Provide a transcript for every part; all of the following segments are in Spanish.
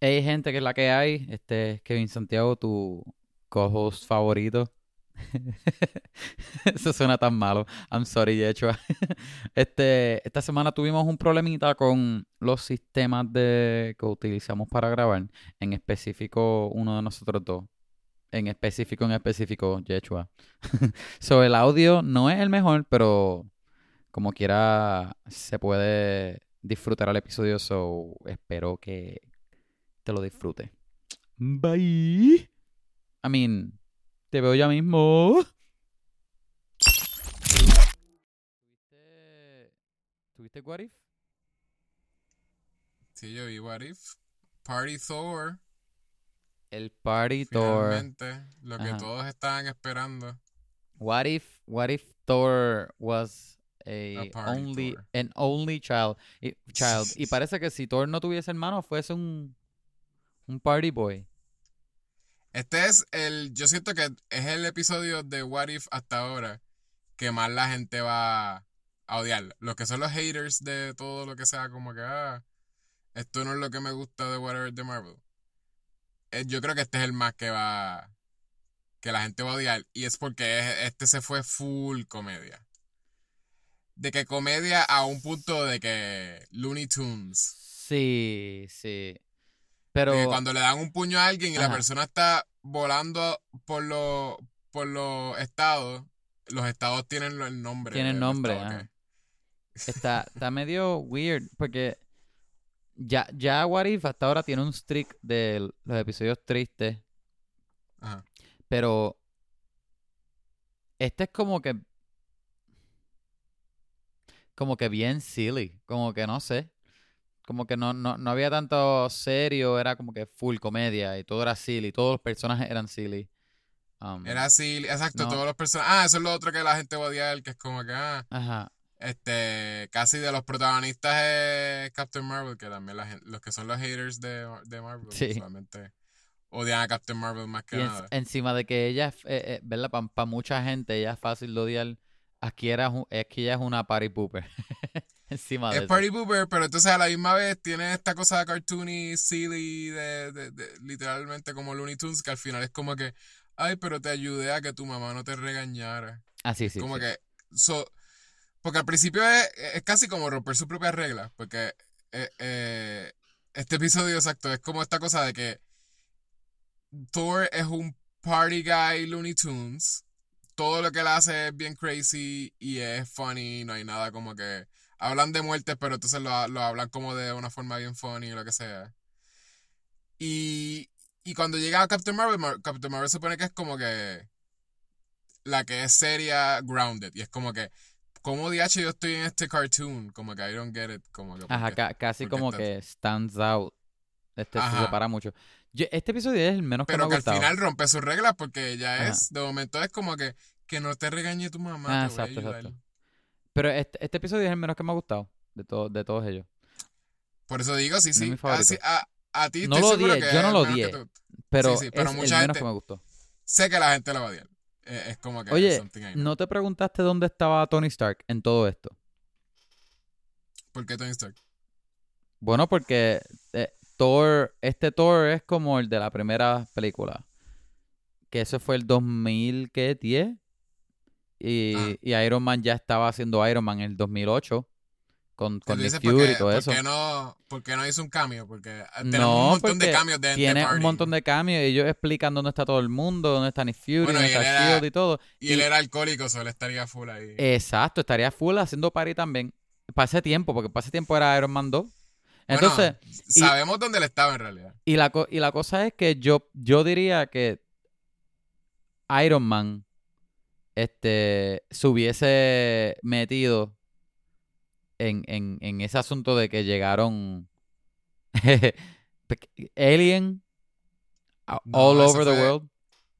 Hay gente que es la que hay. Este es Kevin Santiago, tu co-host favorito. Eso suena tan malo. I'm sorry, Yechua. Este, esta semana tuvimos un problemita con los sistemas de, que utilizamos para grabar. En específico, uno de nosotros dos. En específico, en específico, Yechua. so, el audio no es el mejor, pero como quiera se puede disfrutar el episodio. So, espero que te lo disfrute. Bye. I mean, te veo ya mismo. ¿Tuviste, ¿Tuviste What If? Sí, yo vi What If. Party Thor. El Party Thor. Finalmente, lo que Ajá. todos estaban esperando. What if What if Thor was a, only Thor. an only child y, child y parece que si Thor no tuviese hermano fuese un un party boy. Este es el. Yo siento que es el episodio de What If hasta ahora que más la gente va a odiar. Los que son los haters de todo lo que sea, como que, ah, esto no es lo que me gusta de whatever de Marvel. Eh, yo creo que este es el más que va. que la gente va a odiar. Y es porque es- este se fue full comedia. De que comedia a un punto de que Looney Tunes. Sí, sí. Pero cuando le dan un puño a alguien y la persona está volando por los por los estados, los estados tienen el nombre. Tienen nombre, estado es. está está medio weird porque ya ya What if hasta ahora tiene un streak de los episodios tristes, Ajá. pero este es como que como que bien silly, como que no sé, como que no, no, no había tanto serio, era como que full comedia y todo era silly, todos los personajes eran silly. Um, Era así, exacto, No. todos los personajes. Ah, eso es lo otro que la gente va a odiar, que es como que, ah, Ajá, este, casi de los protagonistas es Captain Marvel, que también la los que son los haters de, de Marvel, Sí. usualmente odian a Captain Marvel más que y en- nada. encima de que ella, eh, eh, ¿verdad? Para mucha gente ella es fácil de odiar, aquí, era, que ella es una party pooper. encima de Es eso. Party Pooper, pero entonces a la misma vez tiene esta cosa cartoony, silly, de, de- de- literalmente como Looney Tunes, que al final es como que, ay, pero te ayudé a que tu mamá no te regañara. Ah, sí, sí. como sí. que, so, porque al principio es, es casi como romper sus propias reglas, porque eh, eh, este episodio exacto es como esta cosa de que Thor es un party guy Looney Tunes, todo lo que él hace es bien crazy y es funny, no hay nada como que hablan de muertes, pero entonces lo, lo hablan como de una forma bien funny o lo que sea. Y, y cuando llega a Captain Marvel, Mar- Captain Marvel supone que es como que la que es seria, grounded. Y es como que, ¿cómo DH yo estoy en este cartoon? Como que I don't get it. Como que, Ajá, porque- ca- casi porque como que stands out. Este se Ajá. separa mucho. Yo- este episodio es el menos que me Pero ha que al final rompe sus reglas porque ya Ajá. es, de momento es como que, que no te regañe tu mamá. Ah, te voy a exacto, ayudar. exacto. Pero este, este episodio es el menos que me ha gustado de, to- de todos ellos. Por eso digo, sí, No sí. mi favorito. Así, a, a ti No estoy lo seguro odié, que yo no lo tú. Pero, sí, pero es mucha el menos gente- que me gustó. Sé que la gente la va a odiar. Eh, es como que Oye. ¿no te preguntaste dónde estaba Tony Stark en todo esto? ¿Por qué Tony Stark? Bueno, porque eh, Thor, este Thor es como el de la primera película. Que eso fue el 2010. Y, Ah. y Iron Man ya estaba haciendo Iron Man en el 2008. Con, con Nick Fury ¿por qué, y todo por eso. qué no, por qué no hizo un cambio? Porque ah, tenemos No, un montón de cambios de, Tiene un montón de cambios. Y ellos explican dónde está todo el mundo, dónde está Nick Fury, Bueno, dónde está Shield y todo. Y él era alcohólico, solo estaría full ahí. Exacto, estaría full haciendo party también. Ese tiempo, porque para ese tiempo era Iron Man 2. Bueno, Entonces, y- sabemos dónde él estaba en realidad. Y la, y la cosa es que yo, yo diría que Iron Man este, se hubiese metido en, en, en ese asunto de que llegaron Alien No, all over the fue- world.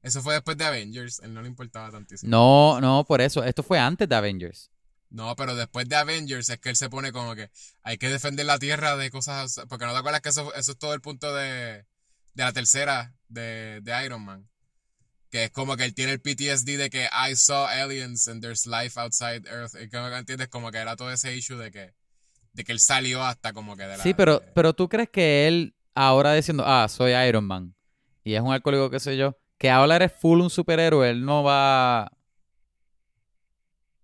Eso fue después de Avengers. Él no le importaba tantísimo. No, no, por eso. Esto fue antes de Avengers. No, pero después de Avengers es que él se pone como que hay que defender la tierra de cosas. Porque no te acuerdas que eso, eso es todo el punto de, de la tercera de, de Iron Man. Que es como que él tiene el PTSD de que I saw aliens and there's life outside Earth. Y como que entiendes, como que era todo ese issue de que, de que él salió hasta como que de la. Sí, pero, pero tú crees que él ahora diciendo, ah, soy Iron Man, y es un alcohólico, qué sé yo, que ahora eres full un superhéroe, él no va.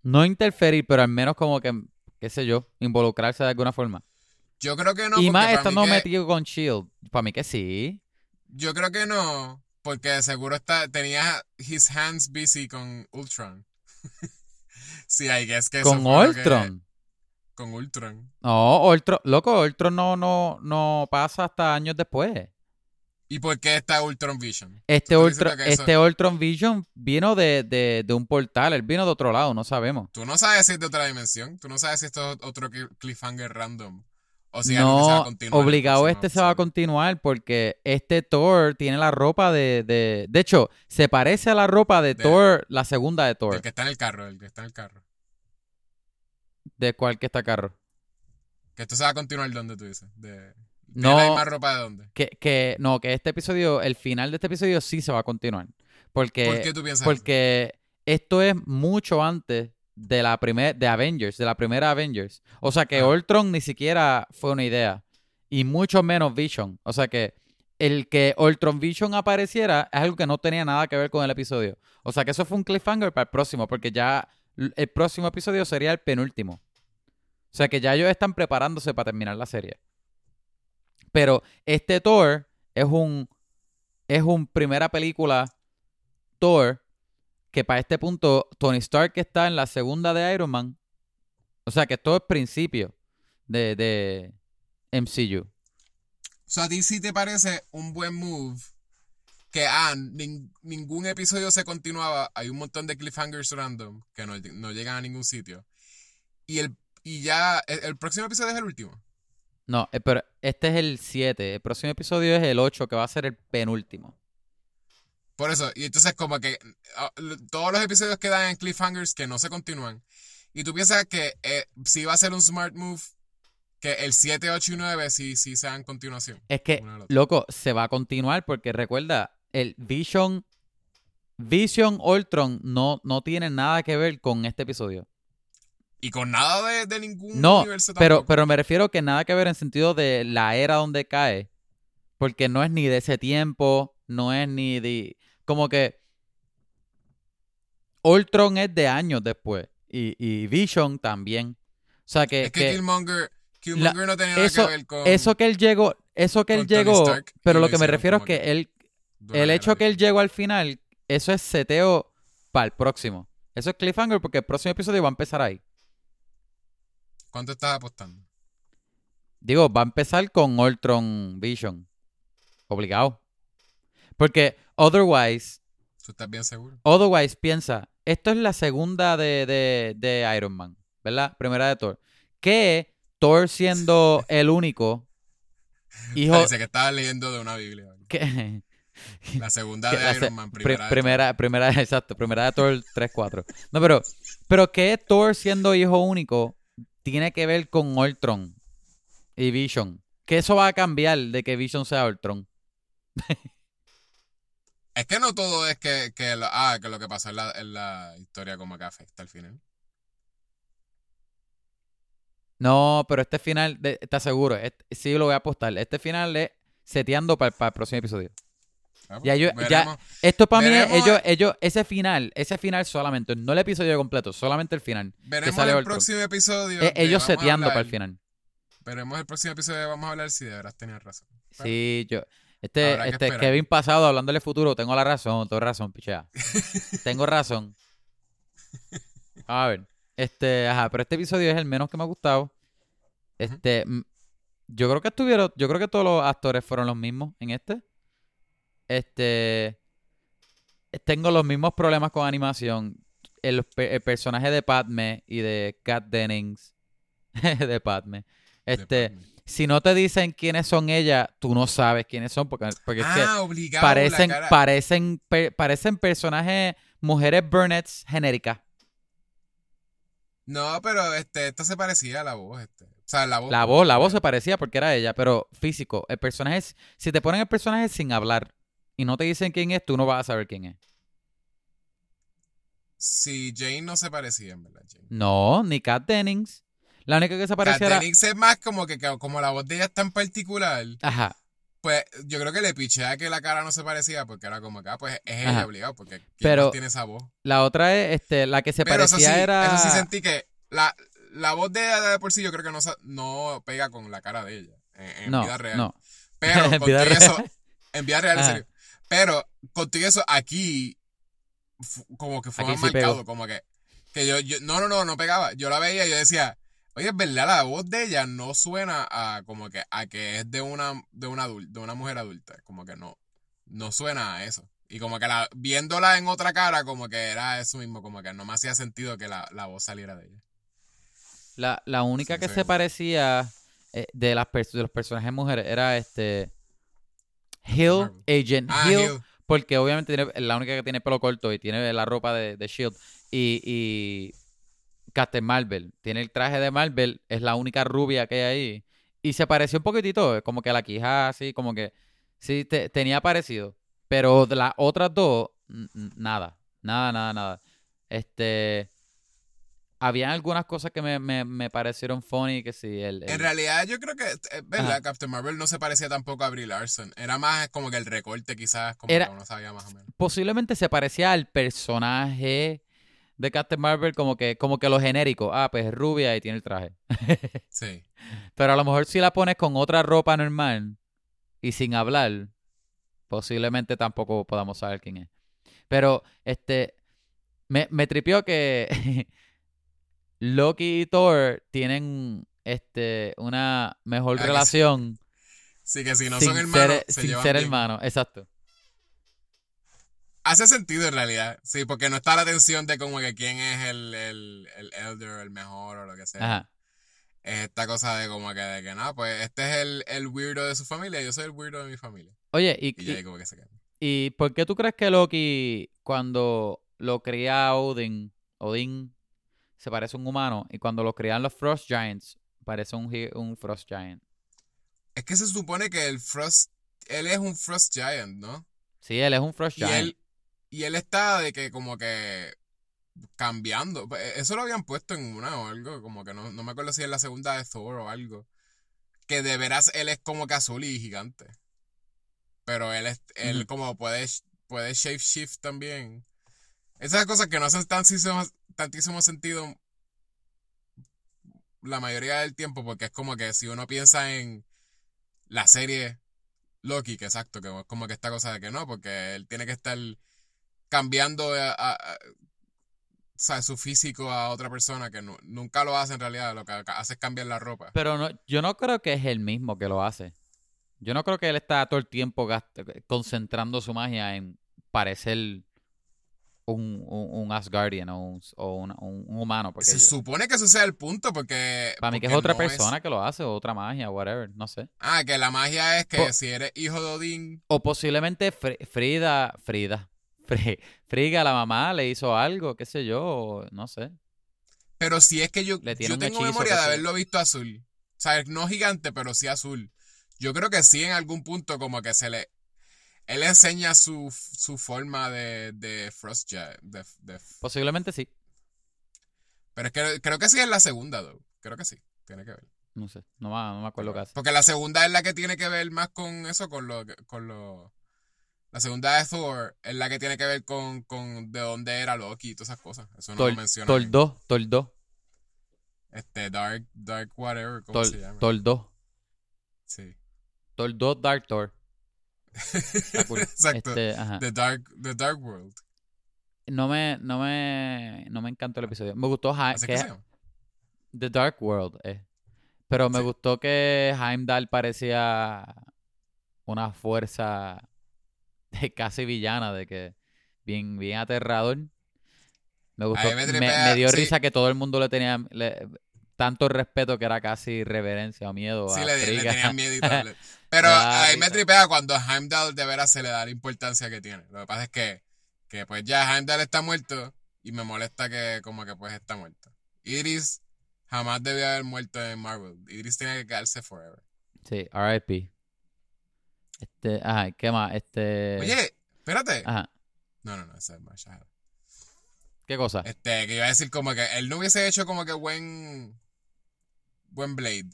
No interferir, pero al menos como que, qué sé yo, involucrarse de alguna forma. Yo creo que no. y más estando que- metido con Shield. Para mí que sí. Yo creo que no. Porque seguro está, tenía his hands busy con Ultron. sí, I guess que con que- Ultron. con Ultron. No, Ultron, loco, Ultron no, no, no pasa hasta años después. ¿Y por qué está Ultron Vision? Este, Ultron, eso- este Ultron Vision vino de, de, de un portal, él vino de otro lado, no sabemos. Tú no sabes si es de otra dimensión. Tú no sabes si esto es otro cli- cliffhanger random. O si que se va a no, continuar. obligado este se va a continuar porque este Thor tiene la ropa de, de... De hecho, se parece a la ropa de De- Thor, la segunda de Thor. El que está en el carro, el que está en el carro. ¿De cuál que está carro? Que esto se va a continuar donde tú dices. De, No. ¿Tiene la misma ropa de dónde? Que, que, no, que este episodio, el final de este episodio sí se va a continuar. Porque, ¿Por qué tú piensas eso? porque esto es mucho antes de la primer, de Avengers, de la primera Avengers. O sea que. Ultron ni siquiera fue una idea. Y mucho menos Vision. O sea que el que Ultron Vision apareciera es algo que no tenía nada que ver con el episodio. O sea que eso fue un cliffhanger para el próximo, porque ya el próximo episodio sería el penúltimo. O sea que ya ellos están preparándose para terminar la serie. Pero este Thor es un es un primera película Thor que para este punto Tony Stark está en la segunda de Iron Man. O sea que esto es principio de, de MCU. O sea, a ti sí te parece un buen move que, ah, nin- ningún episodio se continuaba, hay un montón de cliffhangers random que no, no llegan a ningún sitio. Y el y ya, el, el próximo episodio es el último. No, eh, pero este es el 7. El próximo episodio es el 8, que va a ser el penúltimo. Por eso, y entonces como que ah, todos los episodios quedan en cliffhangers que no se continúan. Y tú piensas que eh, sí va a ser un smart move que el 7, 8 y 9 sí, sí sean continuación. Es que, loco, se va a continuar porque recuerda, el Vision, Vision Ultron no, no tiene nada que ver con este episodio. Y con nada de, de ningún No, universo pero, pero me refiero que nada que ver en sentido de la era donde cae. Porque no es ni de ese tiempo, no es ni de... Como que Ultron es de años después. Y, y Vision también. O sea que... es que, que Killmonger, Killmonger no tenía nada eso- que ver con... eso que él llegó, eso que él llegó, pero lo lo que me refiero es que que- él, el hecho que él llegó al final, eso es seteo para el próximo. Eso es cliffhanger porque el próximo episodio va a empezar ahí. ¿Cuánto estás apostando? Digo, va a empezar con Ultron Vision. Obligado. Porque otherwise, ¿Tú estás bien seguro? otherwise piensa, esto es la segunda de, de, de Iron Man, ¿verdad? Primera de Thor. Que Thor siendo el único hijo Parece que estabas leyendo de una Biblia. que, La segunda de Iron Man, pri- primera. de primera, primera, exacto, primera de Thor 3-4. No, pero, pero que Thor siendo hijo único tiene que ver con Ultron y Vision. Que eso va a cambiar de que Vision sea Ultron. Es que no todo es que, que, lo, ah, que lo que pasó en la, en la historia como que afecta al final. No, pero este final, de- ¿estás seguro? Este- sí lo voy a apostar. Este final es seteando para el próximo episodio. Ah, Ya pues, yo- ya-. Esto para mí es, ellos, ellos, ese final, ese final solamente, no el episodio completo, solamente el final. Veremos sale el próximo episodio. Eh, de- ellos seteando para el final. Veremos el próximo episodio. Vamos a hablar si de verdad tenías razón. Sí, yo. Este, este. Kevin pasado hablándole futuro, tengo la razón, tengo razón, pichea. tengo razón. A ver, este, ajá, pero este episodio es el menos que me ha gustado. Este, yo creo que estuvieron, yo creo que todos los actores fueron los mismos en este. Este, tengo los mismos problemas con animación. El, pe- el personaje de Padme y de Kat Dennings, de Padme. Este, De. Si no te dicen quiénes son ellas, tú no sabes quiénes son porque, porque es que ah, obligado. parecen, parecen, parecen personajes, mujeres Burnett's genéricas. No, pero este, esta se parecía a la voz. Este. O sea, la voz. La voz, la voz se parecía porque era ella, pero físico. El personaje, es- si te ponen el personaje sin hablar y no te dicen quién es, tú no vas a saber quién es. Sí, Jane no se parecía, en verdad. Jane. No, ni Kat Dennings. La única que se parecía era... Es más como que como la voz de ella es tan particular. Ajá. Pues yo creo que le pichea que la cara no se parecía porque era como que, ah, pues es ella obligado porque ¿quién Pero- tiene esa voz? La otra es, este, la que se Pero eso parecía sí, era... eso sí sentí que la, la voz de ella de por sí yo creo que no, no pega con la cara de ella en, en no, vida real. no. Pero En vida todo eso, real. en vida real, en serio. Pero contigo eso aquí como que fue Aquí más sí marcado, pegó. como que, que yo, yo, no, no, no, no pegaba. Yo la veía y yo decía, oye, es verdad, la voz de ella no suena a como que a que es de una, de una adulta, de una mujer adulta. Como que no, no suena a eso. Y como que la, viéndola en otra cara, como que era eso mismo, como que no me hacía sentido que la, la voz saliera de ella. La, la única Sí, que se parecía eh, de, las de los personajes mujeres era este... Hill, Marvel. Agent Ah, Hill, Hill. porque obviamente tiene, la única que tiene pelo corto y tiene la ropa de, de Shield. Y, y Captain Marvel, tiene el traje de Marvel, es la única rubia que hay ahí. Y se pareció un poquitito, como que la quija así, como que sí, te- tenía parecido. Pero de las otras dos, nada, nada, nada, nada. Este, había algunas cosas que me, me, me parecieron funny, que sí, el, el- En realidad, yo creo que, es verdad, Ajá. Captain Marvel no se parecía tampoco a Brie Larson. Era más como que el recorte, quizás, como Era- que uno sabía más o menos. posiblemente se parecía al personaje de Captain Marvel como que, como que lo genérico. Ah, pues es rubia y tiene el traje. Sí. Pero a lo mejor si la pones con otra ropa normal y sin hablar, posiblemente tampoco podamos saber quién es. Pero, este, me, me tripió que Loki y Thor tienen, este, una mejor Ah, sí. relación Sí, que si no son hermanos, ser, se sin llevan ser hermanos. Exacto. Hace sentido en realidad. Sí, porque no está la tensión de como que quién es el, el, el elder, el mejor o lo que sea. Ajá. Es esta cosa de como que, de que no, pues este es el, el weirdo de su familia yo soy el weirdo de mi familia. Oye, y, Y y- como que se. ¿Y por qué tú crees que Loki, cuando lo cría Odin, Odin se parece a un humano, y cuando lo crían los Frost Giants, parece un, un Frost Giant? Es que se supone que el Frost, él es un Frost Giant, ¿no? Sí, él es un Frost Y Giant. él, y él está de que como que cambiando. Pues, Eso lo habían puesto en una o algo, como que no, no me acuerdo si en la segunda de Thor o algo. Que de veras él es como que azul y gigante. Pero él es, él como puede, puede shape shift también. Esas cosas que no hacen tantísimo, tantísimo sentido la mayoría del tiempo, porque es como que si uno piensa en la serie Loki, que exacto, que es como que esta cosa de que no, porque él tiene que estar cambiando a- su físico a otra persona que nu- nunca lo hace en realidad, lo que hace es cambiar la ropa. Pero no, yo no creo que es el mismo que lo hace. Yo no creo que él está todo el tiempo gast- concentrando su magia en parecer un, un, un Asgardian o un, o un- un- un humano. Porque Se yo- supone que eso sea el punto, porque... para mí que es otra no persona que lo hace, o otra magia, whatever, no sé. Ah, que la magia es que Po- si eres hijo de Odín... O posiblemente Fri- Frida, Frida, Fri- Friga, la mamá, le hizo algo, qué sé yo, no sé. Pero si es que yo, Le yo tengo memoria de haberlo visto azul. O sea, no gigante, pero sí azul. Yo creo que sí en algún punto como que se le... Él enseña su, su forma de, de Frost Giant, de, de- Posiblemente sí, pero es que creo que sí es la segunda, though. Creo que sí. Tiene que ver. no sé, no, me- no me acuerdo hace. Porque la segunda es la que tiene que ver más con eso, con lo... Con lo la segunda de Thor es la que tiene que ver con, con de dónde era Loki y todas esas cosas. Eso no lo menciona. Thor en- 2, Thor 2, Este, Dark, Dark whatever, ¿cómo Thor, se llama? Thor 2, Sí. Thor 2, Dark Thor. Exacto. Este. The Dark, The Dark World. No me, no me, no me encantó el episodio. Me gustó Así que que. The Dark World, eh. Pero me Sí. gustó que Heimdall parecía una fuerza casi villana, de que bien, bien aterrador. Me gustó. me Me, tripea- me dio sí. risa que todo el mundo le tenía le- tanto respeto que era casi reverencia o miedo Sí, a le, le tenían miedo. Pero Da a mí me tripea cuando a Heimdall de veras se le da la importancia que tiene. Lo que pasa es que, que pues ya Heimdall está muerto y me molesta que como que pues está muerto. Idris jamás debió haber muerto en Marvel. Idris tiene que quedarse forever. Sí, R.I.P. Este, ajá, ¿qué más? Este. Oye, espérate. Ajá, No, no, no, ese es Marshall. ¿qué cosa? Este, que iba a decir como que él no hubiese hecho como que buen buen Blade.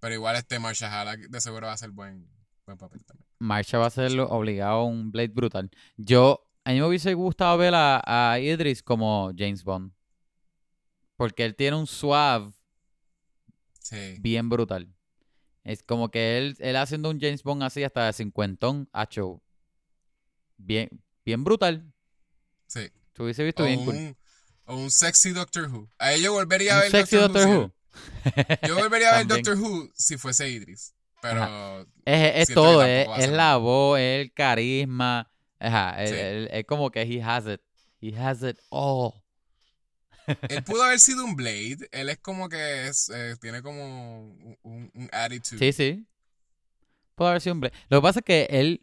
Pero igual este Marshall de seguro va a ser buen buen papel también. Marcha va a ser obligado a un Blade brutal. Yo, a mí me hubiese gustado ver a, a Idris como James Bond. Porque él tiene un suave Sí. bien brutal. Es como que él, él haciendo un James Bond así hasta de cincuentón, hacho. Bien, bien brutal. Sí. Tú hubiese visto O bien cool. un, o un sexy Doctor Who. A ello volvería a ver sexy Doctor Who. si- Yo volvería a ver. Doctor Who si fuese Idris. Pero Es, es todo, es, es la voz, es el carisma. Ajá, es, Sí. es- es como que he has it. He has it all. Él pudo haber sido un Blade. Él es como que es, eh, tiene como un, attitude. Sí, sí. Puede haber sido un Blade. Lo que pasa es que él.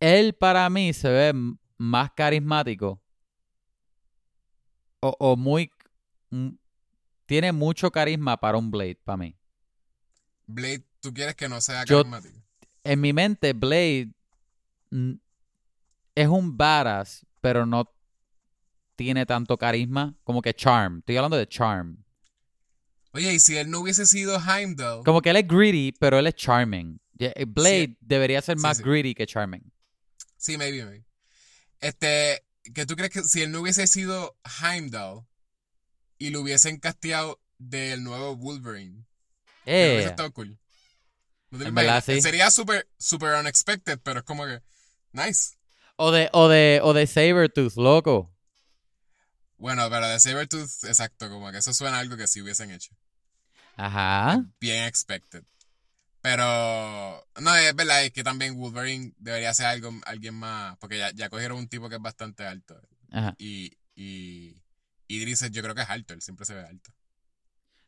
Él para mí se ve más carismático. O, o muy. Tiene mucho carisma para un Blade, para mí. Blade, tú quieres que no sea Yo- carismático. En mi mente, Blade es un badass, pero no tiene tanto carisma como que charm. Estoy hablando de charm. Oye, y si él no hubiese sido Heimdall, Como que él es greedy, pero él es charming. Eh, Blade debería ser más sí. greedy que charming. sí, maybe, maybe. Este, que tú crees que si él no hubiese sido Heimdall y lo hubiesen casteado del nuevo Wolverine, que hubiese Eh, estado cool. ¿No te verdad. Sería súper, súper unexpected, pero es como que, nice. o de, o de, o de Sabertooth, loco. Bueno, pero de Sabertooth, exacto, como que eso suena a algo que sí hubiesen hecho. Ajá. Bien expected. Pero, no, es verdad, es que también Wolverine debería ser algo, alguien más, porque ya, ya cogieron un tipo que es bastante alto. Ajá. Y, y Idris yo creo que es alto, él siempre se ve alto.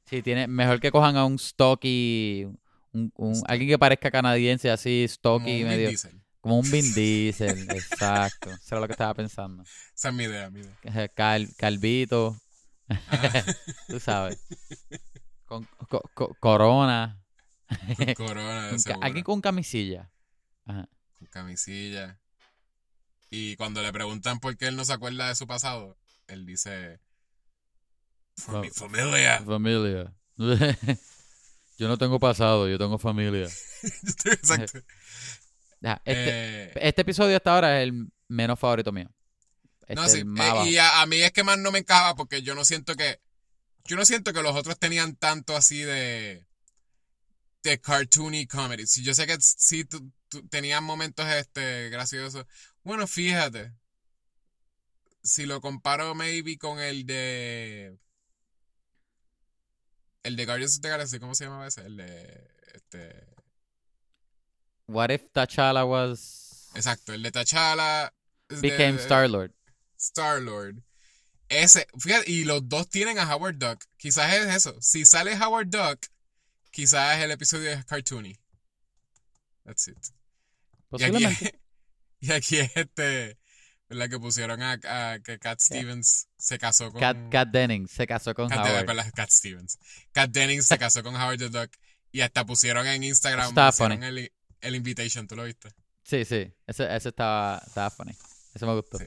Sí, tiene, mejor que cojan a un stocky, un, un- alguien que parezca canadiense así, stocky, medio, Diesel. Como un Vin Diesel, exacto. Eso era lo que estaba pensando. Esa es mi idea, mi idea. Cal- cal- calvito, Ajá. tú sabes. Con co- co- corona. Con corona, de seguro. alguien con camisilla. Ajá. Con camisilla. Y cuando le preguntan por qué él no se acuerda de su pasado, él dice... Mi familia. Familia. yo no tengo pasado, yo tengo familia. Exacto. Este, Eh, este episodio hasta ahora es el menos favorito mío. Este no, es sí. eh, y a, a mí es que más no me encajaba porque yo no siento que. Yo no siento que los otros tenían tanto así de. de cartoony comedy. Si yo sé que sí tú- tú- tenían momentos este graciosos. Bueno, fíjate. Si lo comparo maybe con el de. El de Guardians of the Galaxy, ¿cómo se llamaba ese? El de. Este. What if T'Challa was Exacto, el de T'Challa. became Star Lord? Star Lord. Ese, fíjate, y los dos tienen a Howard Duck. Quizás es eso. Si sale Howard Duck, quizás el episodio es cartoony. That's it. Y aquí, Posiblemente. y aquí es este, la que pusieron a, a que Cat Stevens se casó con Kat, Kat Dennings se casó con Kat, Howard. Kat Stevens. Kat Dennings se casó con Howard the Duck y hasta pusieron en Instagram funny. el, el invitation, ¿tú lo viste? Sí, sí. Ese, ese estaba, estaba funny. Ese me gustó. Sí.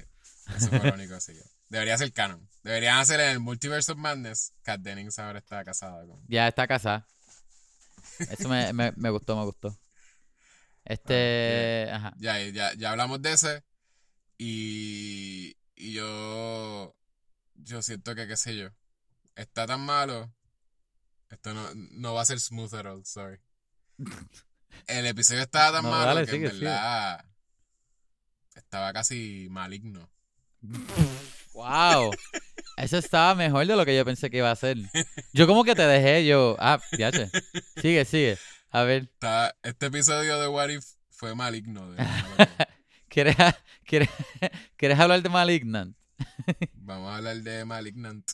Eso fue lo único así. que- Debería ser canon. Deberían hacer en el Multiverse of Madness. Kat Dennings ahora está casada con. Ya está casada. Eso me, me, me gustó, me gustó. Este. Ajá. Ya, ya, ya hablamos de ese. Y, y yo. Yo siento que, qué sé yo. Está tan malo. Esto no, no va a ser smooth at all, sorry. El episodio estaba tan No, malo dale, que sigue, en verdad. Estaba casi maligno. Wow. Eso estaba mejor de lo que yo pensé que iba a ser. Yo como que te dejé, yo. Ah, yache. Sigue, sigue. A ver. Este episodio de What If fue maligno. de ¿Quieres, quieres, ¿Quieres hablar de Malignant? Vamos a hablar de Malignant.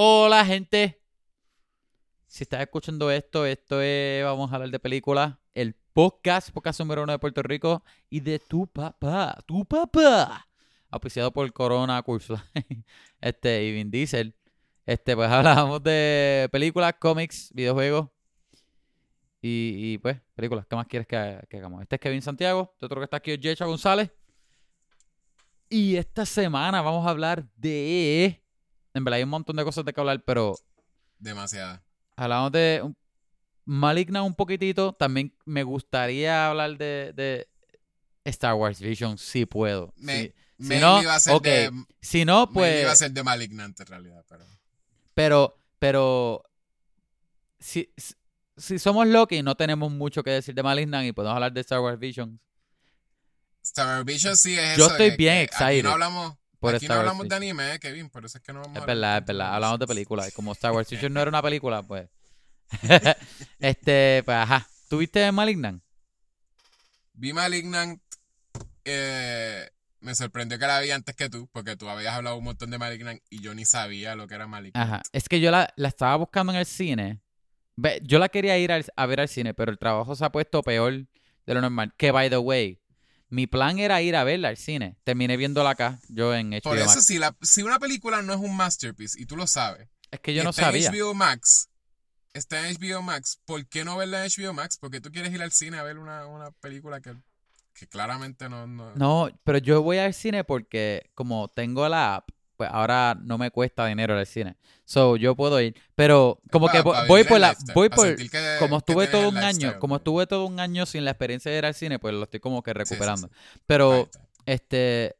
Hola, gente. Si estás escuchando esto, esto es. Vamos a hablar de películas. El podcast, podcast número uno de Puerto Rico. Y de tu papá. Tu papá. Auspiciado por Corona Line, Este, y Vin Diesel. Este, pues hablábamos de películas, cómics, videojuegos y, pues películas. ¿Qué más quieres que, hagamos? Este es Kevin Santiago, otro que está aquí es Jecha González. Y esta semana vamos a hablar de... En verdad hay un montón de cosas de que hablar, pero... Demasiada. Hablamos de Maligna un poquitito. También me gustaría hablar de, de Star Wars Vision, si puedo. Me, si, me no, iba a ser de, Si no, me pues... iba a ser de Malignant en realidad, pero... Pero, pero, si, si- si somos Loki, no tenemos mucho que decir de Malignant y podemos hablar de Star Wars Visions. Star Wars Vision sí es Yo eso. estoy que- bien que Aquí excited no hablamos, por aquí no Wars hablamos de anime, eh, Kevin, por eso es que no vamos a Es hablar verdad, es verdad. Hablamos de películas. Y como Star Wars Vision no era una película, pues. este, pues ajá. ¿Tuviste Malignant? Vi Malignant. eh, me sorprendió que la vi antes que tú, porque tú habías hablado un montón de Malignant y yo ni sabía lo que era Malignant. Ajá. Es que yo la, la estaba buscando en el cine. Yo la quería ir a ver al cine, pero el trabajo se ha puesto peor de lo normal. Que, by the way, mi plan era ir a verla al cine. Terminé viéndola acá, yo en HBO Por eso, Max. si, la, si una película no es un masterpiece y tú lo sabes, Es que yo no está sabía. en HBO Max, está en HBO Max, ¿por qué no verla en HBO Max? Porque tú quieres ir al cine a ver una, una película que, que claramente no, no, No, pero yo voy al cine porque como tengo la app, pues ahora no me cuesta dinero al cine. So, yo puedo ir. Pero como que voy por el la voy por que- como estuve todo el un año, como estuve todo un año sin la experiencia de ir al cine, pues lo estoy como que sí, sí. recuperando. Pero este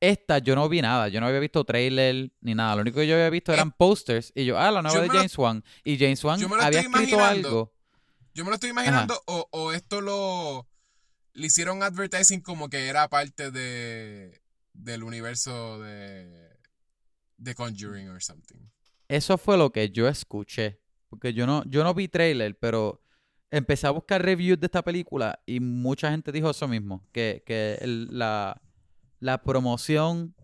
esta yo no vi nada, yo no había visto trailer ni nada. Lo único que yo había visto Eh, eran posters y yo, ah, la nueva de lo- James Wan y James Wan había escrito algo. Yo me lo estoy imaginando, o, o esto lo le hicieron advertising como que era parte de del universo de de Conjuring or something. Eso fue lo que yo escuché. Porque yo no, yo no vi trailer, pero empecé a buscar reviews de esta película y mucha gente dijo eso mismo. Que, que el- la, la promoción.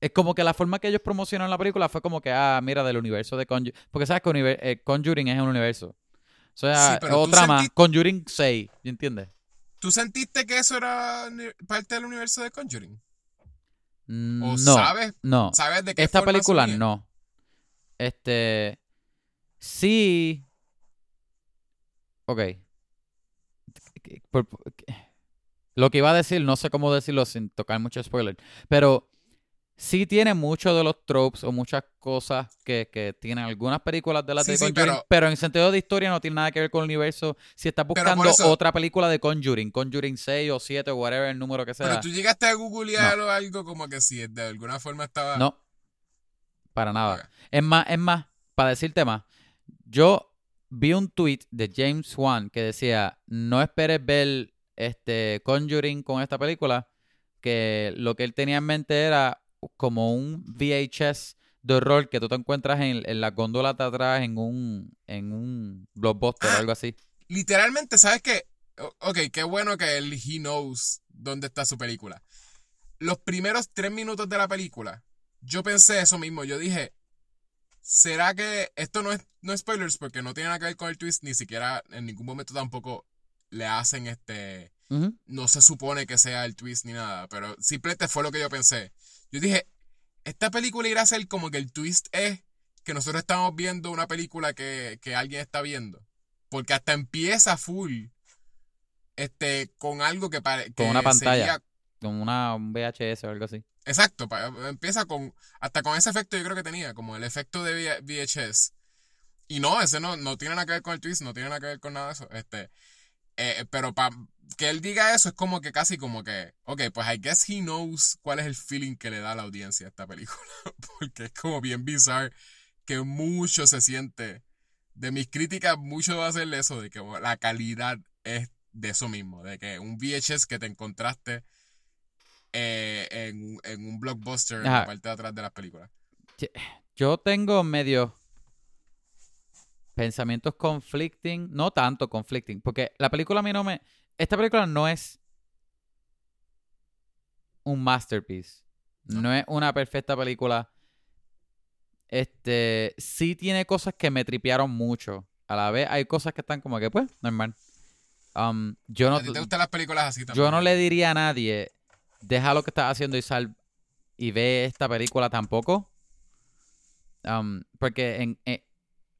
Es como que la forma que ellos promocionaron la película fue como que, ah, mira, del universo de Conjuring. Porque sabes que univer- eh, Conjuring es un universo. O sea, Sí, otra más. Conjuring 6, ¿entiendes? ¿Tú sentiste que eso era parte del universo de Conjuring? ¿O No, sabes, no. sabes de qué Esta forma película no. Este. Sí. Ok. Lo que iba a decir, no sé cómo decirlo sin tocar mucho spoiler. Pero sí tiene muchos de los tropes o muchas cosas que, que tienen algunas películas de las Sí, de sí, Conjuring. pero- pero, en sentido de historia no tiene nada que ver con el universo. Si estás buscando eso- otra película de Conjuring, Conjuring 6 o 7 o whatever el número que sea. Pero tú llegaste a googlear o algo como que si de alguna forma estaba No. Para nada. Es más, es más, para decirte más, yo vi un tweet de James Wan que decía, no esperes ver este Conjuring con esta película, que lo que él tenía en mente era como un VHS de horror que tú te encuentras en, en la góndola de atrás en un, en un blockbuster o Ah. algo así. literalmente, ¿sabes qué? Ok, qué bueno que él he knows dónde está su película. Los primeros tres minutos de la película, yo pensé eso mismo. Yo dije, ¿será que esto no es, no es spoilers? Porque no tiene nada que ver con el twist, ni siquiera en ningún momento tampoco le hacen este. No se supone que sea el twist ni nada, pero simplemente fue lo que yo pensé. Yo dije, esta película irá a ser como que el twist es que nosotros estamos viendo una película que, que alguien está viendo. Porque hasta empieza full. Este, con algo que parece. Con una pantalla. Con una, un VHS o algo así. Exacto, pa- empieza con. Hasta con ese efecto yo creo que tenía, como el efecto de VHS. Y no, ese no, no tiene nada que ver con el twist, no tiene nada que ver con nada de eso. Este. eh, pero para que él diga eso es como que casi como que. Ok, pues I guess he knows cuál es el feeling que le da a la audiencia a esta película. Porque es como bien bizarro que mucho se siente. De mis críticas, mucho va a ser eso, de que la calidad es de eso mismo, de que un VHS que te encontraste eh, en, en un blockbuster en la parte de atrás de las películas. Yo tengo medio pensamientos conflicting, no tanto conflicting, porque la película a mí no me... Esta película no es un masterpiece, No. no, es una perfecta película. Este, sí tiene cosas que me tripearon mucho. A la vez hay cosas que están como que, pues, normal. Um, yo no, ¿A ti te gustan las películas así también? yo no le diría a nadie, deja lo que estás haciendo y sal y ve esta película tampoco. um, porque en, eh,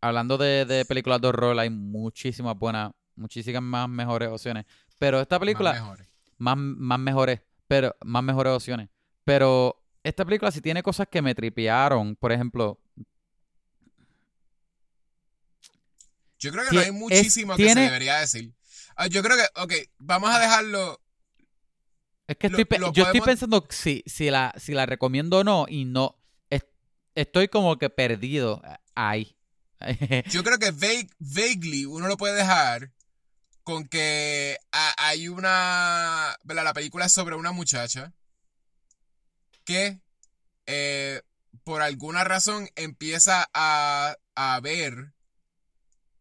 hablando de, de películas de horror hay muchísimas buenas, muchísimas más mejores opciones. Pero esta película, Más mejores. más, más mejores, pero más mejores opciones. Pero esta película sí tiene cosas que me tripearon. Por ejemplo, Yo creo que no hay muchísimo que tiene- se debería decir. Ah, yo creo que, ok, vamos a dejarlo. es que estoy, lo yo estoy pensando si, si, la, si la recomiendo o no y no. es- estoy como que perdido ahí. Yo creo que vague- vaguely uno lo puede dejar con que ha- hay una. ¿verdad? La película es sobre una muchacha que eh, por alguna razón empieza a, a ver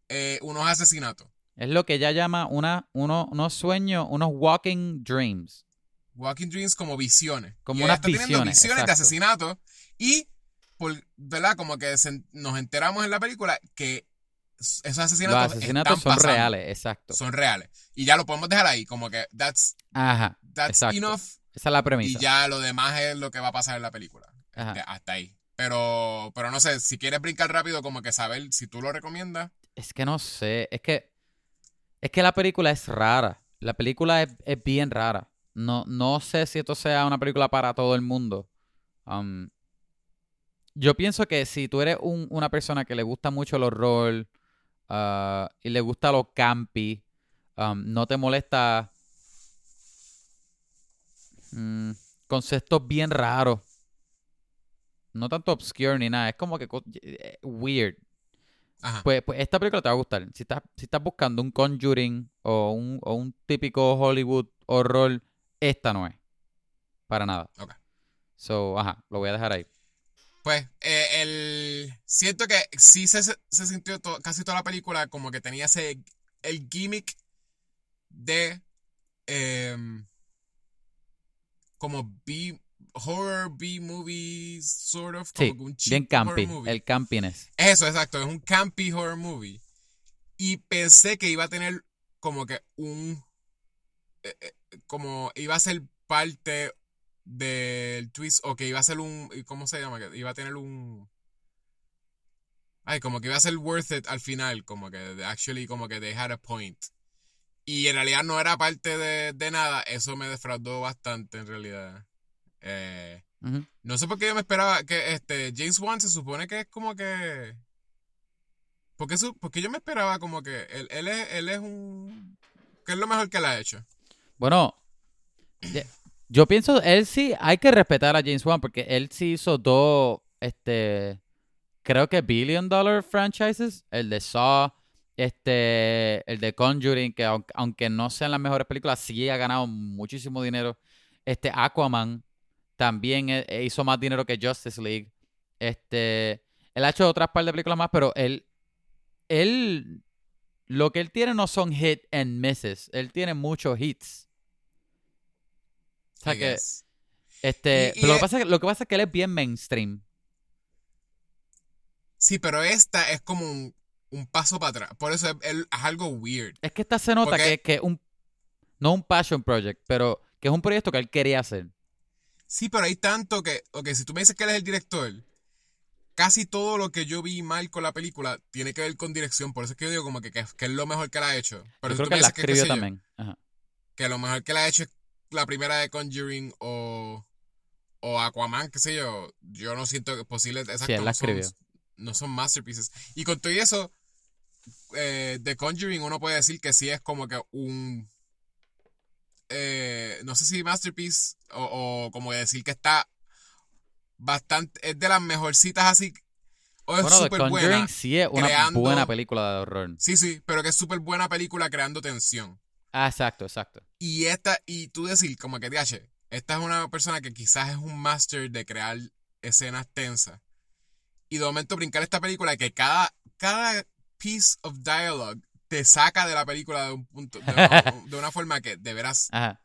eh, unos asesinatos. es lo que ella llama una, uno, unos sueños, unos walking dreams. Walking Dreams como visiones. Como Y unas está teniendo visiones, visiones de exacto. asesinato. Y, por, ¿verdad? Como que se- nos enteramos en la película que esos Los asesinatos, asesinatos están son pasando, reales, exacto. Son reales. Y ya lo podemos dejar ahí. Como que that's, Ajá, that's enough. esa es la Y premisa. ya lo demás es lo que va a pasar en la película. Ajá. Este, hasta ahí. Pero, pero no sé, si quieres brincar rápido, como que saber si tú lo recomiendas. Es que no sé, es que es que la película es rara. La película es, es bien rara. No, no sé si esto sea una película para todo el mundo. Um, yo pienso que si tú eres un- una persona que le gusta mucho el horror ah, y le gusta lo campi, um, no te molesta mm, conceptos bien raros. No tanto obscure ni nada, es como que eh, weird. Pues, pues esta película te va a gustar. Si estás, si estás buscando un Conjuring o un, o un típico Hollywood horror, esta no es. Para nada. Ok. So, ajá, lo voy a dejar ahí. Pues eh, el siento que sí se, se sintió to- casi toda la película como que tenía ese el gimmick de em, como B horror B movies sort of como Sí, un cheap bien horror movie. El campiness. Eso, exacto, es un campy horror movie. Y pensé que iba a tener como que un eh, eh, como iba a ser parte del twist o que iba a ser un ¿cómo se llama? Que iba a tener un ay, como que iba a ser worth it al final, como que actually como que they had a point. Y en realidad no era parte de, de nada, eso me defraudó bastante en realidad. Eh, no sé por qué yo me esperaba que este James Wan se supone que es como que. Porque, su, porque yo me esperaba como que él, él, es, él es un. que es lo mejor que él ha hecho. Bueno, yo pienso, él sí, hay que respetar a James Wan porque él sí hizo dos, este, creo que billion dollar franchises, el de Saw, este, el de Conjuring, que aunque, no sean las mejores películas, sí ha ganado muchísimo dinero. Este, Aquaman también eh, eh, hizo más dinero que Justice League. Este, él ha hecho otras par de películas más, pero él, él, lo que él tiene no son hit and misses, él tiene muchos hits. O sea I que, guess. este, Y- y pero lo, es- que pasa, es que- lo que pasa es que él es bien mainstream. Sí, pero esta es como un, un paso para atrás. Por eso es, es algo weird. Es que esta se nota Porque- que, que un, no un passion project, pero que es un proyecto que él quería hacer. Sí, pero hay tanto que. Ok, si tú me dices que él es el director, casi todo lo que yo vi mal con la película tiene que ver con dirección. Por eso es que yo digo como que, que, que es lo mejor que él ha hecho. Pero Yo si creo tú que me la que, escribió yo, también. Ajá. que lo mejor que él ha hecho es la primera de Conjuring o, o Aquaman, qué sé yo, yo no siento que posible, Sí, no, son, escribió. no son masterpieces. Y con todo eso, eh, de Conjuring uno puede decir que sí es como que un, eh, no sé si masterpiece o, o como decir que está bastante, es de las mejorcitas así, o es Bueno, The Conjuring buena. sí es una creando- buena película de horror. Sí, sí, pero que es súper buena película creando tensión. Ah, exacto, exacto. Y esta, y tú decir, como que, DH, esta es una persona que quizás es un master de crear escenas tensas. Y de momento brincar esta película que cada, cada piece of dialogue te saca de la película de un punto, de, de una forma que de veras Ajá,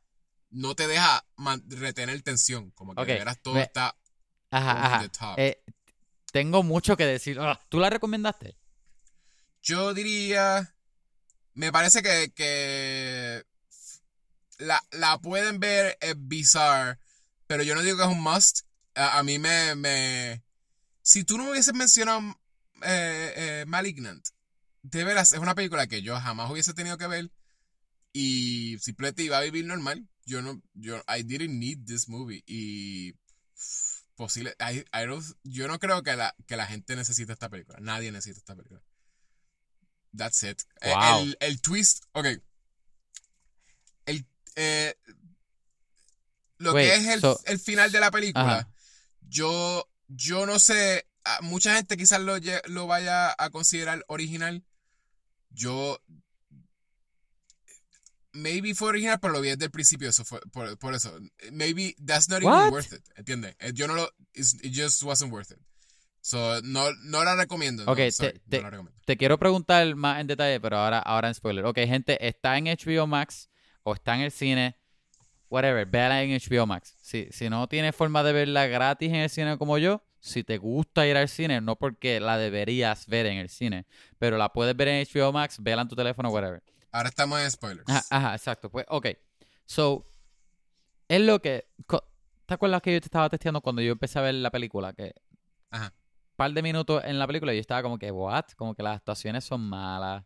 no te deja retener tensión. Como que de veras todo está ajá. Eh, tengo mucho que decir. Ah, ¿Tú la recomendaste? Yo diría. Me parece que, que la, la pueden ver, es bizarre, pero yo no digo que es un must. A, mí me, me. si tú no hubieses mencionado eh, eh, Malignant, de veras, es una película que yo jamás hubiese tenido que ver y simplemente iba a vivir normal. Yo no, yo, I didn't need this movie y posible, I, I don't, yo no creo que la, que la gente necesite esta película. Nadie necesita esta película. That's it. Eh, Wow. El, el twist, ok. El, eh, lo Wait, que es el, so- el final de la película, Ajá. yo, yo no sé, ah, mucha gente quizás lo, lo vaya a considerar original. Yo, maybe fue original, pero lo vi desde el principio, eso fue, por, por eso. Maybe that's not What? even worth it, ¿entiendes? Eh, Yo no lo, it just wasn't worth it. So, no, no la recomiendo. no, Ok, te- sorry, te- no la recomiendo. Te quiero preguntar más en detalle, pero ahora, ahora en spoiler. Ok, gente, está en HBO Max o está en el cine, whatever, véala en HBO Max. Si, si no tienes forma de verla gratis en el cine como yo, si te gusta ir al cine, no porque la deberías ver en el cine, pero la puedes ver en HBO Max, véala en tu teléfono, whatever. Ahora estamos en spoilers. Ajá, ajá, exacto. Pues, ok. So, es lo que. ¿Te acuerdas que yo te estaba testeando cuando yo empecé a ver la película? Que Ajá. Par de minutos en la película y yo estaba como que, what? Como que las actuaciones son malas.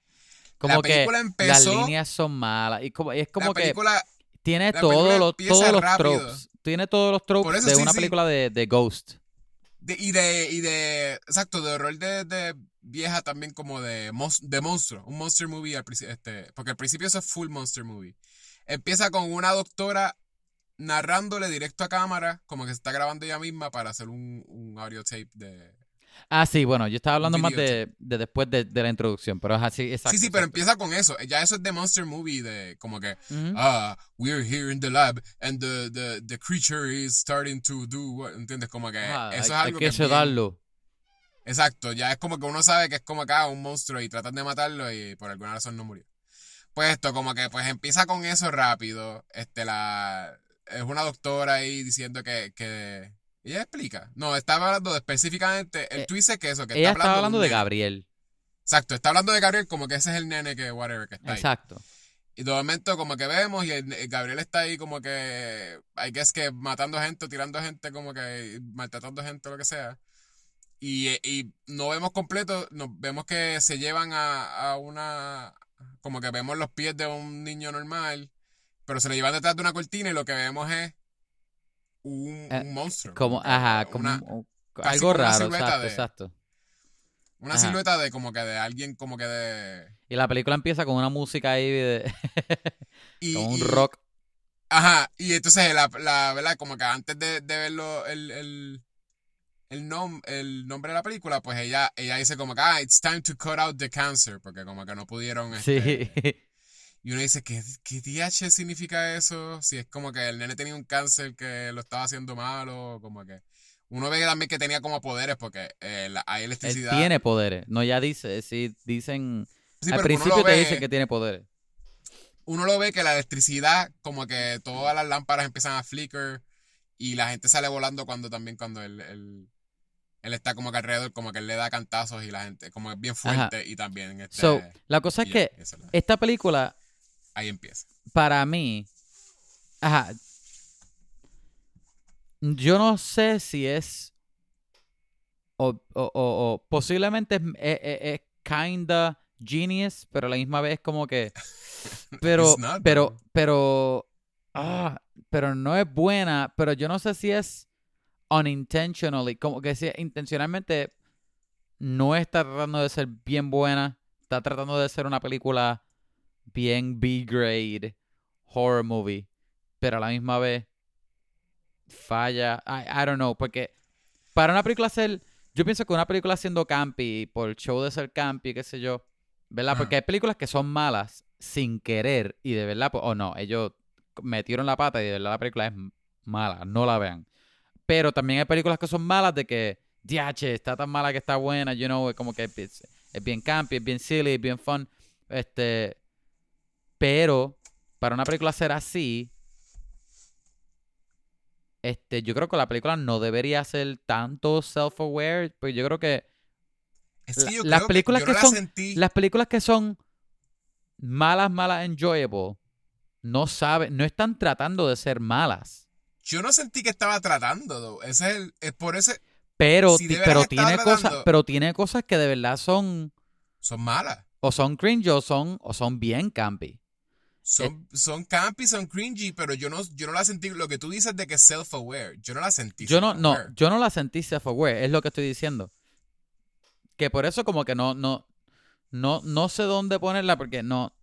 Como la que película las empezó, líneas son malas. Y, como, y es como la que película, tiene la todos película los, empieza todos los rápido. tropes. Tiene todos los tropes eso de sí, una sí. película de, de Ghost. de- y de, y de, exacto, de horror de, de vieja también como de, mons- de monstruo, un monster movie al principio, este, porque al principio eso es full monster movie. Empieza con una doctora narrándole directo a cámara, como que se está grabando ella misma para hacer un, un audio tape de... Ah, sí, bueno, yo estaba hablando más de, de después de, de la introducción, pero es así, exacto. sí, sí, pero exacto. empieza con eso, ya eso es de monster movie, de como que, ah, we're here in the lab and the, the, the creature is starting to do, what, ¿entiendes? Como que Ajá, eso es hay, hay algo que es bien- sedarlo. Exacto, ya es como que uno sabe que es como acá un monstruo y tratan de matarlo y por alguna razón no murió. Pues esto, como que pues empieza con eso rápido. Este, la. Es una doctora ahí diciendo que. que ella explica. No, estaba hablando de específicamente. El Eh, es que eso, que Ella está estaba hablando de. Gabriel. Exacto, está hablando de Gabriel como que ese es el nene que, whatever, que está ahí. Exacto. Y de momento como que vemos y el- el Gabriel está ahí como que, I guess que matando gente, tirando gente, como que maltratando gente, lo que sea. Y, y no vemos completo, nos vemos que se llevan a, a una, como que vemos los pies de un niño normal, pero se le llevan detrás de una cortina y lo que vemos es un, Eh, un monstruo. Como, ajá, como una, un- algo como una raro, silueta exacto, de- exacto. una ajá. silueta de como que de alguien como que de... Y la película empieza con una música ahí de, Y, con un y- rock. Ajá, y entonces la, la verdad, como que antes de, de verlo el, el, el, nom- el nombre de la película, pues ella, ella dice como que, ah, it's time to cut out the cancer, porque como que no pudieron, Sí. Y uno dice, ¿qué, qué DH significa eso? Si es como que el nene tenía un cáncer que lo estaba haciendo malo, como que, uno ve también que tenía como poderes, porque eh, la- hay Él electricidad. tiene poderes. No, ya dice, sí, dicen... Sí, al principio te ve- dicen que tiene poderes. uno lo ve que la electricidad, como que todas las lámparas empiezan a flicker y la gente sale volando cuando también cuando él, él, él está como que alrededor, como que él le da cantazos y la gente, como es bien fuerte y también este, So, la cosa es que es la- esta película, ahí empieza. para mí, ajá, yo no sé si es o, o- o- o posiblemente es, es- es- es kinda genius, pero a la misma vez como que, pero, not, pero, pero, ah, pero no es buena, pero yo no sé si es unintentionally, como que si intencionalmente no está tratando de ser bien buena, está tratando de ser una película bien B-grade horror movie, pero a la misma vez falla. I, I don't know, porque para una película ser, yo pienso que una película siendo campi, por el show de ser campi, qué sé yo, ¿verdad? Porque hay películas que son malas sin querer y de verdad, pues, o no, ellos metieron la pata y de verdad la película es mala, no la vean. Pero también hay películas que son malas de que, diache, está tan mala que está buena, you know, es como que es, es bien campi, es bien silly, es bien fun. Este, pero para una película ser así, este, yo creo que la película no debería ser tanto self-aware, pues yo creo que Es que la- yo las creo películas que no la son- sentí- las películas que son malas, malas, enjoyable, no saben, no están tratando de ser malas. yo no sentí que estaba tratando, though. Ese es, el, es por ese, Pero, si pero tiene cosas, pero tiene cosas que de verdad son, Son malas. o son cringe o son, o son bien campy. Son, son campy, son cringy, pero yo no, yo no la sentí. Lo que tú dices de que es self-aware, yo no la sentí. Yo no, no, yo no la sentí self-aware, es lo que estoy diciendo. Que por eso como que no, no, no, no sé dónde ponerla porque no,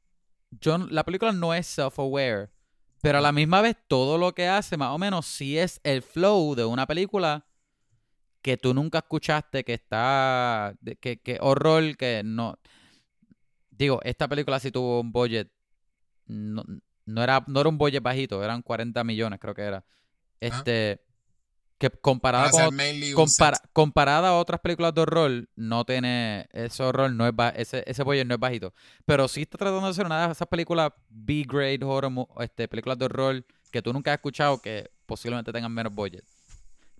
yo, la película no es self-aware, pero a la misma vez todo lo que hace más o menos sí es el flow de una película que tú nunca escuchaste, que está, que, que horror, que no, digo, esta película sí tuvo un budget, no, no era, no era un budget bajito, eran 40 millones creo que era, este, que comparada con Compara- comparada a otras películas de horror, no tiene. Ese horror no es ba- ese, ese budget no es bajito. Pero sí está tratando de hacer una de esas películas B-grade horror, este, películas de horror que tú nunca has escuchado que posiblemente tengan menos budget.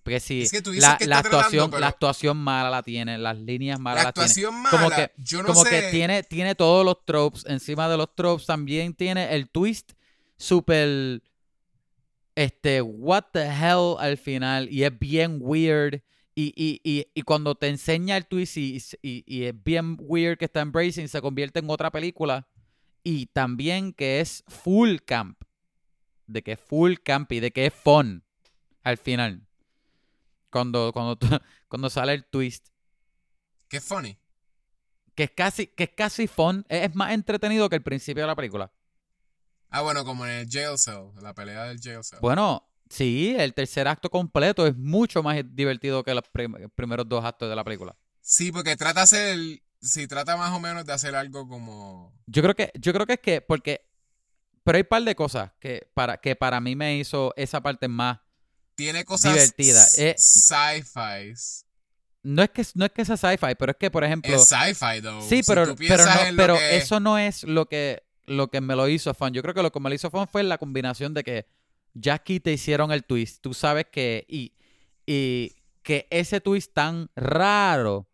Porque Es que tú dices la, que la tratando, actuación, pero- la actuación mala la tiene, las líneas malas La las tiene. actuación mala, Como que, yo no como sé. que tiene, tiene todos los tropes. Encima de los tropes también tiene el twist super. Este, what the hell al final. Y es bien weird. Y, y, y, y cuando te enseña el twist y, y, y es bien weird que está embracing, se convierte en otra película. Y también que es full camp. De que es full camp y de que es fun al final. Cuando, cuando, cuando sale el twist Qué funny. que es casi, que es casi fun, es es más entretenido que el principio de la película. Ah, bueno, como en el jail cell, la pelea del jail cell. Bueno, sí, el tercer acto completo es mucho más divertido que los prim- primeros dos actos de la película. Sí, porque trata de hacer, sí, trata más o menos de hacer algo como... Yo creo que, yo creo que es que, porque, pero hay un par de cosas que para, que para mí me hizo esa parte más. Tiene cosas Divertida, eh. sci-fi. No es que, no es que sea sci-fi, pero es que, por ejemplo. Es sci-fi, though. Sí, pero, pero, no, que- eso no es lo que, lo que me lo hizo fun. Yo creo que lo que me lo hizo fun fue la combinación de que Jackie te hicieron el twist. Tú sabes que. Y, y que ese twist tan raro.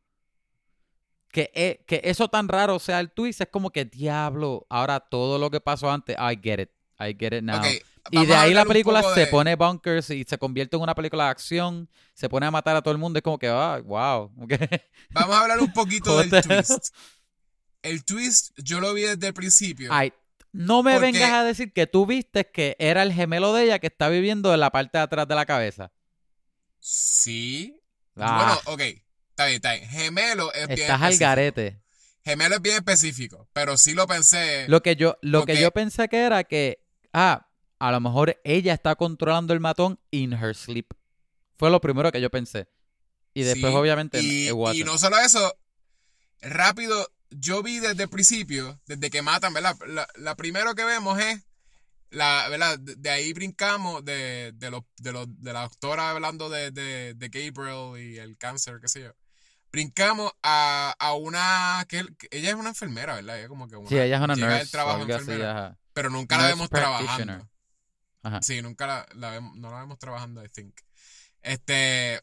Que, e- que eso tan raro sea el twist. Es como que diablo. Ahora todo lo que pasó antes. I get it. I get it now. Y de ahí la película se de- pone bunkers y se convierte en una película de acción. Se pone a matar a todo el mundo. Es como que, ah, wow. Vamos a hablar un poquito del twist. El twist yo lo vi desde el principio. Ay, no me Porque- vengas a decir que tú viste que era el gemelo de ella que está viviendo en la parte de atrás de la cabeza. Sí. Ah. Bueno, ok. Está bien, está bien. Gemelo es bien Estás al específico. garete. Gemelo es bien específico, pero sí lo pensé. Lo que yo, lo que yo pensé que era que, ah, a lo mejor ella está controlando el matón in her sleep. Fue lo primero que yo pensé. Y después, Sí, obviamente, y, y no solo eso, rápido, yo vi desde el principio, desde que matan, ¿verdad? La, la primero que vemos es, la, ¿verdad? De, de ahí brincamos de, de, los, de, los, de la doctora hablando de, de, de Gabriel y el cáncer, qué sé yo. Brincamos a, a una, que, que ella es una enfermera, ¿verdad? Ella como que una, Sí, ella es una nurse. trabajo así. Pero nunca la vemos trabajando. Ajá. Sí, nunca la, la vemos, no la vemos trabajando, I think. Este,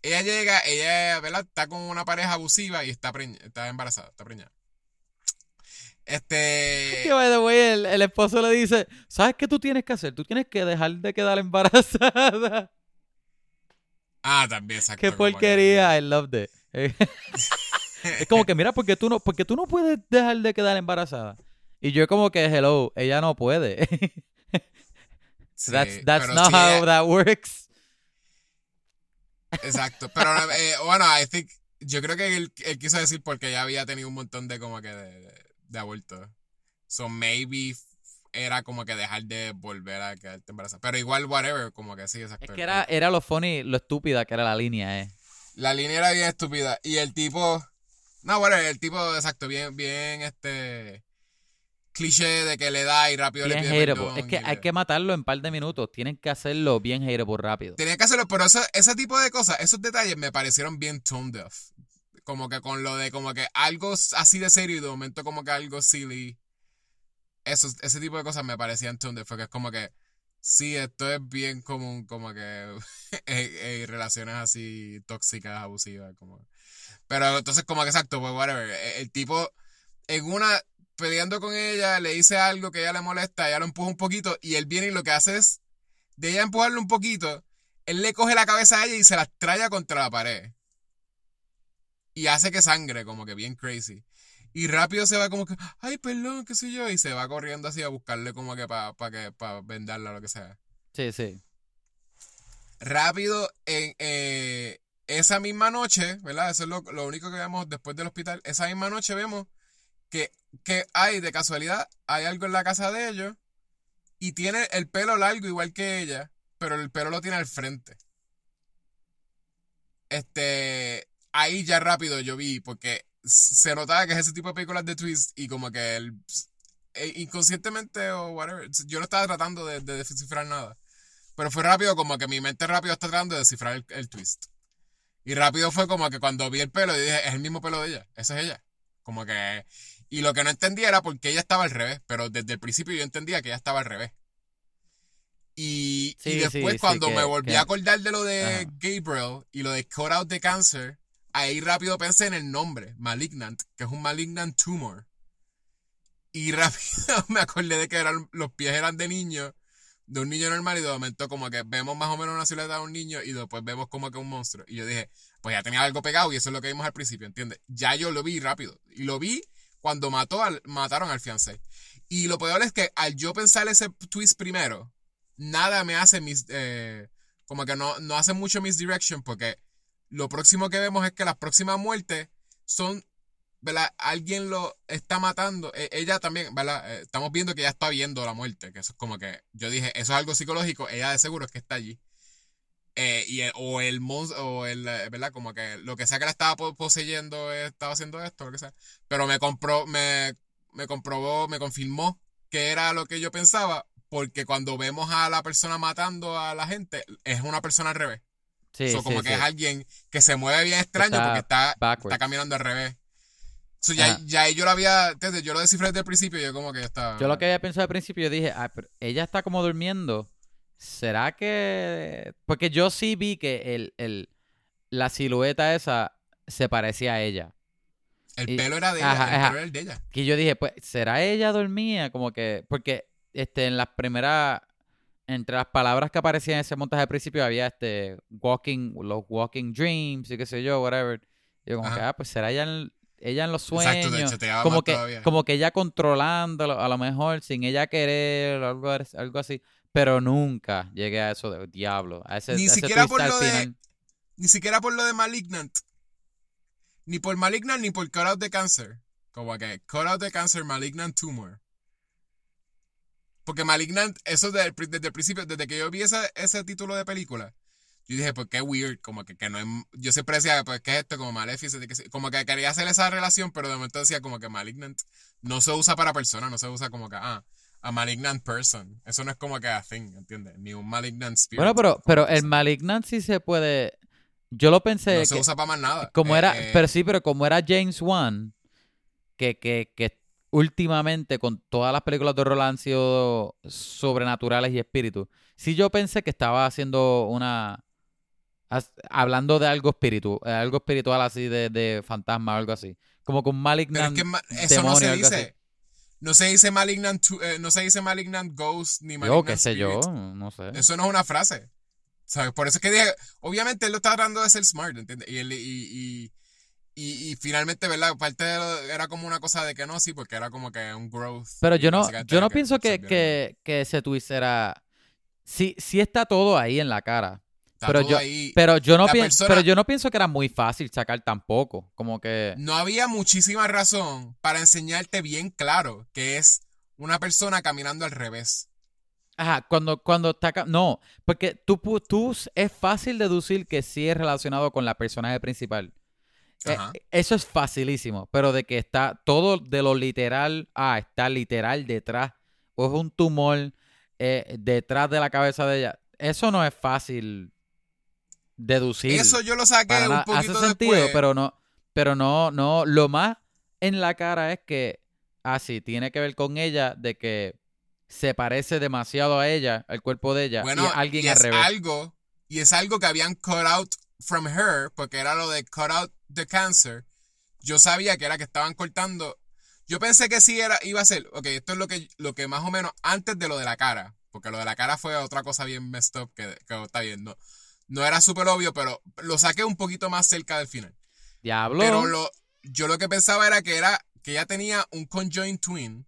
ella llega, ella, ¿verdad? Está con una pareja abusiva y está, preñ- está embarazada, está preñada. Este, Que, by the way, el, el esposo le dice, ¿sabes qué tú tienes que hacer? Tú tienes que dejar de quedar embarazada. ah, también, exacto. Qué porquería, I loved it. Es como que, mira, porque tú no, porque tú no puedes dejar de quedar embarazada. Y yo como que, hello, ella no puede. Sí, that's not how ella- that works. Exacto, pero eh, bueno, I think, yo creo que él, él quiso decir porque ya había tenido un montón de como que de, de, de abortos. So maybe era como que dejar de volver a quedarte embarazada. Pero igual, whatever, como que sí, exacto. Es que era, era lo funny, lo estúpida que era la línea, eh. La línea era bien estúpida. Y el tipo. No, bueno, el tipo, exacto, bien, bien, este. Cliché de que le da y rápido Bien le pide perdón Es que hay le- que matarlo en par de minutos. Tienen que hacerlo bien hateable rápido. Tenía que hacerlo, pero eso- ese tipo de cosas, esos detalles me parecieron bien tone deaf. Como que con lo de como que algo así de serio y de momento como que algo silly. Eso, ese tipo de cosas me parecían tone deaf. Porque es como que. Sí, esto es bien común, como que. en relaciones así tóxicas, abusivas. Como. Pero entonces, como que exacto, pues whatever. El, el tipo, en una, peleando con ella, le dice algo que ella le molesta, ella lo empuja un poquito, y él viene y lo que hace es, de ella empujarlo un poquito, él le coge la cabeza a ella y se la estrella contra la pared. y hace que sangre, como que bien crazy. Y rápido se va como que, ay, perdón, qué sé yo, y se va corriendo así a buscarle como que para que para vendarla o lo que sea. Sí, sí. Rápido, en eh, esa misma noche, ¿verdad? Eso es lo, lo, único que vemos después del hospital. Esa misma noche vemos que, que hay, de casualidad, hay algo en la casa de ellos y tiene el pelo largo igual que ella, pero el pelo lo tiene al frente. Este, ahí ya rápido yo vi, porque se notaba que es ese tipo de películas de twist y como que él e, inconscientemente o whatever, yo no estaba tratando de, descifrar nada. Pero fue rápido, como que mi mente rápido está tratando de descifrar el, twist. Y rápido fue como que cuando vi el pelo, dije, es el mismo pelo de ella, esa es ella. Como que... Y lo que no entendía era por qué ella estaba al revés, pero desde el principio yo entendía que ella estaba al revés. Y, después cuando me volví a acordar de lo de Gabriel y lo de Cut Out the Cancer, ahí rápido pensé en el nombre, Malignant, que es un Malignant Tumor. Y rápido me acordé de que eran, los pies eran de niño, de un niño normal, y de momento como que vemos más o menos una silueta de un niño y después vemos como que un monstruo. Y yo dije, pues ya tenía algo pegado y eso es lo que vimos al principio, ¿entiendes? Ya yo lo vi rápido. Y lo vi cuando mató al, mataron al fiancé. Y lo peor es que al yo pensar ese twist primero, nada me hace mis... Eh, como que no, no hace mucho misdirection porque lo próximo que vemos es que las próximas muertes son, ¿verdad? Alguien lo está matando. E, ella también, ¿verdad? Eh, estamos viendo que ella está viendo la muerte, que eso es como que, yo dije, eso es algo psicológico, ella de seguro es que está allí. Eh, y, o el o el, eh, ¿verdad? Como que lo que sea que la estaba poseyendo estaba haciendo esto, lo que sea. Pero me compró, me, me comprobó, me confirmó que era lo que yo pensaba, porque cuando vemos a la persona matando a la gente, es una persona al revés. Sí, como que es alguien que se mueve bien extraño porque está, está caminando al revés. ya, ya, yo lo había, yo lo descifré desde el principio yo como que estaba... Yo lo que había pensado al principio, yo dije, ah, ella está como durmiendo. ¿Será que...? Porque yo sí vi que el, el, la silueta esa se parecía a ella. El pelo era de ella, el pelo era el de ella. Y yo dije, pues, ¿será ella dormía? Como que... Porque este, en las primeras entre las palabras que aparecían en ese montaje al principio había este walking, los walking dreams y qué sé yo, whatever. Y yo como que, ah, pues será ella en, ella en los sueños. como que, como que ella controlándolo, a lo mejor sin ella querer, algo, algo así. Pero nunca llegué a eso de diablo. A ese, ni siquiera por lo de. Ni siquiera por lo de Malignant. Ni por Malignant ni por Cut Out the Cancer. Como que Cut Out the Cancer, Malignant Tumor. Porque Malignant, eso desde, desde el principio, desde que yo vi ese, ese título de película, yo dije, pues qué weird, como que, que no es, yo siempre decía, pues qué es esto, como Maleficent, como que quería hacer esa relación, pero de momento decía como que Malignant no se usa para personas, no se usa como que, ah, a Malignant person. Eso no es como que a thing, ¿entiendes? Ni un Malignant spirit. Bueno, pero, pero el Malignant sí se puede, yo lo pensé. No se usa para más nada. Como era, eh, pero sí, pero como era James Wan, que, que, que últimamente con todas las películas de horror han sido sobrenaturales y espíritus. Sí yo pensé que estaba haciendo una... Hablando de algo espíritu, algo espiritual así de, de fantasma o algo así. Como con Malignant Pero es que eso no se dice. No se dice Malignant, eh, no se dice Malignant Ghost ni Malignant Yo qué sé yo, no sé. Eso no es una frase. ¿Sabes? Por eso es que dije, obviamente él lo está tratando de ser smart, ¿entiendes? Y, él, y y, finalmente, ¿verdad? Parte era como una cosa de que no, sí, porque era como que un growth. Pero yo no, yo no pienso que, que, que, ese twist era. Sí, sí está todo ahí en la cara. Pero yo, pero yo no pienso, pero yo no pienso que era muy fácil sacar tampoco. Como que. No había muchísima razón para enseñarte bien claro que es una persona caminando al revés. Ajá, cuando, cuando está... No, porque tú, tú es fácil deducir que sí es relacionado con la personaje principal. Eh, eso es facilísimo, pero de que está todo de lo literal, ah, está literal detrás, o es un tumor eh, detrás de la cabeza de ella, eso no es fácil deducir. Eso yo lo saqué un poquito Hace sentido, pero no, pero no, no, lo más en la cara es que, ah, sí, tiene que ver con ella, de que se parece demasiado a ella, al cuerpo de ella, bueno, y alguien es algo, y es algo que habían cut out from her, porque era lo de cut out the cancer, yo sabía que era que estaban cortando. Yo pensé que sí era, iba a ser, ok, esto es lo que, lo que más o menos antes de lo de la cara, porque lo de la cara fue otra cosa bien messed up que, que está viendo. No, era súper obvio, pero lo saqué un poquito más cerca del final. Diablo. Pero lo, yo lo que pensaba era que era que ella tenía un conjoined twin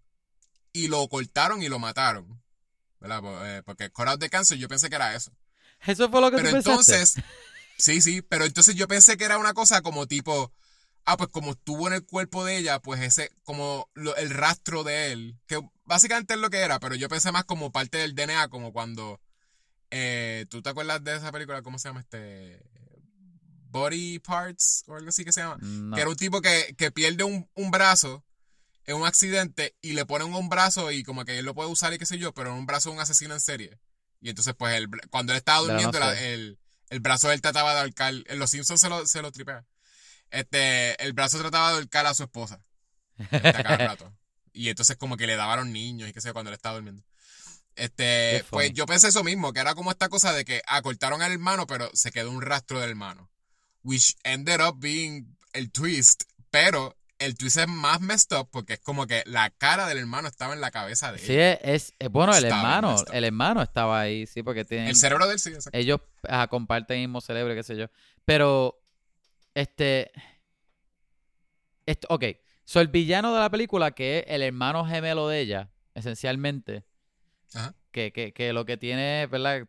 y lo cortaron y lo mataron. ¿Verdad? Eh, Porque cut out de cáncer, yo pensé que era eso. Eso fue lo que Pero tú pensaste. entonces, sí, sí, pero entonces yo pensé que era una cosa como tipo, ah, pues como estuvo en el cuerpo de ella, pues ese, como lo- el rastro de él, que básicamente es lo que era, pero yo pensé más como parte del DNA, como cuando, eh, ¿tú te acuerdas de esa película? ¿Cómo se llama este? Body Parts o algo así que se llama. No. Que era un tipo que, que pierde un, un brazo en un accidente y le ponen un brazo y como que él lo puede usar y qué sé yo, pero en un brazo de un asesino en serie. Y entonces, pues, bra- cuando él estaba no durmiendo, sé. el, el brazo de él trataba de ahorcar. En los Simpsons se lo, se lo tripea. Este, el brazo trataba de ahorcar a su esposa. Este, a cada rato. Y entonces como que le daban a los niños y qué sé yo, cuando él estaba durmiendo. Este, pues yo pensé eso mismo, que era como esta cosa de que acortaron al hermano, pero se quedó un rastro del hermano. Which ended up being el twist, pero el twist es más messed up porque es como que la cara del hermano estaba en la cabeza de él. Sí, es, es- es- bueno, el Estaba hermano, el hermano estaba ahí, sí, porque tienen, El cerebro del sí, exacto. ellos ajá, comparten el mismo cerebro, qué sé yo. Pero, este, esto, ok, so el villano de la película, que es el hermano gemelo de ella, esencialmente, Ajá. que, que, que lo que tiene, ¿verdad?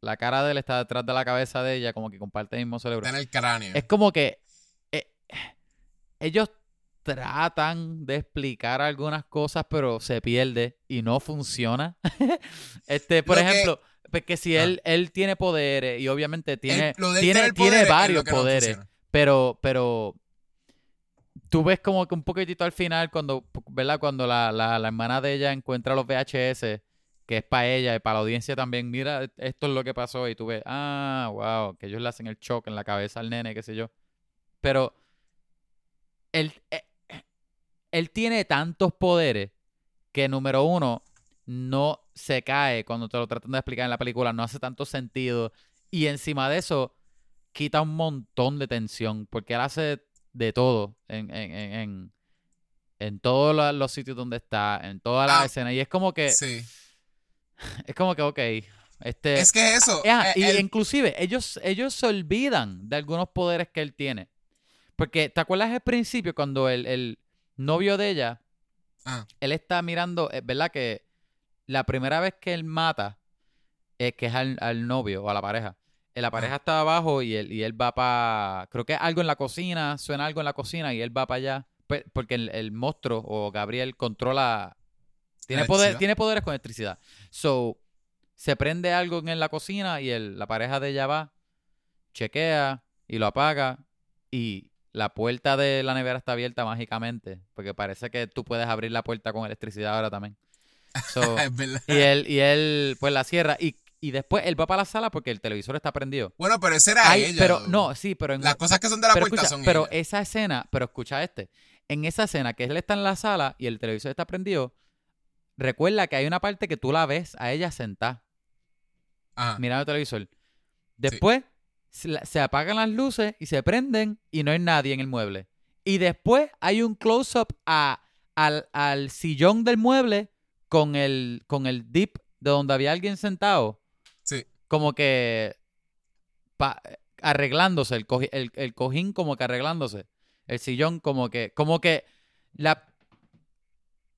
La cara de él está detrás de la cabeza de ella, como que comparte el mismo cerebro. Está en el cráneo. Es como que eh, ellos tratan de explicar algunas cosas, pero se pierde y no funciona. este, por Lo ejemplo, pues que si Ah. él, él tiene poderes y obviamente tiene, él tiene, tiene varios no poderes, funciona. pero, pero tú ves como que un poquitito al final cuando, ¿verdad? Cuando la, la, la hermana de ella encuentra los VHS, que es para ella y para la audiencia también, mira, esto es lo que pasó y tú ves, ah, wow, que ellos le hacen el shock en la cabeza al nene, qué sé yo. Pero él, eh, él tiene tantos poderes que número uno, no se cae cuando te lo tratan de explicar en la película, no hace tanto sentido. Y encima de eso, quita un montón de tensión, porque él hace de todo en, en, en, en, en todos la- los sitios donde está, en todas las Ah, escenas. Y es como que, Sí. es como que, ok, este... Es que eso. Ah, eh, y el- inclusive, ellos, ellos se olvidan de algunos poderes que él tiene. Porque, ¿te acuerdas al principio cuando el, el novio de ella, ah, él está mirando, es verdad que la primera vez que él mata, es que es al, al novio o a la pareja. Eh, La pareja está abajo y él, y él va para, creo que algo en la cocina, suena algo en la cocina y él va para allá. Pues, porque el, el monstruo o Gabriel controla, tiene, poder, tiene poderes con electricidad. So, se prende algo en la cocina y el- la pareja de ella va, chequea y lo apaga y la puerta de la nevera está abierta mágicamente porque parece que tú puedes abrir la puerta con electricidad ahora también. So, es verdad. y él y él pues la cierra y, y después él va para la sala porque el televisor está prendido. Bueno, pero ese era Ay, ella. pero dude. no, sí, pero en Las cosas que son de la pero puerta escucha, son pero ella. esa escena, pero escucha este. En esa escena que él está en la sala y el televisor está prendido, recuerda que hay una parte que tú la ves a ella sentada Ajá. mirando el televisor. Después se apagan las luces y se prenden y no hay nadie en el mueble. Y después hay un close-up a, al, al sillón del mueble con el, con el dip de donde había alguien sentado. Sí. Como que pa- arreglándose, el, coji- el, el cojín como que arreglándose. El sillón como que, como que la...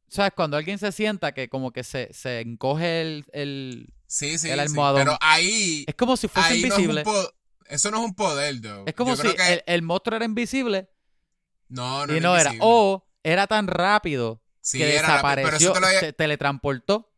¿Sabes? Cuando alguien se sienta que como que se, se encoge el, el... Sí, sí. el sí. almohadón. Pero ahí. Es como si fuese invisible. No es eso no es un poder, though. Es como Yo si que- el, el monstruo era invisible No, no y no era. invisible. O era tan rápido Sí, que era rápido, pero desapareció, eso te, lo, se teletransportó.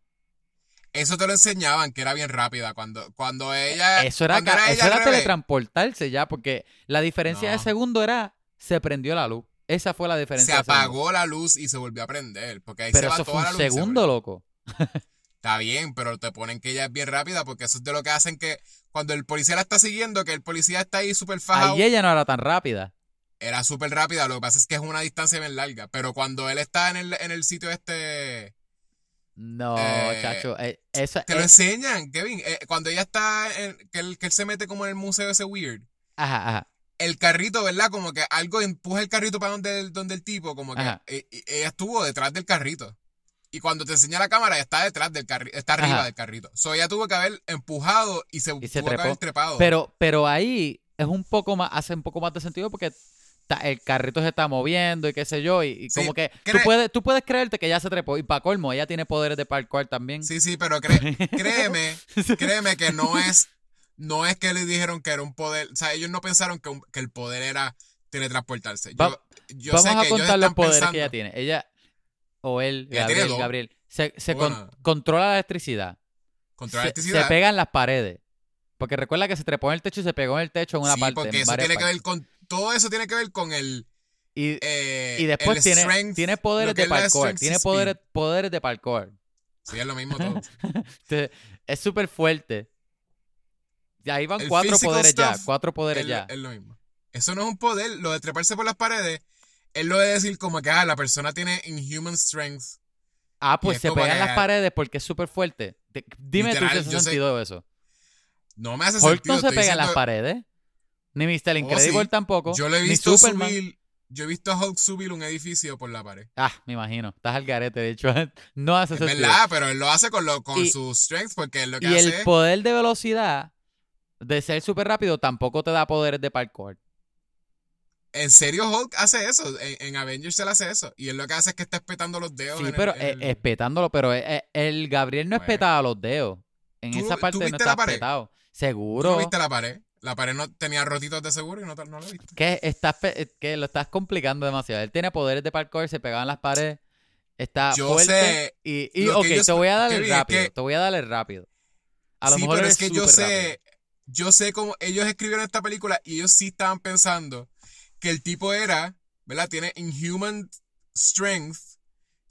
Eso te lo enseñaban, que era bien rápida. Cuando, cuando ella. Eso era, cuando ca- era eso ella era teletransportarse ya, porque la diferencia de segundo era se prendió la luz. Esa fue la Se diferencia. segundo. apagó la luz y se volvió a prender. Porque ahí se Pero va eso fue toda la luz. y se segundo, loco. Está bien, pero te ponen que ella es bien rápida porque eso es de lo que hacen que cuando el policía la está siguiendo, que el policía está ahí súper fajado, Ahí ella no era tan rápida. era súper rápida. Lo que pasa es que es una distancia bien larga. Pero cuando él está en el, en el sitio este. No, Eh, chacho. eh, esa, Te lo eh, enseñan, Kevin. Eh, cuando ella está. En, que, él, que él se mete como en el museo ese weird. ajá, ajá. El carrito, ¿verdad? Como que algo empuja el carrito para donde, el- donde el tipo. Como que Ajá. ella estuvo detrás del carrito. Y cuando te enseña la cámara, ella está detrás del carrito. Está arriba Ajá. del carrito. So ella tuvo que haber empujado y se, Y se tuvo que haber trepó. trepado. Pero, pero ahí es un poco más, hace un poco más de sentido porque el carrito se está moviendo y qué sé yo, y, y Sí, como que tú puedes, tú puedes creerte que ya se trepó, y para colmo, ella tiene poderes de parkour también. Sí, sí, pero cre- créeme, créeme que no es, no es que le dijeron que era un poder, o sea, ellos no pensaron que, un- que el poder era teletransportarse. Yo, Va- yo Vamos sé a que contar los poderes pensando, que ella tiene. Ella, o él, Ella Gabriel. Gabriel, se, se con- Bueno. controla la electricidad. contra la se, electricidad. se pega en las paredes. Porque recuerda que se trepó en el techo y se pegó en el techo en una sí, parte. porque en eso varias tiene que ver con, todo eso tiene que ver con el, Y, eh, y después el tiene, strength, tiene poderes de parkour. Tiene poderes, poderes de parkour. Sí, es lo mismo todo. Es súper fuerte. Y ahí van El cuatro poderes ya. Cuatro poderes es, ya. es lo mismo. Eso no es un poder, lo de treparse por las paredes, es lo de decir como que ah, la persona tiene inhuman strength. Ah, pues es se como pegan las paredes porque es súper fuerte. Te- Dime tú hace yo sé- sentido eso. No me hace Hulk sentido. no se pega en las paredes. Ni Mr. Oh, Incredible sí. tampoco. Yo lo he visto subir, yo he visto a Hulk subir un edificio por la pared. Ah, me imagino. Estás al garete, de hecho. no hace Es sentido. verdad, pero él lo hace con, lo, con Y- su strength porque él lo que Y hace el es... poder de velocidad, de ser súper rápido, tampoco te da poderes de parkour. En serio, Hulk hace eso. En, en Avengers él hace eso. Y él lo que hace es que está espetando los dedos. Sí, en el- pero eh, el- espetándolo, pero eh, eh, el Gabriel no Bueno. espetaba los dedos. En ¿Tú- esa tú parte no está la pared? espetado. ¿Tú Seguro. no viste la pared? La pared no tenía rotitos de seguro y no, no lo viste. que estás que lo estás complicando demasiado. Él tiene poderes de parkour, se pegaba en las paredes. Está Yo fuerte. sé y, y ok, te voy a darle es rápido. que- Te voy a darle rápido. A lo sí, mejor pero es que yo sé, rápido. yo sé cómo ellos escribieron esta película y ellos sí estaban pensando que el tipo era, ¿verdad? Tiene inhuman strength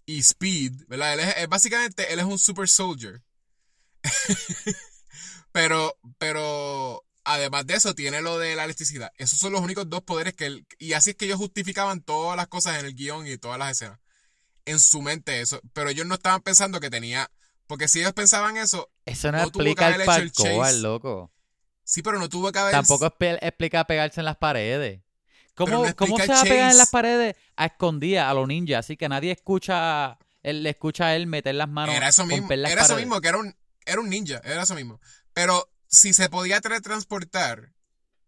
y speed, ¿verdad? Él es, es- básicamente, él es un super soldier. pero, pero, además de eso, tiene lo de la electricidad. Esos son los únicos dos poderes que él, y así es que ellos justificaban todas las cosas en el guion y todas las escenas. En su mente eso, pero ellos no estaban pensando que tenía, porque si ellos pensaban eso, Eso no, no tuvo que explica el parkour, chase. loco. sí, pero no tuvo que haber... Tampoco explica pegarse en las paredes. ¿Cómo, no cómo se va a pegar en las paredes a escondidas a los ninjas? Así que nadie escucha, él le escucha a él meter las manos, Era eso mismo, era eso mismo, que era un, era un ninja, era eso mismo. Pero si se podía teletransportar,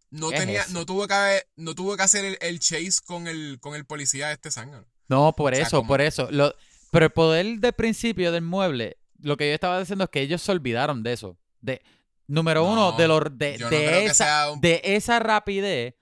no ¿Qué es tenía, no tuvo que haber- no tuvo que hacer el, el chase con el, con el policía este zángano. No, por O sea, eso, como- por eso. Lo- pero el poder del principio del mueble, lo que yo estaba diciendo es que ellos se olvidaron de eso. De, número No, uno, de, los de, no de esa, un- de esa rapidez,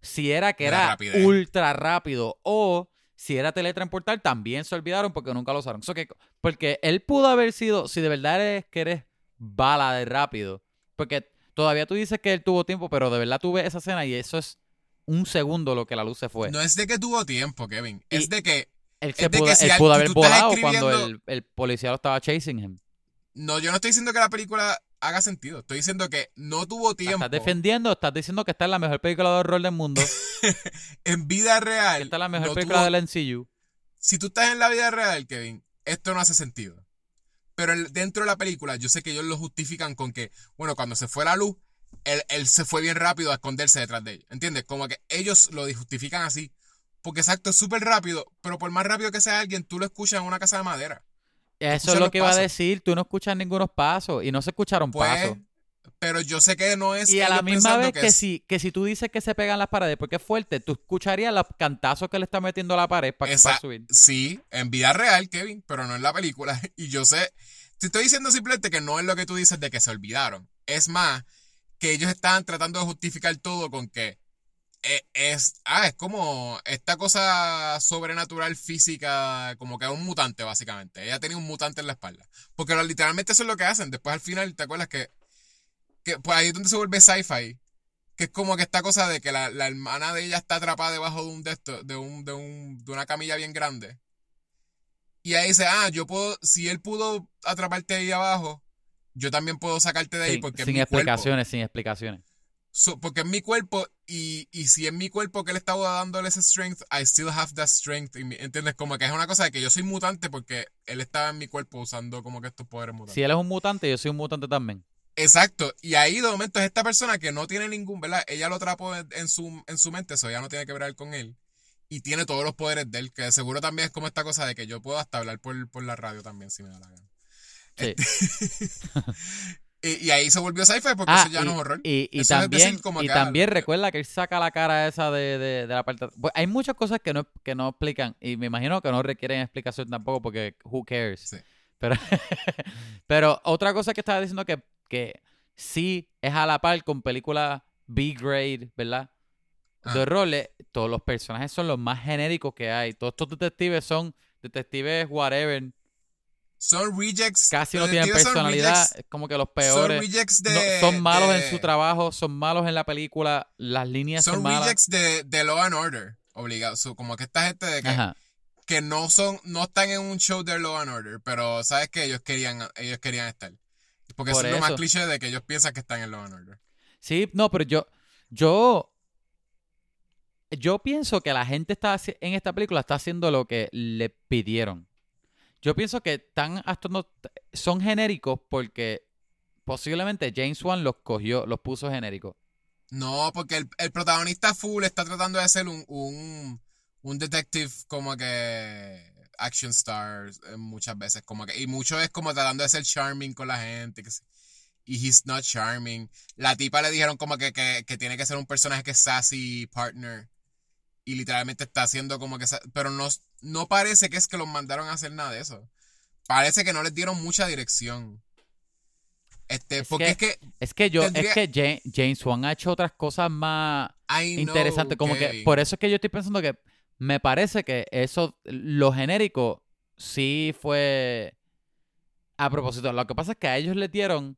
si era que De era rapidez. ultra rápido o si era teletransportar, también se olvidaron porque nunca lo usaron. So que- porque él pudo haber sido, si de verdad eres que eres bala de rápido, porque todavía tú dices que él tuvo tiempo, pero de verdad tuve esa escena y eso es un segundo lo que la luz se fue. No es de que tuvo tiempo, Kevin. Y- Es de que, Él, se pudo, que si él al- pudo tú- haber volado cuando el, el policía lo estaba chasing him. no, yo no estoy diciendo que la película haga sentido. Estoy diciendo que no tuvo ¿La tiempo ¿Estás defendiendo? ¿Estás diciendo que esta es la mejor película de horror del mundo? en vida real. esta es la mejor no película tuvo- del MCU. si tú estás en la vida real, Kevin, esto no hace sentido. Pero el- dentro de la película, yo sé que ellos lo justifican con que, bueno, cuando se fue la luz, él, él se fue bien rápido a esconderse detrás de ellos. ¿Entiendes? Como que ellos lo justifican así. Porque exacto, es súper rápido, pero por más rápido que sea alguien, tú lo escuchas en una casa de madera. Eso es lo que iba a pasos. decir. Tú no escuchas ningunos pasos y no se escucharon Pues, pasos. Pero yo sé que no es. Y a la misma vez que, es- si, que si tú dices que se pegan las paredes porque es fuerte, tú escucharías los cantazos que le está metiendo a la pared para, Esa- para subir. Sí, en vida real, Kevin, pero no en la película. Y yo sé, te estoy diciendo simplemente que no es lo que tú dices de que se olvidaron. Es más, que ellos estaban tratando de justificar todo con que eh, es, ah, es como esta cosa sobrenatural física, como que es un mutante, básicamente. Ella tenía un mutante en la espalda. Porque literalmente eso es lo que hacen. Después al final, ¿te acuerdas que, que pues ahí es donde se vuelve sci-fi? Que es como que esta cosa de que la, la hermana de ella está atrapada debajo de un de de un, de un, de una camilla bien grande. Y ahí dice, ah, yo puedo, si él pudo atraparte ahí abajo, yo también puedo sacarte de ahí Sin, porque es sin cuerpo. explicaciones, sin explicaciones. So- porque es mi cuerpo y, y si es mi cuerpo que él estaba dándole ese strength, I still have that strength. ¿Entiendes? Como que es una cosa de que yo soy mutante porque él estaba en mi cuerpo usando como que estos poderes mutantes. Si él es un mutante, yo soy un mutante también. Exacto. Y ahí de momento es esta persona que no tiene ningún, ¿verdad? Ella lo atrapó en, su, en su mente, eso ya no tiene que ver con él. Y tiene todos los poderes de él, que seguro también es como esta cosa de que yo puedo hasta hablar por, por la radio también, si me da la gana. Sí. Y, y ahí se volvió sci-fi porque eso ya y, no es horror. Y, también, decir, como y que, ah, también lo- recuerda que él saca la cara esa de, de, de la parte... Pues hay muchas cosas que no, que no explican y me imagino que no requieren explicación tampoco porque who cares. Sí. Pero, pero otra cosa que estaba diciendo que, que sí es a la par con películas B-grade, ¿verdad? Ah. De roles, todos los personajes son los más genéricos que hay. Todos estos detectives son detectives whatever. Son rejects. Casi no tienen son personalidad. rejects- Es como que los Son peores. rejects No, de. son malos de- en su trabajo, son malos en la película, las líneas son, Son malas. rejects de, de Law and Order. Obligado. So, como que esta gente de que, Ajá. que no son, no están en un show de Law and Order, pero sabes que ellos querían, ellos querían estar. Porque Por eso es lo más cliché de que ellos piensan que están en Law and Order. Sí, no, pero yo, yo, yo pienso que la gente está en esta película está haciendo lo que le pidieron. Yo pienso que están son genéricos porque posiblemente James Wan los cogió, los puso genéricos. No, porque el, el protagonista full está tratando de ser un, un, un detective como que action star eh, muchas veces, como que, y mucho es como tratando de ser charming con la gente, que y he's not charming. La tipa le dijeron como que, que, que tiene que ser un personaje que es sassy partner, y literalmente está haciendo como que, pero no, no parece que es que los mandaron a hacer nada de eso. Parece que no les dieron mucha dirección. Este, Es porque que- es que Es que yo, Tendría- es que Ja- James Wan ha hecho otras cosas más I know, interesantes, como que por eso es que yo estoy pensando que me parece que eso, lo genérico, sí fue a propósito. Lo que pasa es que a ellos le dieron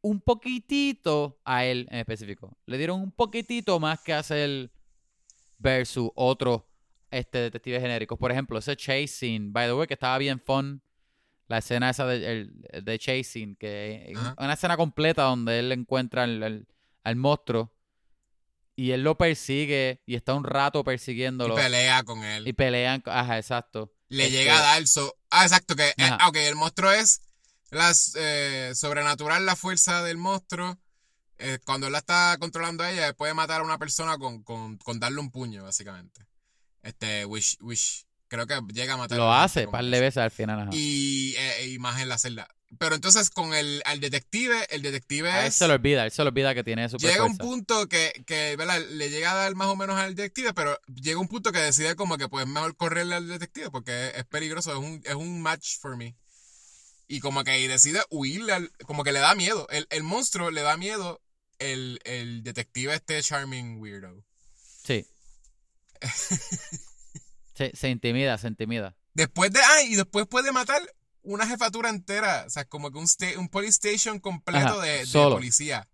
un poquitito a él en específico. Le dieron un poquitito más que hacer versus otros este, detectives genéricos. Por ejemplo, ese chasing, by the way, que estaba bien fun. La escena esa de, el- de chasing, que una escena completa donde él encuentra al, al- al monstruo y él lo persigue y está un rato y persiguiéndolo pelea con él. y pelean. Ajá, exacto. le Este, llega a dar so ah exacto que eh, Ajá. ah, ok, el monstruo es las eh, sobrenatural la fuerza del monstruo eh, cuando él la está controlando a ella puede matar a una persona con, con, con darle un puño básicamente este wish wish creo que llega a matar Lo hace, par de veces al final. Ajá. y, eh, y más en la celda pero entonces con el al detective el detective A él es se le olvida, él se le olvida que tiene super llega un punto que, que ¿verdad? le llega a dar más o menos al detective, pero llega un punto que decide como que pues mejor correrle al detective porque es, es peligroso, es un, es un match for me. Y como que decide huirle, al- como que le da miedo. El, el monstruo le da miedo el, el detective este charming weirdo. Sí. se, se intimida, se intimida. Después de, ah, y después puede matar una jefatura entera, o sea, como que un, un police station completo Ajá, de, de policía.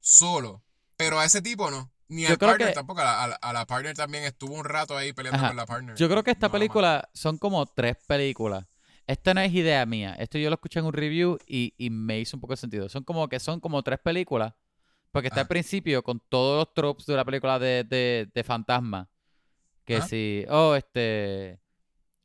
Solo. Pero a ese tipo no. Ni Yo al partner que- tampoco. A la, a partner también estuvo un rato ahí peleando Ajá. con la partner. Yo creo que esta No película son como tres películas. Esta no es idea mía. Esto yo lo escuché en un review y, y me hizo un poco de sentido. Son como que son como tres películas. Porque está Ajá. al principio con todos los tropes de la película de, de, de fantasma. Que Ajá. si, oh, este,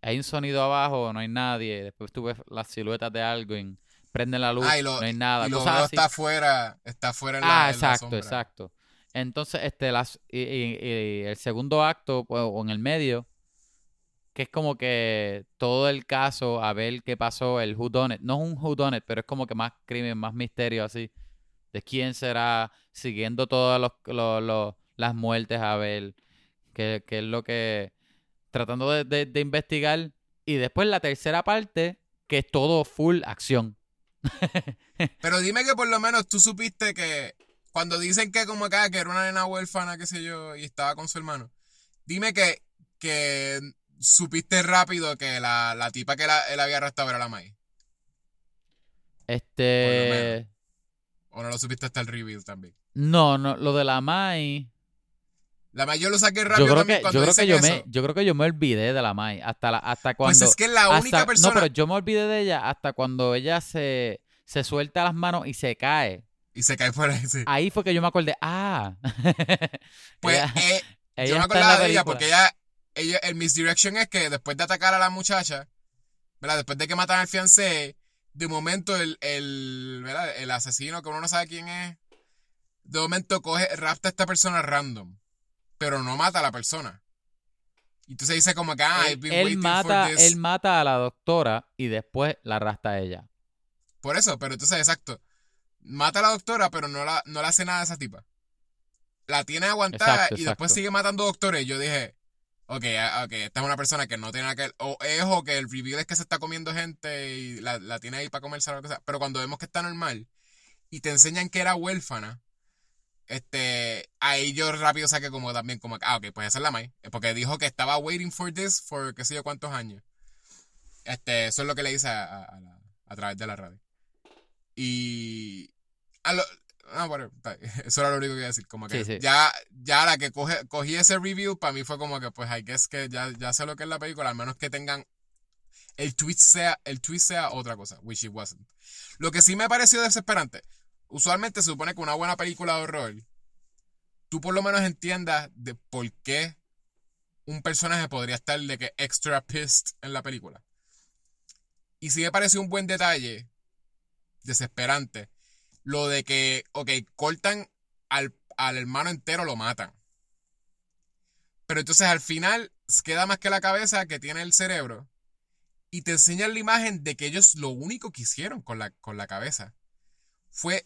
hay un sonido abajo, no hay nadie. Después tú ves las siluetas de alguien, prenden la luz, Ah, lo- no hay nada. Y lo veo está afuera, está afuera en la, Ah, en la exacto, sombra. exacto. Entonces, este, las, y, y- y el segundo acto, pues, o en el medio, que es como que todo el caso, a ver qué pasó, el who done it. No es un who done it, pero es como que más crimen, más misterio así. De quién será, siguiendo todas los, los- los- las muertes a ver qué, qué es lo que... Tratando de, de- de investigar. Y después la tercera parte, que es todo full acción. Pero dime que por lo menos tú supiste que cuando dicen que como acá, que era una nena huérfana, qué sé yo, y estaba con su hermano, dime que, que supiste rápido que la, la tipa que la- él había arrestado era la maíz. Este... O no lo supiste hasta el reveal también. No, no, lo de la Mai. La maíz yo lo saqué Yo rápido creo también que, cuando yo creo que yo eso. me, yo creo que yo me olvidé de la Mai hasta la, hasta cuando. Pues es que es la única hasta- persona. No, pero yo me olvidé de ella hasta cuando ella se, se suelta las manos y se cae. Y se cae ahí, sí. Ahí fue que yo me acordé. Ah. Pues ella, eh, ella yo me acordaba de ella porque ella, ella, el misdirection es que después de atacar a la muchacha, ¿verdad? Después de que matan al fiancé, de momento el, el, ¿verdad? el asesino, que uno no sabe quién es, de momento coge, rapta a esta persona random, pero no mata a la persona. Y entonces dice como que, ah, I've él, been él waiting mata, for this. él mata a la doctora y después la arrastra a ella. Por eso, pero entonces, exacto. Mata a la doctora, pero no, la, no le hace nada a esa tipa. La tiene aguantada Exacto, y después sigue matando doctores. Yo dije, ok, ok, esta es una persona que no tiene nada que O es o que el reveal es que se está comiendo gente y la, la tiene ahí para comerse o lo que sea. Pero cuando vemos que está normal y te enseñan que era huérfana, este, ahí yo rápido saqué como también, como, ah, ok, pues esa es la May. Porque dijo que estaba waiting for this for qué sé yo cuántos años. Este, eso es lo que le dice a, a- a la- a través de la radio. Y. A lo, ah, bueno, eso era lo único que iba a decir. Como que Sí, sí. ya, ya la que coge, cogí ese review, para mí fue como que, pues, I guess que ya, ya sé lo que es la película, al menos que tengan. El twist sea, el twist sea otra cosa, which it wasn't. Lo que sí me pareció desesperante. Usualmente se supone que una buena película de horror, tú por lo menos entiendas de por qué un personaje podría estar de que extra pissed en la película. Y sí me pareció un buen detalle, desesperante, lo de que, ok, cortan al, al hermano entero, lo matan. Pero entonces al final queda más que la cabeza que tiene el cerebro. Y te enseñan la imagen de que ellos lo único que hicieron con la, con la cabeza fue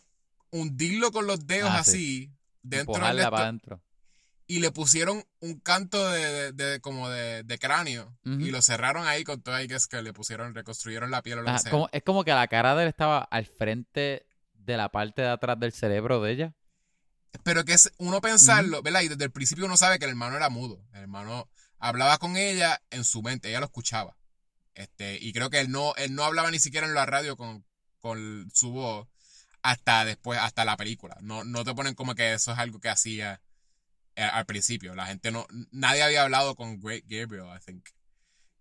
hundirlo con los dedos Ah, sí. así dentro del para adentro. y le pusieron un canto de, de- de- como de, de cráneo y lo cerraron ahí con todo ahí que es que le pusieron, reconstruyeron la piel o lo Ajá, que sea. como- es como que la cara de él estaba al frente de la parte de atrás del cerebro de ella. Pero que es uno pensarlo, ¿verdad? Y desde el principio uno sabe que el hermano era mudo. El hermano hablaba con ella en su mente, ella lo escuchaba. Este, y creo que él no, él no hablaba ni siquiera en la radio con, con su voz hasta después, hasta la película. No, no te ponen como que eso es algo que hacía eh, al principio. La gente no, nadie había hablado con Great Gabriel, I think.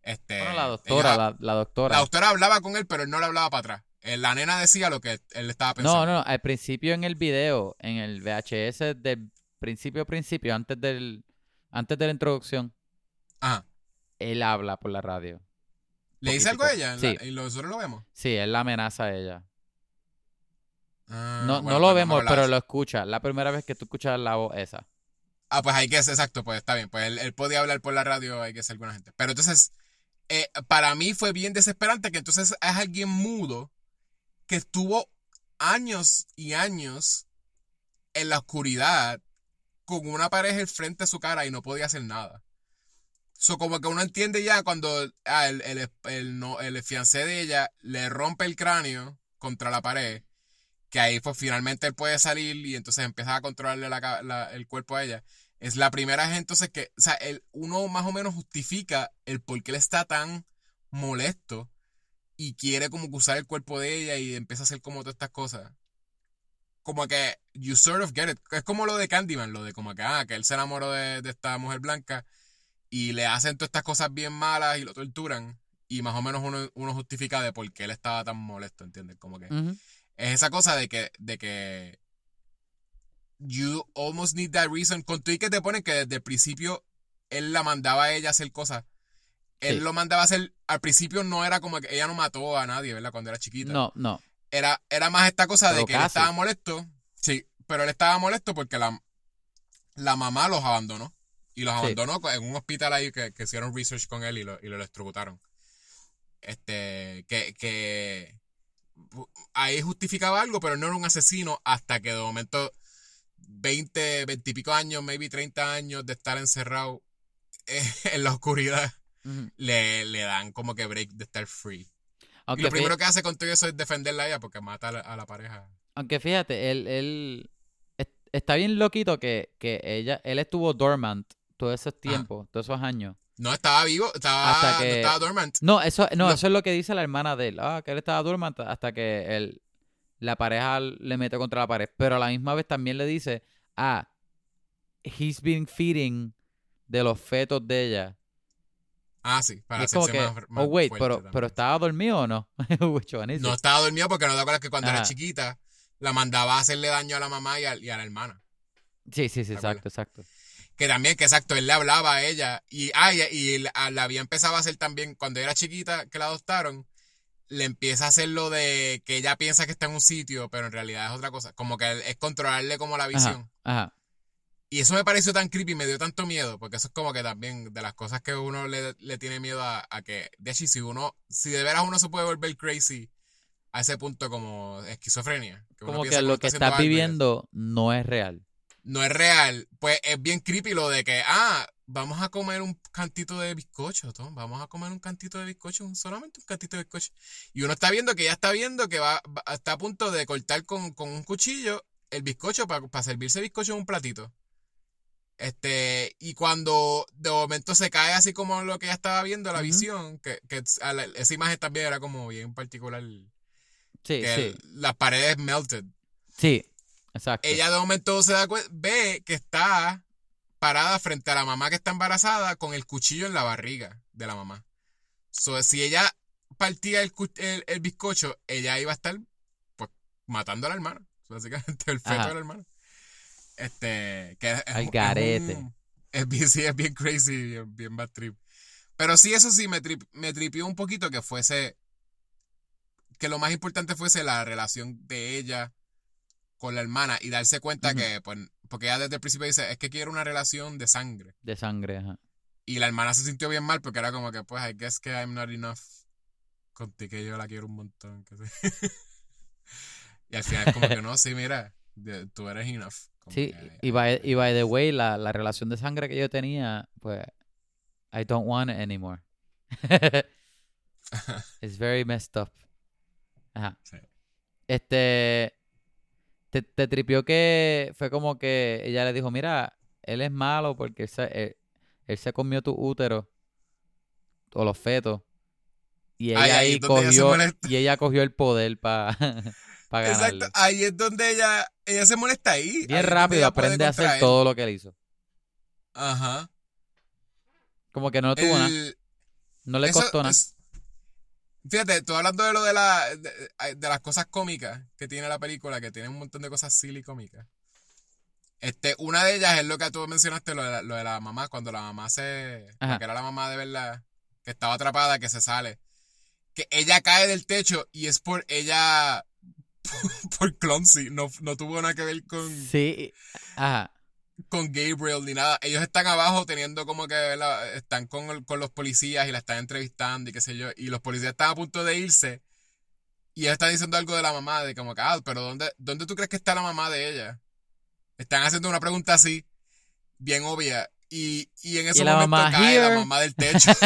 Este, Bueno, la doctora, la, la doctora. la doctora hablaba con él, pero él no le hablaba para atrás. Eh, La nena decía lo que él estaba pensando. No, no, al principio en el video, en el VHS del principio principio, antes del antes de la introducción, Ajá. él habla por la radio. ¿Le dice algo a ella? Sí. la- y nosotros lo vemos. Sí, él la amenaza a ella. Ah, No, bueno, no lo pues vemos, pero lo eso. escucha. La primera vez que tú escuchas la voz esa. Ah, pues hay que ser exacto, pues está bien. Pues él, él podía hablar por la radio, hay que ser alguna gente. Pero entonces, eh, para mí fue bien desesperante que entonces es alguien mudo que estuvo años y años en la oscuridad con una pareja al frente de su cara y no podía hacer nada. So, como que uno entiende ya cuando ah, el, el, el, no, el fiancé de ella le rompe el cráneo contra la pared, que ahí pues finalmente él puede salir y entonces empieza a controlarle el cuerpo a ella. Es la primera vez entonces que, o sea, el, uno más o menos justifica el por qué él está tan molesto y quiere como que usar el cuerpo de ella y empieza a hacer como todas estas cosas. Como que you sort of get it. Es como lo de Candyman, lo de como que, ah, que él se enamoró de, esta mujer blanca y le hacen todas estas cosas bien malas y lo torturan. Y más o menos uno, uno justifica de por qué él estaba tan molesto, ¿entiendes? Como que. Es esa cosa de que, de que you almost need that reason. Con tu y que te ponen que desde el principio él la mandaba a ella a hacer cosas. Él Sí. lo mandaba a hacer, al principio no era como que ella no mató a nadie, ¿verdad? Cuando era chiquita. No, no. Era, era más esta cosa de que él estaba molesto. Sí, pero él estaba molesto porque la, la mamá los abandonó. Y los Sí. abandonó en un hospital ahí que, que hicieron research con él y lo, y lo electrocutaron. Este, que, que ahí justificaba algo, pero no era un asesino hasta que de momento 20, 20 y pico años, maybe 30 años de estar encerrado eh, en la oscuridad, le, le dan como que break de estar free. Aunque, y lo primero que hace con todo eso es defenderla a ella porque mata a la, a la pareja. aunque fíjate, él, él es- está bien loquito que, que ella, él estuvo dormant todos esos tiempos, todos esos años. No estaba vivo, estaba, Hasta no que- estaba dormant. No, eso, no, eso es lo que dice la hermana de él. Ah, que él estaba dormant hasta que él, la pareja le mete contra la pared. Pero a la misma vez también le dice, ah, he's been feeding de los fetos de ella. Ah, sí, para hacerse que, más, más oh, wait, pero, también. pero estaba dormido o no? No estaba dormido porque no te acuerdas que cuando era chiquita la mandaba a hacerle daño a la mamá y a, y a la hermana. Sí, sí, sí, exacto, exacto. Que también, que exacto, él le hablaba a ella y, ah, y, y la había empezado a hacer también cuando era chiquita que la adoptaron. Le empieza a hacer lo de que ella piensa que está en un sitio, pero en realidad es otra cosa. Como que es controlarle como la visión. Ajá, ajá. Y eso me pareció tan creepy, me dio tanto miedo, porque eso es como que también de las cosas que uno le, le tiene miedo a, a que, de hecho, si uno, si de veras uno se puede volver crazy a ese punto como esquizofrenia. Como que lo está que haciendo estás viviendo no es real. No es real, pues es bien creepy lo de que, ah, vamos a comer un cantito de bizcocho, Tom, vamos a comer un cantito de bizcocho, solamente un cantito de bizcocho. Y uno está viendo que ya está viendo que va, va- está a punto de cortar con, con un cuchillo el bizcocho para servirse bizcocho en un platito. Este, y cuando de momento se cae así como lo que ella estaba viendo, la visión, que, que la- esa imagen también era como bien particular, Sí, que sí. el- las paredes melted. Sí, exacto. Ella de momento se da ve que está parada frente a la mamá que está embarazada con el cuchillo en la barriga de la mamá. So, si ella partía el, el, el bizcocho, ella iba a estar pues matando a la hermana. Básicamente el feto Ajá. de la hermana. Este, que es, Al garete. Es, bien, sí, es bien crazy, bien, bien bad trip. Pero sí, eso sí, me, trip- me tripió un poquito que fuese, que lo más importante fuese la relación de ella con la hermana y darse cuenta que, pues, porque ella desde el principio dice, es que quiero una relación de sangre. De sangre, ajá. Y la hermana se sintió bien mal porque era como que, pues, I guess que I'm not enough contigo, que yo la quiero un montón. que sé. y al final como que no, sí, mira, tú eres enough. Como Sí, que- y by, y by the way, la, la relación de sangre que yo tenía, pues, I don't want it anymore. It's very messed up. Ajá. Sí. Este, te, te tripió que fue como que ella le dijo, mira, él es malo porque él se, él, él se comió tu útero o los fetos. Y ella ahí ella cogió, y ella cogió el poder para ganarle. Exacto, ahí es donde ella, ella se molesta ahí. Bien rápido aprende a hacer todo lo que él hizo. Ajá. Como que no tuvo nada. No le eso costó nada. es- Fíjate, estoy hablando de lo de, la, de, de las cosas cómicas que tiene la película, que tiene un montón de cosas silly cómicas. Este, una de ellas es lo que tú mencionaste, lo de la, lo de la mamá, cuando la mamá se. Que era la mamá de verdad, que estaba atrapada, que se sale. Que ella cae del techo y es por ella. Por clumsy. No, no tuvo nada que ver con, Sí. Ajá. Con Gabriel ni nada. Ellos están abajo teniendo como que la- están con, el- con los policías y la están entrevistando y qué sé yo. Y los policías están a punto de irse. Y ella está diciendo algo de la mamá, de como que, ah, pero ¿dónde, ¿dónde tú crees que está la mamá de ella? Están haciendo una pregunta así, bien obvia. Y, y en ese la momento mamá, cae la mamá del techo.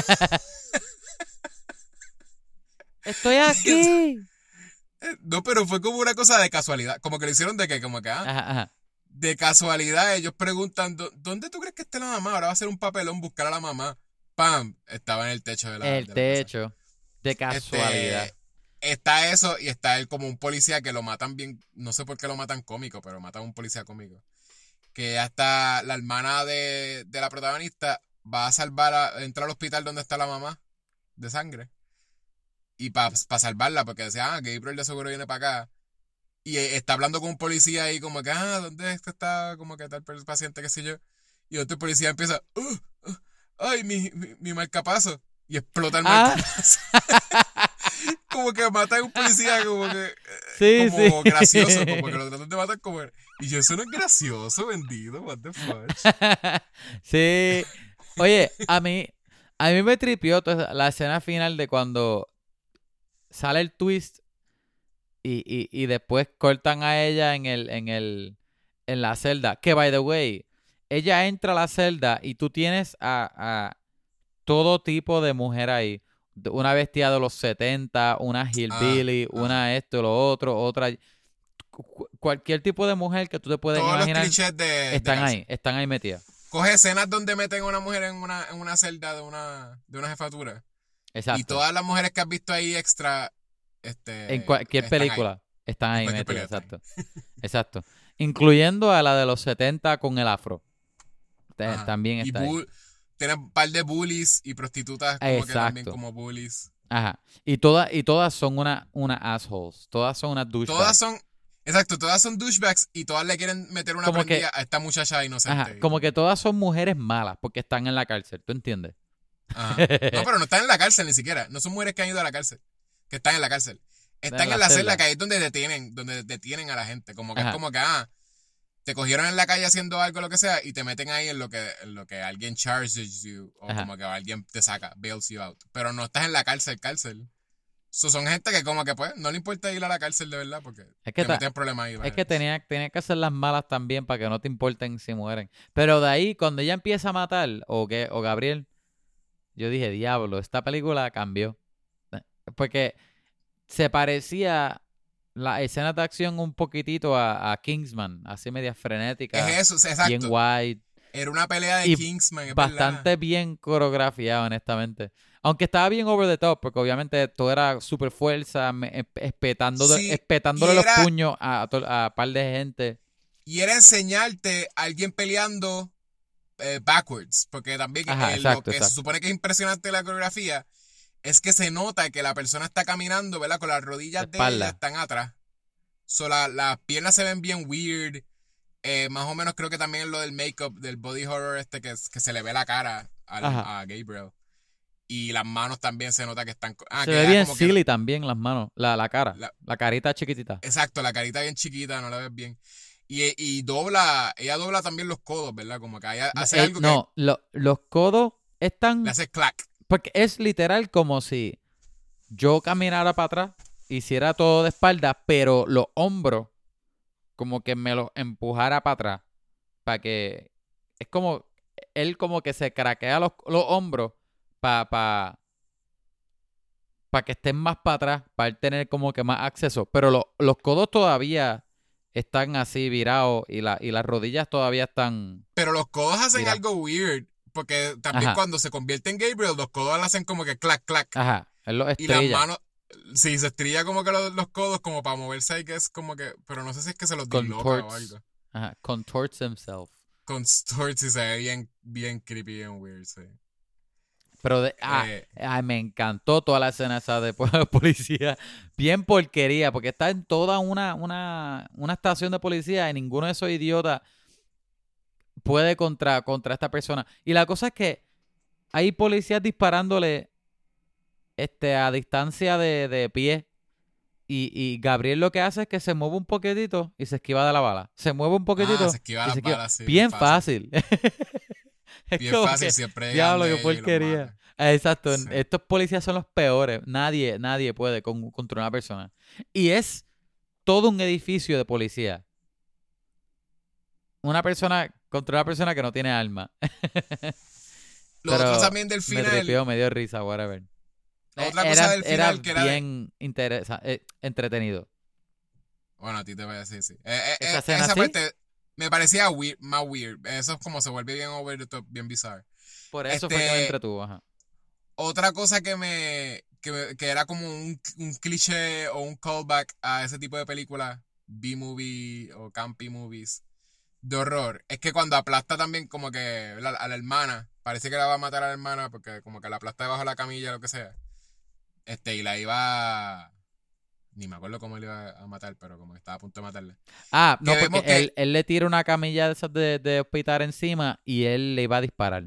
Estoy aquí. no, pero fue como una cosa de casualidad. Como que lo hicieron de que, como que, ah, Ajá, ajá. De casualidad ellos preguntan, "¿Dó- ¿dónde tú crees que está la mamá? Ahora va a ser un papelón buscar a la mamá. ¡Pam! Estaba en el techo de la El de la techo. De Este, casualidad. está eso y está él como un policía que lo matan bien, no sé por qué lo matan cómico, pero matan a un policía cómico. Que hasta la hermana de, de la protagonista va a salvar, a, entra al hospital donde está la mamá de sangre. Y para salvarla, porque decía, ah, Gabriel de seguro viene para acá. Y eh, está hablando con un policía ahí como que, ah, ¿dónde es que está como que tal paciente, qué sé yo? Y otro policía empieza, "Uh, uh, ay, mi, mi, mi marcapaso. Y explota el Ah. marcapaso. como que mata a un policía como que Sí, como sí. gracioso, como que lo tratan de matar como y yo eso no es gracioso, vendido, what the fuck. sí. Oye, a mí, a mí me tripió toda la escena final de cuando sale el twist y, y, y después cortan a ella en el, en el, en la celda. Que by the way, ella entra a la celda y tú tienes a, a todo tipo de mujer ahí. De- Una vestida de los 70, una hillbilly, ah. una esto, lo otro, otra. Cu- Cualquier tipo de mujer que tú te Todos los imaginar de, de están cárcel. ahí, están ahí metidas. Coge escenas donde meten a una mujer en una, en una celda de una, de una jefatura. Exacto. Y todas las mujeres que has visto ahí extra, este, en cualquier están ahí. película están ahí película exacto. Exacto. Incluyendo a la de los 70 con el afro. Ajá. También Y está ahí. bull- tienen un par de bullies y prostitutas como que también como bullies. Ajá. Y todas, y todas son una, una assholes. Todas son unas douchebags. Todas son, exacto, todas son douchebags y todas le quieren meter una Como que- a esta muchacha inocente. Ajá. Como que todas son mujeres malas porque están en la cárcel. ¿Tú entiendes? Ajá. No, pero no están en la cárcel ni siquiera. No son mujeres que han ido a la cárcel. Que están en la cárcel. Están en en la la celda, celda. que ahí es donde detienen, donde detienen a la gente. Como que Ajá. es como que, ah, te cogieron en la calle haciendo algo, lo que sea, y te meten ahí en lo que, en lo que alguien charges you, o Ajá. como que alguien te saca, bails you out. Pero no estás en la cárcel, cárcel. So, son gente que como que pues no le importa ir a la cárcel de verdad porque Es que, te meten problemas ahí. es que tenía, tenía que hacer las malas también para que no te importen si mueren. Pero de ahí, cuando ella empieza a matar, o, que, o Gabriel, yo dije, diablo, esta película cambió. Porque se parecía la escena de acción un poquitito a, a Kingsman, así media frenética, Es eso, exacto. bien wide. Era una pelea de Y Kingsman, es bastante verdad. bien coreografiada, honestamente. Aunque estaba bien over the top, porque obviamente todo era super fuerza, espetándole, Sí, espetándole los era- puños a, a par de gente. Y era enseñarte a alguien peleando eh, backwards. Porque también Ajá, exacto, lo que se supone que es impresionante la coreografía es que se nota que la persona está caminando, ¿verdad? Con las rodillas De de ella están atrás. So, la- las piernas se ven bien weird. Eh, más o menos creo que también lo del make-up, del body horror este, que, que se le ve la cara al- a Gabriel. Y las manos también se nota que están... ah, Se que ve bien como que- silly también las manos, la, la cara, La- la carita chiquitita. Exacto, la carita bien chiquita, no la ves bien. Y, y dobla, ella dobla también los codos, ¿verdad? Como que ella hace Eh, algo no, lo- los codos que están... le hace clack. Porque es literal como si yo caminara para atrás, hiciera todo de espalda, pero los hombros como que me los empujara para atrás. Para que... Es como... Él como que se craquea los, los hombros para... Pa, para que estén más para atrás, para él tener como que más acceso. Pero lo- los codos todavía están así virados y, la, y las rodillas todavía están... Pero los codos hacen algo weird. Porque también Ajá. cuando se convierte en Gabriel, los codos le hacen como que clack, clack. Ajá, él los y las estrella. manos, sí, se estrilla como que los, los codos como para moverse ahí, que es como que, pero no sé si es que se los disloca o Contorts. algo. Ajá, contorts himself. Con Storts y se ve bien, bien creepy, bien weird, sí. Pero de, ah, Eh, ay, me encantó toda la escena esa de po- policía. Bien porquería, porque está en toda una, una, una estación de policía y ninguno de esos idiotas puede contra, contra esta persona. Y la cosa es que hay policías disparándole este, a distancia de, de pie. Y, y Gabriel lo que hace es que se mueve un poquitito y se esquiva de la bala. Se mueve un poquitito. ah, se esquiva las balas, sí, bien fácil. Es Bien fácil, que- siempre Diablo, qué porquería. Exacto, Sí. estos policías son los peores. Nadie, nadie puede con, contra una persona. Y es todo un edificio de policía. Una persona contra una persona que no tiene alma. Lo Pero otro también del me final, tripió, me dio risa, whatever. Otra Eh, cosa era, del final que era de- bien eh, entretenido. Bueno, a ti te voy a decir, sí. Eh, eh, ¿Esa eh, así? parte me parecía weird, más weird. Eso es como se vuelve bien over the top, bien bizarro. Por eso fue que me Este- entretuvo. Ajá. Otra cosa que me, que me- que era como un, un cliché o un callback a ese tipo de películas, B-movie o campy movies de horror, es que cuando aplasta también como que la- a la hermana, parece que la va a matar a la hermana porque como que la aplasta debajo de la camilla o lo que sea. Este, y la iba ni me acuerdo cómo le iba a matar, pero como que estaba a punto de matarla. Ah, no, que vemos porque que- él, él le tira una camilla de esas de, de hospital encima y él le iba a disparar.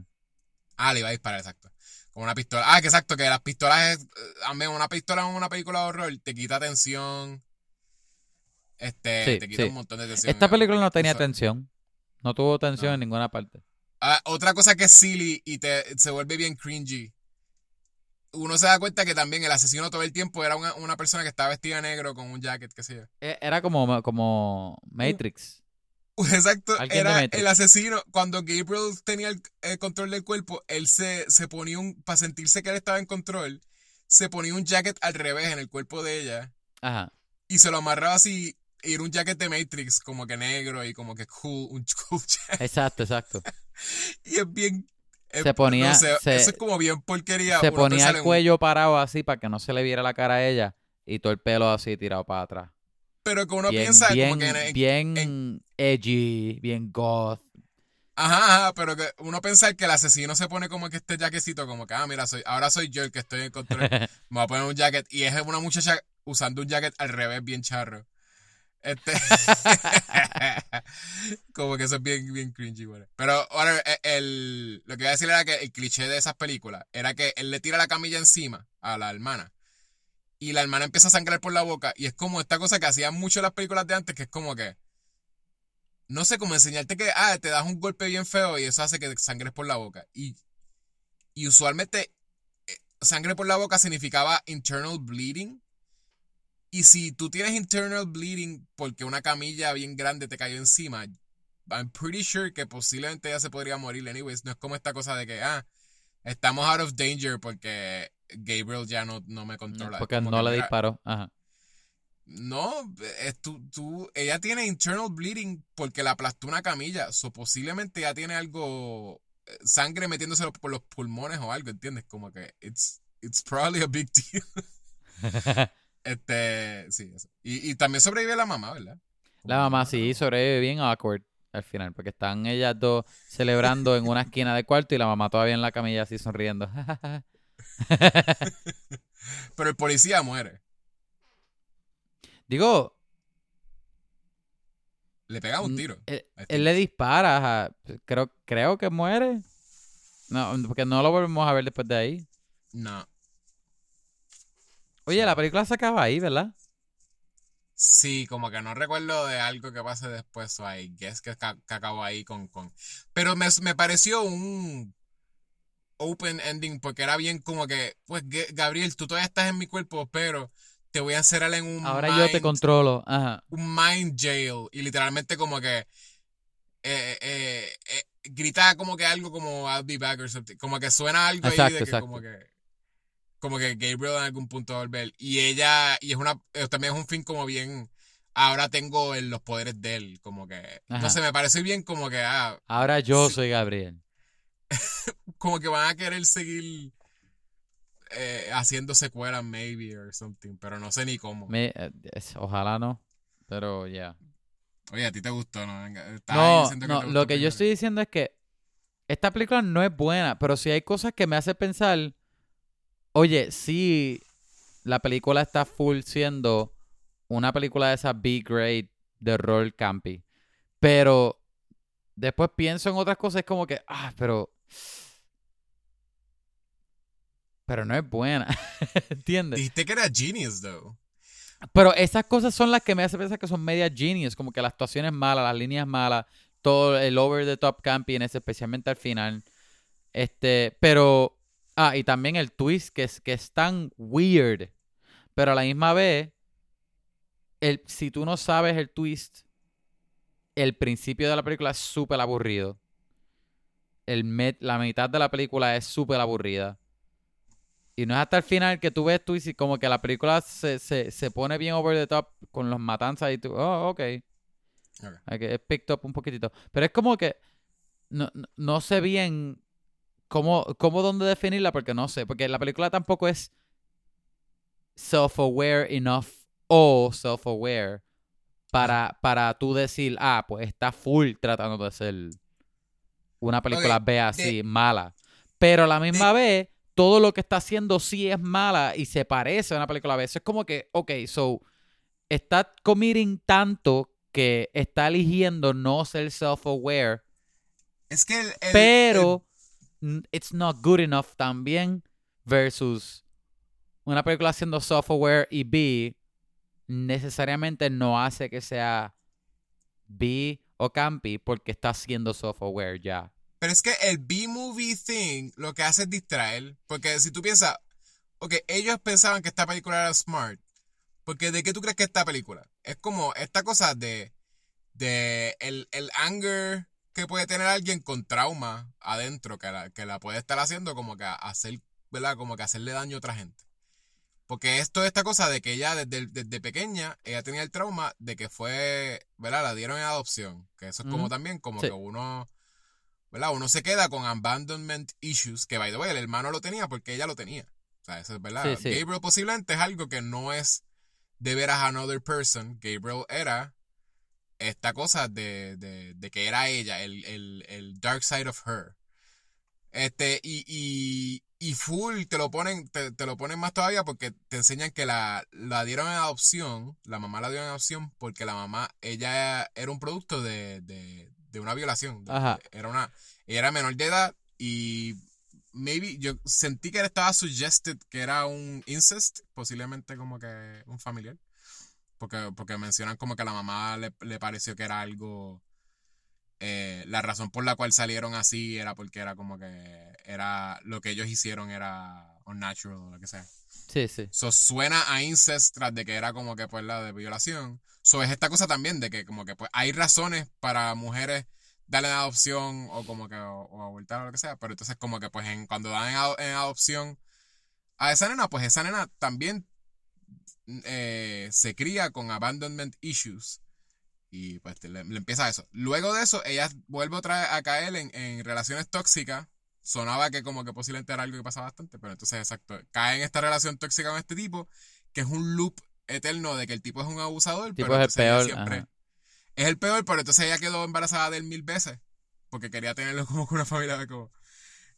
Ah, le iba a disparar, exacto. Con una pistola. Ah, que exacto, que las pistolas es. eh, A mí, una pistola en una película de horror te quita tensión. Este, Sí, te quita sí. un montón de tensión. Esta película no tenía tensión. No tuvo tensión No. en ninguna parte. Ah, otra cosa que es silly y te, se vuelve bien cringy. Uno se da cuenta que también el asesino todo el tiempo era una, una persona que estaba vestida negro con un jacket, qué sé yo. E- Era como, como Matrix. Exacto, era el asesino. Cuando Gabriel tenía el, el control del cuerpo, él se, se ponía un. Para sentirse que él estaba en control, se ponía un jacket al revés en el cuerpo de ella. Ajá. y se lo amarraba así y era un jacket de Matrix como que negro y como que cool, un cool jacket. Exacto, exacto. Y es bien... es- Se ponía- no sé, se- eso es como bien porquería. Se ponía el un- cuello parado así para que no se le viera la cara a ella y todo el pelo así tirado para atrás. pero que uno bien, piensa bien, como que... en- en- bien en- edgy, bien goth. ajá, ajá, pero que uno pensar que el asesino se pone como que este jaquecito como que, ah, mira, soy, ahora soy yo el que estoy en control. Me voy a poner un jacket y es una muchacha usando un jacket al revés bien charro. Este... como que eso es bien, bien cringy, güey. Pero ahora, eh, el, lo que iba a decir era que el cliché de esas películas era que él le tira la camilla encima a la hermana. Y la hermana empieza a sangrar por la boca. Y es como esta cosa que hacían mucho las películas de antes, que es como que. No sé, como enseñarte que, ah, te das un golpe bien feo y eso hace que sangres por la boca. Y, y usualmente, eh, sangre por la boca significaba internal bleeding. Y si tú tienes internal bleeding porque una camilla bien grande te cayó encima, I'm pretty sure que posiblemente ya se podría morir anyways. No es como esta cosa de que, ah, estamos out of danger porque Gabriel ya no, no me controla. Porque no le disparó. Ajá. No, es tú, tú, ella tiene internal bleeding porque la aplastó una camilla. O posiblemente ya tiene algo, eh, sangre metiéndose por los pulmones o algo, ¿entiendes? Como que it's, it's probably a big deal. este, sí, eso. Y, y también sobrevive la mamá, ¿verdad? la mamá sí sobrevive bien awkward al final, porque están ellas dos celebrando en una esquina del cuarto y la mamá todavía en la camilla así sonriendo. Pero el policía muere. Digo. Le pega un tiro. Él, le dispara. Creo, creo que muere. No, porque no lo volvemos a ver después de ahí. No. Oye, la película se acaba ahí, ¿verdad? Sí, como que no recuerdo de algo que pase después, o I guess que, que, acabó ahí con, con... Pero me, me, pareció un open ending porque era bien como que, pues Gabriel, tú todavía estás en mi cuerpo, pero te voy a encerrar en un Ahora yo te controlo, Ajá. Un mind jail. Y literalmente como que eh, eh, eh, grita como que algo como I'll be back or something. Como que suena algo ahí de que como que como que Gabriel en algún punto va a volver. Y ella, y es una, también es un fin como bien, ahora tengo los poderes de él, como que, sé, me parece bien como que, ah, ahora yo soy Gabriel. como que van a querer seguir eh, haciendo secuelas, maybe, or something, pero no sé ni cómo. Me, eh, ojalá no, pero ya. Oye, a ti te gustó, ¿no? no, no lo que yo estoy diciendo es que esta película no es buena, pero si hay cosas que me hacen pensar Oye, sí, la película está full siendo una película de esa B-grade de rol campy. Pero después pienso en otras cosas como que, ah, pero... Pero no es buena. ¿Entiendes? Dijiste que era genius, though. Pero esas cosas son las que me hacen pensar que son media genius. Como que la actuación es mala, las líneas malas, todo el over the top campy especialmente al final. Este, pero Ah, y también el twist que es, que es tan weird. Pero a la misma vez, el, si tú no sabes el twist, el principio de la película es súper aburrido. El la mitad de la película es súper aburrida. Y no es hasta el final que tú ves twist y como que la película se, se, pone bien over the top con los matanzas y tú, oh, ok. okay. Es picked up un poquitito. Pero es como que no, no sé bien ¿Cómo, ¿Cómo dónde definirla? Porque no sé. Porque la película tampoco es self-aware enough o self-aware para, para tú decir, ah, pues está full tratando de ser una película B así, mala. Pero a la misma vez, todo lo que está haciendo sí es mala y se parece a una película B. Eso es como que, ok, so, está committing tanto que está eligiendo no ser self-aware. Es que el, pero it's not good enough también versus una película haciendo software y B necesariamente no hace que sea B o campy porque está haciendo software ya. Pero es que el B-movie thing lo que hace es distraer. Porque si tú piensas, ok, ellos pensaban que esta película era smart. Porque ¿de qué tú crees que esta película? Es como esta cosa de, de el, el anger que puede tener alguien con trauma adentro, que la, que la puede estar haciendo como que hacer, ¿verdad? Como que hacerle daño a otra gente. Porque esto es esta cosa de que ella desde, pequeña, ella tenía el trauma de que fue, ¿verdad? La dieron en adopción. Que eso es como también como que uno, ¿verdad? Uno se queda con abandonment issues, que by the way, el hermano lo tenía porque ella lo tenía. O sea, eso es verdad. Gabriel posiblemente es algo que no es de ver a another person. Gabriel era esta cosa de, de, que era ella, el, el, el, dark side of her. Este, y, y, y full te lo ponen, te, lo ponen más todavía porque te enseñan que la, la dieron en adopción, la mamá la dio en adopción porque la mamá, ella era un producto de, de, de una violación. Era una, ella era menor de edad y maybe yo sentí que estaba suggested que era un incest, posiblemente como que un familiar. Porque, porque mencionan como que a la mamá le, pareció que era algo. Eh, la razón por la cual salieron así era porque era como que era lo que ellos hicieron era unnatural o lo que sea. Sí, sí. So, suena a incest tras de que era como que pues la de violación. So, es esta cosa también de que como que pues hay razones para mujeres darle adopción o como que o, abortar o lo que sea, pero entonces como que pues en, cuando dan en, adopción a esa nena, pues esa nena también eh, se cría con abandonment issues. Y pues le, empieza eso. Luego de eso, ella vuelve otra vez a caer en, en relaciones tóxicas sonaba que como que posiblemente era algo que pasa bastante, pero entonces, exacto, cae en esta relación tóxica con este tipo, que es un loop eterno de que el tipo es un abusador, pero es el peor. Siempre, es el peor, pero entonces ella quedó embarazada de él mil veces, porque quería tenerlo como con una familia de como...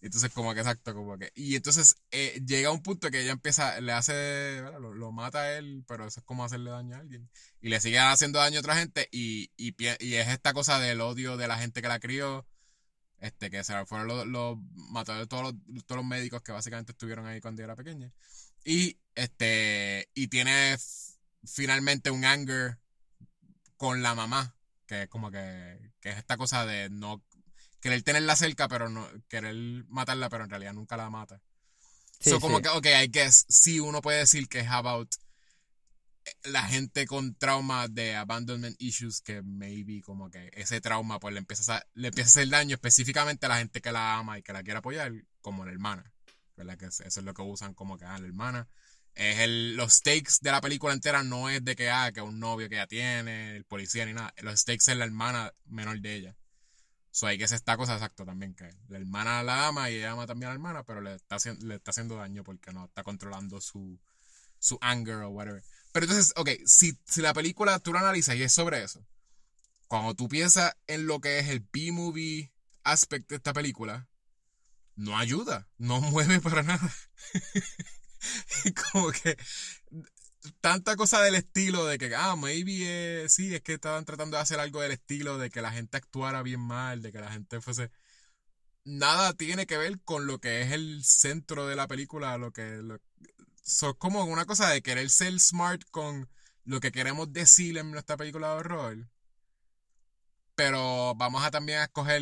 Entonces, como que exacto, como que. Y entonces eh, llega un punto que ella empieza, le hace, lo, mata a él, pero eso es como hacerle daño a alguien. Y le sigue haciendo daño a otra gente, y, y, y es esta cosa del odio de la gente que la crió, este, que fueron los, los mataron todos los, todos los médicos que básicamente estuvieron ahí cuando era pequeña. Y este, y tiene finalmente un anger con la mamá, que es como que, que es esta cosa de no querer tenerla cerca, pero no querer matarla, pero en realidad nunca la mata. Sí, como que, ok, I guess, sí, uno puede decir que es about la gente con trauma de abandonment issues que maybe como que ese trauma pues le empieza a, le empieza a hacer daño específicamente a la gente que la ama y que la quiere apoyar como la hermana ¿verdad? que eso es lo que usan como que ah, la hermana es el, los stakes de la película entera no es de que ah, que un novio que ella tiene el policía ni nada los stakes es la hermana menor de ella so hay que es esta cosa exacto también que la hermana la ama y ella ama también a la hermana pero le está, le está haciendo daño porque no está controlando su su anger o whatever pero entonces, ok, si, si la película tú la analizas y es sobre eso, cuando tú piensas en lo que es el B-movie aspect de esta película, no ayuda, no mueve para nada. como que tanta cosa del estilo de que, ah, maybe sí, es que estaban tratando de hacer algo del estilo de que la gente actuara bien mal, de que la gente fuese... Nada tiene que ver con lo que es el centro de la película, lo que, es como una cosa de querer ser smart con lo que queremos decir en nuestra película de horror. Pero vamos a también a escoger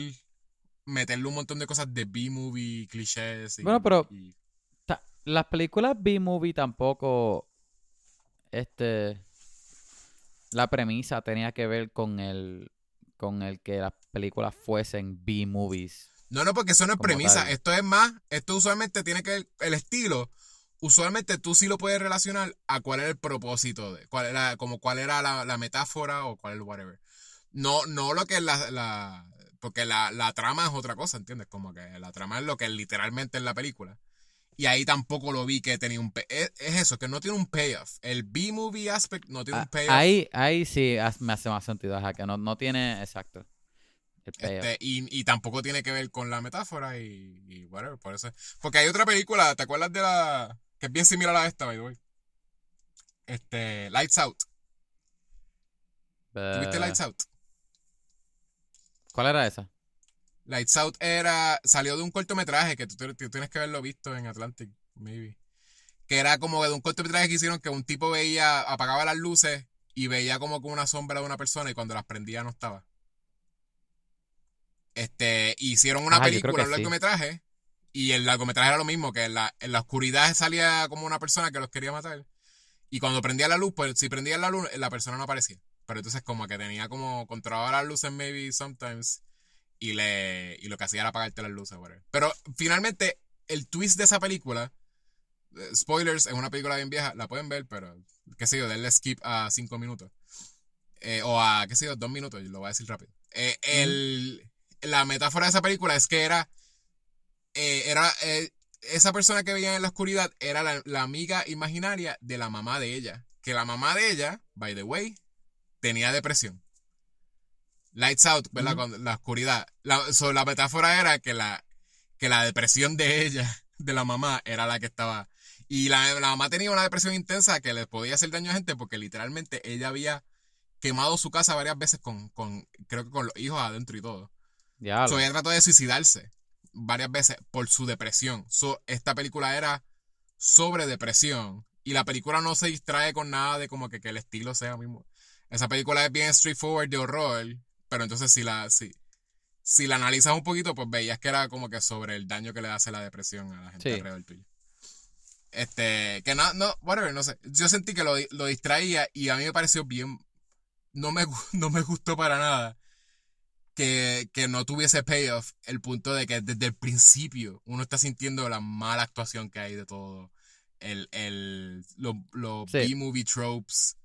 meterle un montón de cosas de B-movie, clichés. bueno, pero las películas B-movie tampoco. Este. La premisa tenía que ver con el. Con el que las películas fuesen B-movies. No, no, porque eso no es premisa. Esto es más. Esto usualmente tiene que ver. El estilo usualmente tú sí lo puedes relacionar a cuál era el propósito de, cuál era, como cuál era la, metáfora o cuál el whatever. No, no lo que es la, porque la, trama es otra cosa, ¿entiendes? Como que la trama es lo que literalmente es la película. Y ahí tampoco lo vi que tenía un... Es, es eso, que no tiene un payoff. El B-movie aspect no tiene un ah, payoff. Ahí, ahí sí me hace más sentido, que no, no tiene... Exacto. Este, y, tampoco tiene que ver con la metáfora y, y whatever, por eso. Porque hay otra película, ¿te acuerdas de la que es bien similar a esta, by the way. Este, Lights Out. ¿Tuviste Lights Out? ¿Cuál era esa? Lights Out era. Salió de un cortometraje que tú, tienes que haberlo visto en Atlantic, maybe. Que era como de un cortometraje que hicieron que un tipo veía, apagaba las luces y veía como con una sombra de una persona y cuando las prendía no estaba. Este, hicieron una película, un largometraje, y el largometraje era lo mismo, que en la, en la oscuridad salía como una persona que los quería matar. Y cuando prendía la luz, pues si prendía la luz, la persona no aparecía. Pero entonces como que tenía como controlaba las luces maybe sometimes y le y lo que hacía era apagarte las luces, whatever. Pero finalmente el twist de esa película eh, spoilers, es una película bien vieja, la pueden ver, pero qué sé yo, denle skip a cinco minutos. Eh, o a, qué sé yo, dos minutos, lo voy a decir rápido. Eh, el, la metáfora de esa película es que era eh, era esa persona que veía en la oscuridad era la, amiga imaginaria de la mamá de ella. Que la mamá de ella, by the way, tenía depresión. Lights out, ¿verdad? Con la oscuridad. La, la metáfora era que la, que la depresión de ella, de la mamá, era la que estaba. Y la, la mamá tenía una depresión intensa que le podía hacer daño a gente porque literalmente ella había quemado su casa varias veces con, con creo que con los hijos adentro y todo. Ya. ella trató de suicidarse varias veces por su depresión. esta película era sobre depresión. Y la película no se distrae con nada de como que, que el estilo sea mismo. Esa película es bien straightforward de horror. Pero entonces si la, si, si la analizas un poquito, pues veías que era como que sobre el daño que le hace la depresión a la gente alrededor tuyo. Este, que no, no, whatever, no sé. Yo sentí que lo, lo distraía y a mí me pareció bien. No me, no me gustó para nada que, que no tuviese payoff. El punto de que desde el principio uno está sintiendo la mala actuación que hay de todo. El, el, los Sí. B-movie tropes.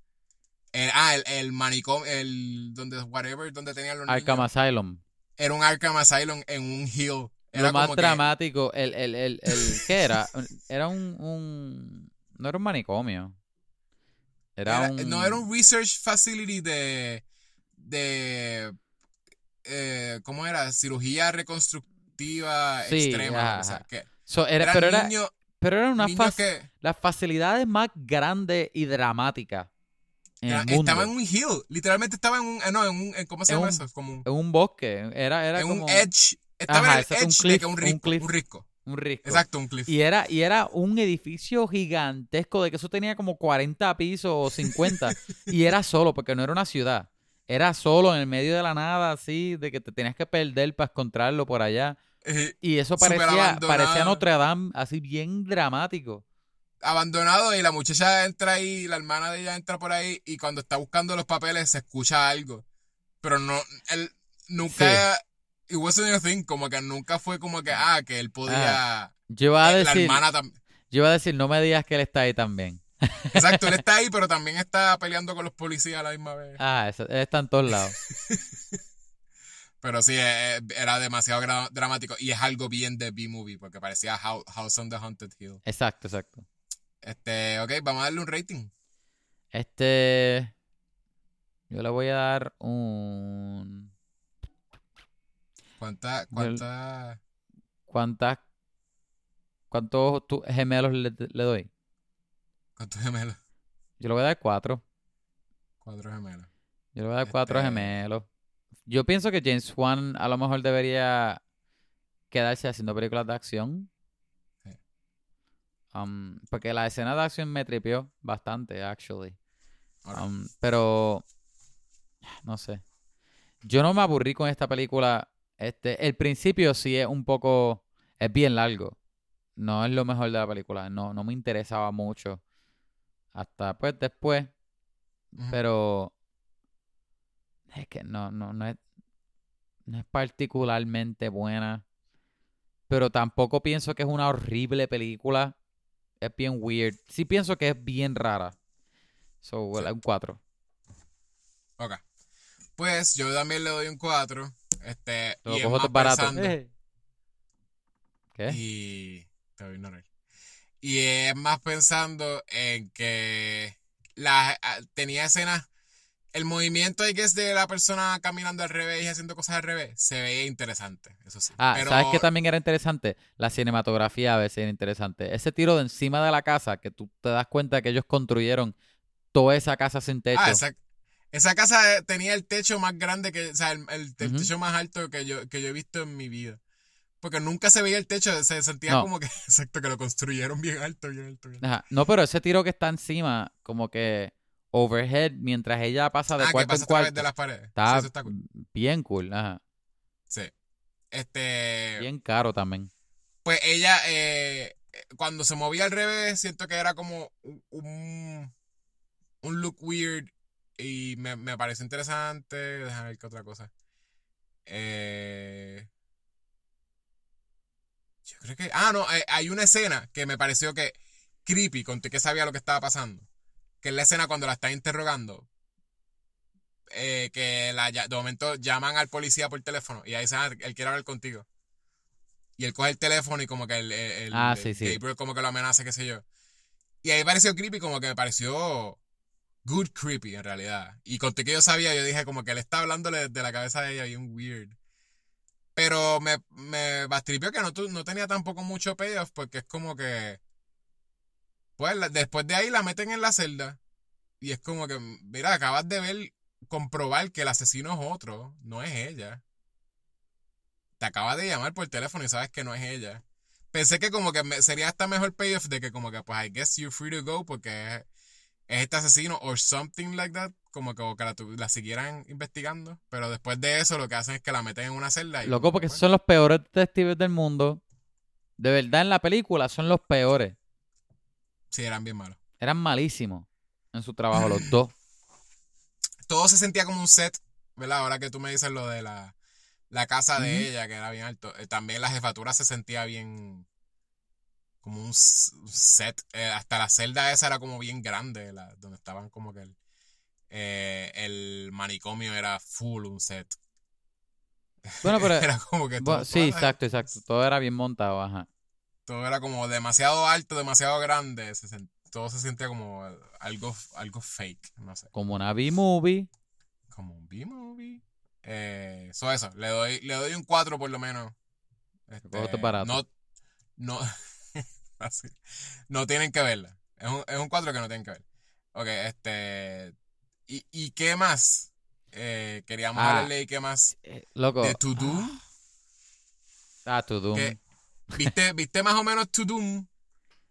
El, ah, el, el manicomio, el, donde, whatever, donde tenían los Arkham niños. Asylum. Era un Arkham Asylum en un hill. Era Lo más como que- dramático, el, el, el, el, ¿qué era? Era un, un, no era un manicomio. Era, Era- un... No, era un research facility de. de. eh, ¿Cómo era? Cirugía reconstructiva Sí, extrema. o sea, que So, era- pero, era, niños, pero era una fac- que las facilidades más grandes y dramáticas en era- el mundo. estaban en un hill. Literalmente estaba en un. eh, No, en un. en- ¿Cómo se llama un- eso? Como un, En un bosque. Era, era en como un edge. Estaba Ajá, en el exacto, un edge de cliff, que un un risco. cliff. Un risco. un risco. Exacto, un cliff. Y era, y era un edificio gigantesco de que eso tenía como 40 pisos o 50. y era solo, porque no era una ciudad. Era solo en el medio de la nada, así, de que te tenías que perder para encontrarlo por allá. Eh, Y eso parecía, parecía Notre Dame, así bien dramático. Abandonado y la muchacha entra ahí, la hermana de ella entra por ahí y cuando está buscando los papeles se escucha algo. Pero no, él nunca, it wasn't a thing, como que nunca fue como que, ah, que él podía, Yo iba a eh, la decir, hermana también. yo iba a decir, no me digas que él está ahí también. Exacto, él está ahí, pero también está peleando con los policías a la misma vez. Ah, eso- él está en todos lados. Pero sí, eh, eh, era demasiado dramático y es algo bien de B-movie porque parecía Hou- House on the Haunted Hill. Exacto, exacto. Este, ok, vamos a darle un rating. Este. Yo le voy a dar un. ¿Cuánta, cuánta? ¿Cuántas. ¿Cuántos gemelos le, le doy? ¿Cuántos gemelos? Yo le voy a dar cuatro. Cuatro gemelos. Yo le voy a dar cuatro Este- gemelos. Yo pienso que James Wan a lo mejor debería quedarse haciendo películas de acción. Um, porque la escena de acción me tripió bastante, actually. Um, pero no sé. Yo no me aburrí con esta película. Este, el principio sí es un poco, es bien largo. No es lo mejor de la película. No, no me interesaba mucho. Hasta pues después. Pero es que no, no, no es, no es particularmente buena. Pero tampoco pienso que es una horrible película. Es bien weird. Sí pienso que es bien rara. So, well, Sí. un 4. Ok. Pues yo también le doy un 4. Este, Lo y es cojo más todo barato. pensando- Eh. ¿Qué? Y te voy a ignorar. Y es más pensando en que la, ah, tenía escenas. El movimiento I guess, de la persona caminando al revés y haciendo cosas al revés se veía interesante, eso sí. Ah, Pero ¿sabes qué también era interesante? La cinematografía a veces era interesante. Ese tiro de encima de la casa, que tú te das cuenta que ellos construyeron toda esa casa sin techo. Ah, esa, esa casa eh, tenía el techo más grande que, o sea, el, el- techo más alto que yo, que yo he visto en mi vida. Porque nunca se veía el techo, se sentía No. como que, exacto, que lo construyeron bien alto, bien alto. bien alto. Ajá. No, pero ese tiro que está encima, como que overhead, mientras ella pasa de Ah, que cuarto pasa en a través cuarto, de las paredes. Sí, está eso está cool. bien cool. Ajá. Sí. Este. Bien caro también. Pues ella, eh, cuando se movía al revés, siento que era como un, un, look weird y me, me pareció interesante. Déjame ver qué otra cosa. Eh, yo creo que... Ah, no, eh, hay una escena que me pareció que creepy, conté que sabía lo que estaba pasando. Que es la escena cuando la está interrogando. Eh, que la, de momento llaman al policía por teléfono y ahí dice, ah, él quiere hablar contigo. Y él coge el teléfono y como que el, el- el- Ah, sí, sí. Como que lo amenaza, qué sé yo. Y ahí pareció creepy, como que me pareció good creepy en realidad. Y conté que yo sabía, yo dije como que él está hablándole de la cabeza de ella bien weird. Pero me, me bastripió que no, tu- no tenía tampoco mucho payoff porque es como que... Pues la- después de ahí la meten en la celda. Y es como que, mira, acabas de ver, comprobar que el asesino es otro, no es ella. Te acaba de llamar por teléfono y sabes que no es ella. Pensé que como que me- sería hasta mejor payoff de que como que pues I guess you're free to go porque es, es este asesino or something like that. Como que, o que la, la siguieran investigando. Pero después de eso lo que hacen es que la meten en una celda. Y Loco, porque que, pues, son los peores detectives del mundo. De verdad, en la película son los peores. Sí, eran bien malos. Eran malísimos en su trabajo los dos. Todo se sentía como un set, ¿verdad? Ahora que tú me dices lo de la, la casa de ella, que era bien alto. eh, también la jefatura se sentía bien. Como un set. eh, hasta la celda esa era como bien grande, la- donde estaban como que el, eh, el manicomio era full un set. Bueno, pero... Era como que bueno, sí, exacto, exacto. Todo era bien montado, ajá. Todo era como demasiado alto, demasiado grande. se todo se sentía como algo, algo fake, no sé. Como una B-movie. Como un B-movie. Eh, so eso, le doy, le doy un 4 por lo menos. Este, barato. No, no, así. no tienen que verla. Es un, es un 4 que no tienen que ver. Ok, este. ¿Y, y qué más? Eh, queríamos Ah. hablarle de qué más. Eh, loco. De To Doom. Ah, To Doom. ¿Qué? ¿Viste, ¿Viste más o menos To Doom?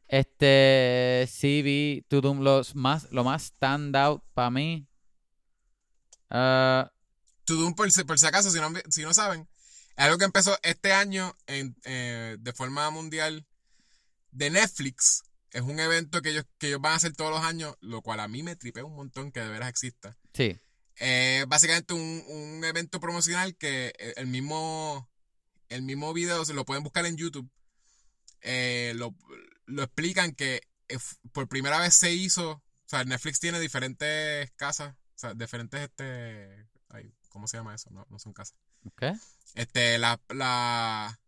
Este, sí vi To Doom. Los más, lo más stand out para mí. ah, To Doom, por, si- por si acaso, si no, si no saben, es algo que empezó este año en, eh, de forma mundial de Netflix. Es un evento que ellos, que ellos van a hacer todos los años, lo cual a mí me tripea un montón que de veras exista. sí. Es básicamente un, un evento promocional que eh, el mismo, el mismo video, se lo pueden buscar en YouTube, eh, lo, lo explican que eh, por primera vez se hizo, o sea, Netflix tiene diferentes casas, o sea, diferentes, este, ay, ¿cómo se llama eso? No, no son casas. ¿Qué? Este, la, la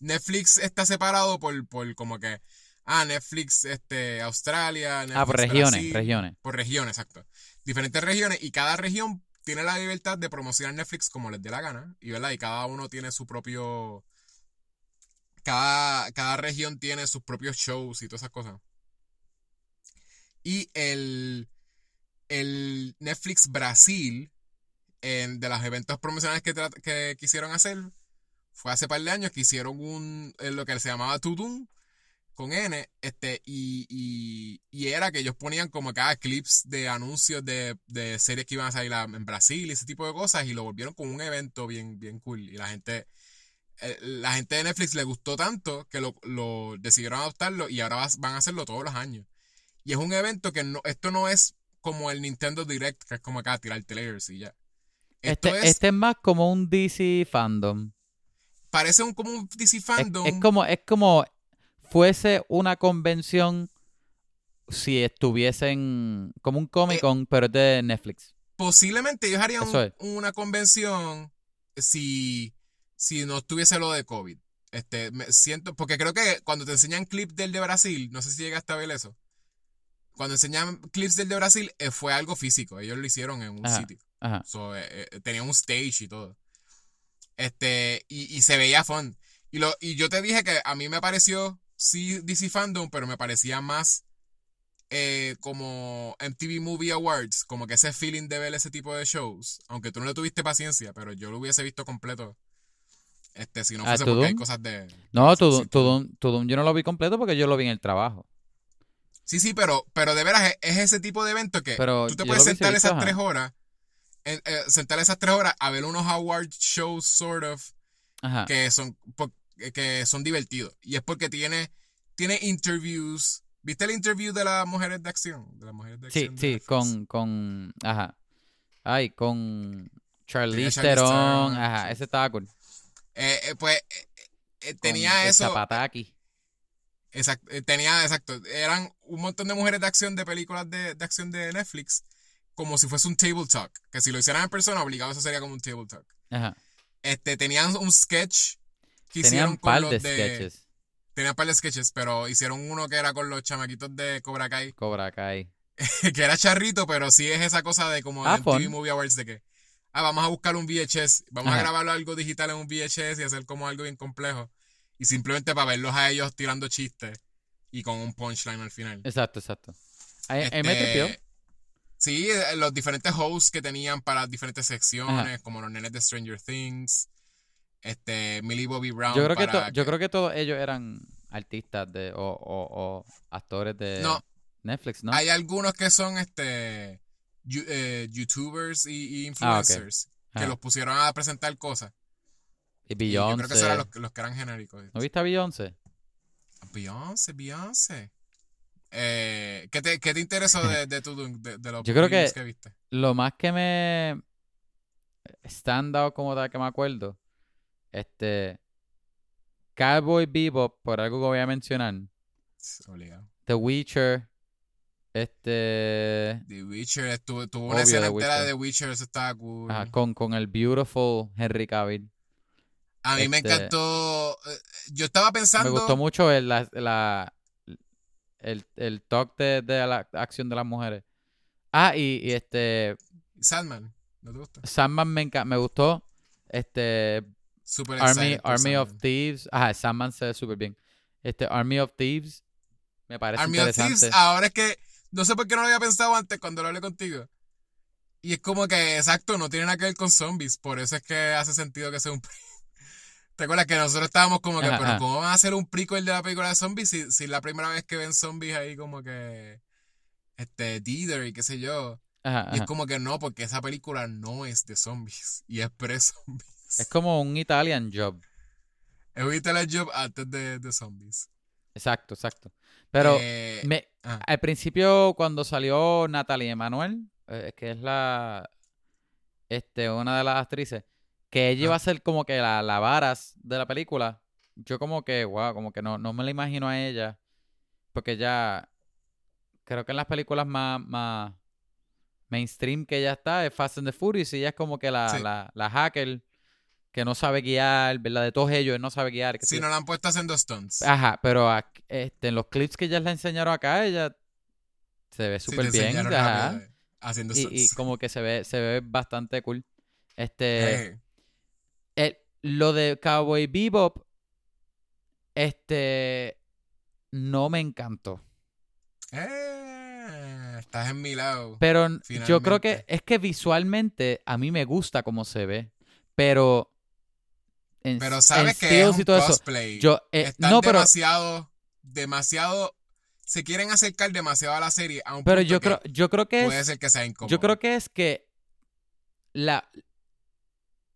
Netflix está separado por, por como que, ah, Netflix, este, Australia, Netflix Ah, por regiones, Brasil, regiones. por regiones, exacto. Diferentes regiones y cada región tiene la libertad de promocionar Netflix como les dé la gana. Y, ¿verdad? y cada uno tiene su propio... Cada, cada región tiene sus propios shows y todas esas cosas. Y el, el Netflix Brasil, en- de los eventos promocionales que, que quisieron hacer, fue hace par de años que hicieron un, lo que se llamaba Tudum, con N, este, y, y, y era que ellos ponían como cada clips de anuncios de, de series que iban a salir en Brasil y ese tipo de cosas, y lo volvieron como un evento bien, bien cool. Y la gente, eh, la gente de Netflix le gustó tanto que lo, lo decidieron adoptarlo y ahora van a hacerlo todos los años. Y es un evento que no, esto no es como el Nintendo Direct, que es como acá tirar trailers y ya. Esto Este, es, este es más como un DC fandom. parece un, como un DC Es, fandom. es como, es como fuese una convención si estuviesen como un Comic Con, pero es de Netflix. Posiblemente ellos harían un- una convención si, si no estuviese lo de COVID. Este, me siento, porque creo que cuando te enseñan clips del de Brasil, no sé si llegaste a ver eso. Cuando enseñan clips del de Brasil, eh, fue algo físico. Ellos lo hicieron en un Ajá. sitio. Ajá. So, eh, eh, tenía un stage y todo. Este, y, y se veía fun. Y, lo, y yo te dije que a mí me pareció, sí, DC Fandom, pero me parecía más eh, como MTV Movie Awards, como que ese feeling de ver ese tipo de shows. Aunque tú no le tuviste paciencia, pero yo lo hubiese visto completo. Este, si no Ah, fuese porque hay cosas de. No, Tudum, Tudum- Tudum yo no lo vi completo porque yo lo vi en el trabajo. Sí, sí, pero, pero de veras es, es ese tipo de evento que Pero tú te puedes sentar visto, esas ajá. tres horas, eh, sentar esas tres horas a ver unos award shows, sort of, Ajá. que son, que son divertidos. Y es porque tiene, tiene interviews. ¿Viste el interview de las mujeres de acción? De las mujeres de Sí, acción de sí, Netflix? con, con, ajá. Ay, con Charlize Charlize Theron, Theron, ajá, sí. ese estaba cool. Eh, eh, pues eh, eh, Con tenía eso. Zapataki. Exacto, eh, tenía, exacto. Eran un montón de mujeres de acción de películas de, de acción de Netflix, como si fuese un table talk. Que si lo hicieran en persona, obligado eso sería como un table talk. Ajá. Este, tenían un sketch que hicieron Tenían con par los de de, sketches. Tenían par de sketches, pero hicieron uno que era con los chamaquitos de Cobra Kai, Cobra Kai. que era charrito, pero sí es esa cosa de como Ah, en TV. Movie Awards de que, ah, vamos a buscar un VHS, vamos a grabarlo algo digital en un VHS y hacer como algo bien complejo. Y simplemente para verlos a ellos tirando chistes y con un punchline al final. Exacto, exacto. Me Este. Sí, eh, los diferentes hosts que tenían para diferentes secciones, como los nenes de Stranger Things, este, Millie Bobby Brown. Yo creo que, to- yo creo que todos ellos eran artistas de o, o, o actores de No. Netflix, ¿no? Hay algunos que son este eh, youtubers y, y Ah, influencers que los pusieron a presentar cosas. Y Y yo creo que esos eran Beyoncé. los, los que eran genéricos. ¿No viste a Beyoncé? Beyoncé, Beyoncé. Eh, ¿qué, te, ¿Qué te interesó de, de, tu, de, de los Yo creo que viste? Lo más que me stand out como tal que me acuerdo, este Cowboy Bebop, por algo que voy a mencionar, Obligado. The Witcher, este The Witcher tuvo una Obvio, escena entera de. The Witcher, eso estaba cool. ajá, con, con el beautiful Henry Cavill. A mí me este- encantó. eh, Yo estaba pensando. Me gustó mucho el, la, la- el, el talk de, de la acción de las mujeres. Ah, y, y este Sandman. ¿No te gusta? Sandman me gustó. Este Super Army, Army of. Thieves. Ajá, Sandman se ve súper bien. Este Army of Thieves me parece Army of. Thieves, ahora es que. No sé por qué no lo había pensado antes cuando lo hablé contigo. Y es como que, exacto, no tiene nada que ver con zombies. Por eso es que hace sentido que sea un. ¿Te acuerdas que nosotros estábamos como que, Ajá, pero ajá. ¿cómo van a hacer un prequel de la película de zombies si, si la primera vez que ven zombies ahí como que. Este, Deeder y qué sé yo. Ajá, Y es como que no, porque esa película no es de zombies. Y es pre-zombies. Es como un Italian job. Es un Italian Job antes de, de zombies. Exacto, exacto. Pero Eh, me, ah. al principio cuando salió Natalie Emanuel, eh, que es la este una de las actrices, que ella iba Ah. a ser como que la, la varas de la película, yo como que, wow, como que no, no me la imagino a ella, porque ya creo que en las películas más, más mainstream que ella está es Fast and the Furious y ella es como que la, Sí. la, la hacker que no sabe guiar, ¿verdad? De todos ellos no sabe guiar. sé si no la han puesto haciendo stunts. Ajá, pero este, en los clips que ellas le enseñaron acá, ella se ve súper bien. ajá. eh, haciendo Y, y stunts. como que se ve, se ve bastante cool. Este, Eh, el- lo de Cowboy Bebop, este, no me encantó. eh, estás en mi lado. Pero yo creo que es que visualmente a mí me gusta cómo se ve, pero en, Pero en sabes que es un y todo eso, cosplay. yo, eh, Están no, pero, demasiado, demasiado, se quieren acercar demasiado a la serie a un pero punto yo creo, yo creo que puede es, ser que sea incómodo. Yo creo que es que la,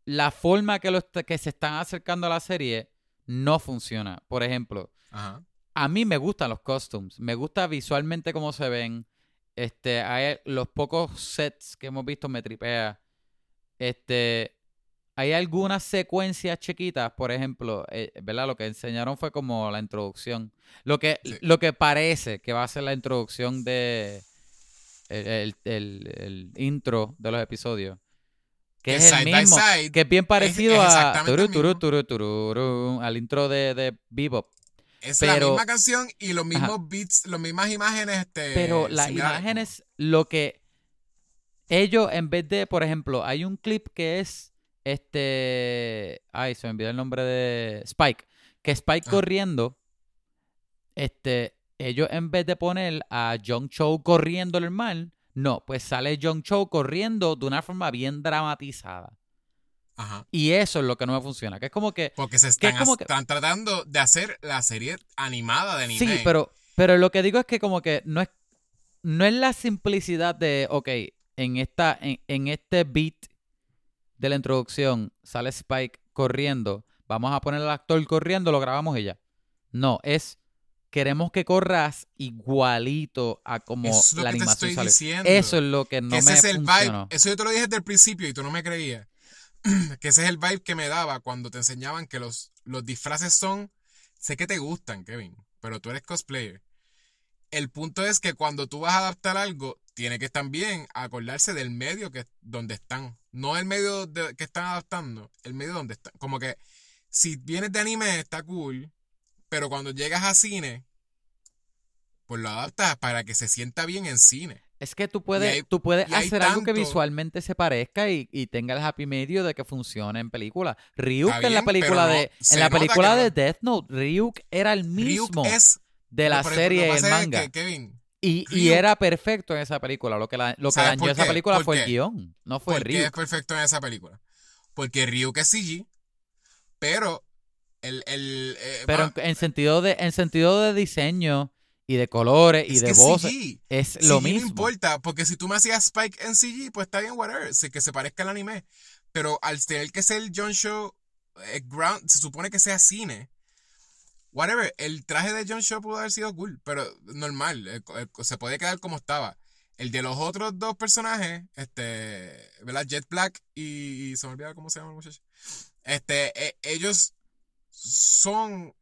la forma que, que se están acercando a la serie no funciona. Por ejemplo, Ajá. a mí me gustan los costumes, me gusta visualmente cómo se ven. Este, hay los pocos sets que hemos visto me tripea. Este, hay algunas secuencias chiquitas, por ejemplo, eh, ¿verdad? Lo que enseñaron fue como la introducción. Lo que, Sí. lo que parece que va a ser la introducción de el, el- el- el intro de los episodios. Que Que es el Side by mismo. Side Que es bien parecido es a turu, turu, turu, tururú, al intro de, de Bebop. Es pero- la misma canción y los mismos beats, las mismas imágenes. Este, Pero las similares, imágenes, lo que ellos, en vez de, por ejemplo, hay un clip que es este. Ay, se me olvidó el nombre de Spike. Que Spike Ajá. corriendo. Este. Ellos, en vez de poner a John Cho corriendo normal, no, pues sale John Cho corriendo de una forma bien dramatizada. Ajá. Y eso es lo que no me funciona. Que es como que. Porque se Que es están, como que- están tratando de hacer la serie animada de anime. Sí, pero, pero lo que digo es que como que no es, no es la simplicidad de, ok, en, esta, en, en este beat de la introducción sale Spike corriendo, vamos a poner al actor corriendo, lo grabamos y ya. No, es, queremos que corras igualito a como Eso es lo la que te animación estoy sale. diciendo. Eso es lo que no que ese me es el funcionó. vibe. Eso yo te lo dije desde el principio y tú no me creías. que ese es el vibe que me daba cuando te enseñaban que los, los disfraces son. Sé que te gustan, Kevin, pero tú eres cosplayer. El punto es que cuando tú vas a adaptar algo, tiene que también acordarse del medio que, donde están. No el medio de- que están adaptando, el medio donde están. Como que si vienes de anime está cool, pero cuando llegas a cine, pues lo adaptas para que se sienta bien en cine. Es que tú puedes, hay- tú puedes hacer algo que visualmente se parezca y, y tenga el happy medio de que funcione en película. Ryuk en la película no- de en la película no. de Death Note, Ryuk era el Ryuk mismo es de la serie el es manga. que, Kevin, y, y era perfecto en esa película. Lo que, la- lo que ¿Sabes dañó esa película ¿Por fue el qué? guion, no fue ¿por qué es perfecto en esa película? Porque Ryuk es CG, pero el, el eh, Pero en, bueno, en sentido de en sentido de diseño y de colores y de que voces CG, es CG lo no mismo. importa, porque si tú me hacías Spike en CG, pues está bien, whatever, que se parezca al anime. Pero al tener que ser John Show, eh, ground, se supone que sea cine. Whatever, el traje de John Shaw pudo haber sido cool, pero normal, eh, eh, se puede quedar como estaba. El de los otros dos personajes, este, ¿verdad? Jet Black y, se me olvida cómo se llama el muchacho. Este, e, ellos son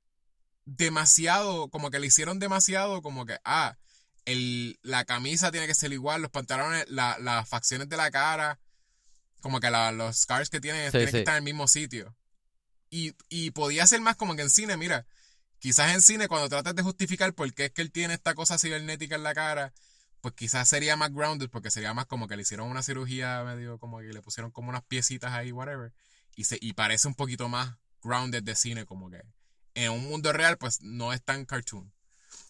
demasiado, como que le hicieron demasiado, como que, ah, el, la camisa tiene que ser igual, los pantalones, las facciones de la cara, como que los scars que tienen tienen que estar en el mismo sitio. Y, y podía ser más como que en cine, mira, quizás en cine cuando tratas de justificar por qué es que él tiene esta cosa cibernética en la cara, pues quizás sería más grounded porque sería más como que le hicieron una cirugía medio como que le pusieron como unas piecitas ahí, whatever, y, se, y parece un poquito más grounded de cine, como que en un mundo real pues no es tan cartoon.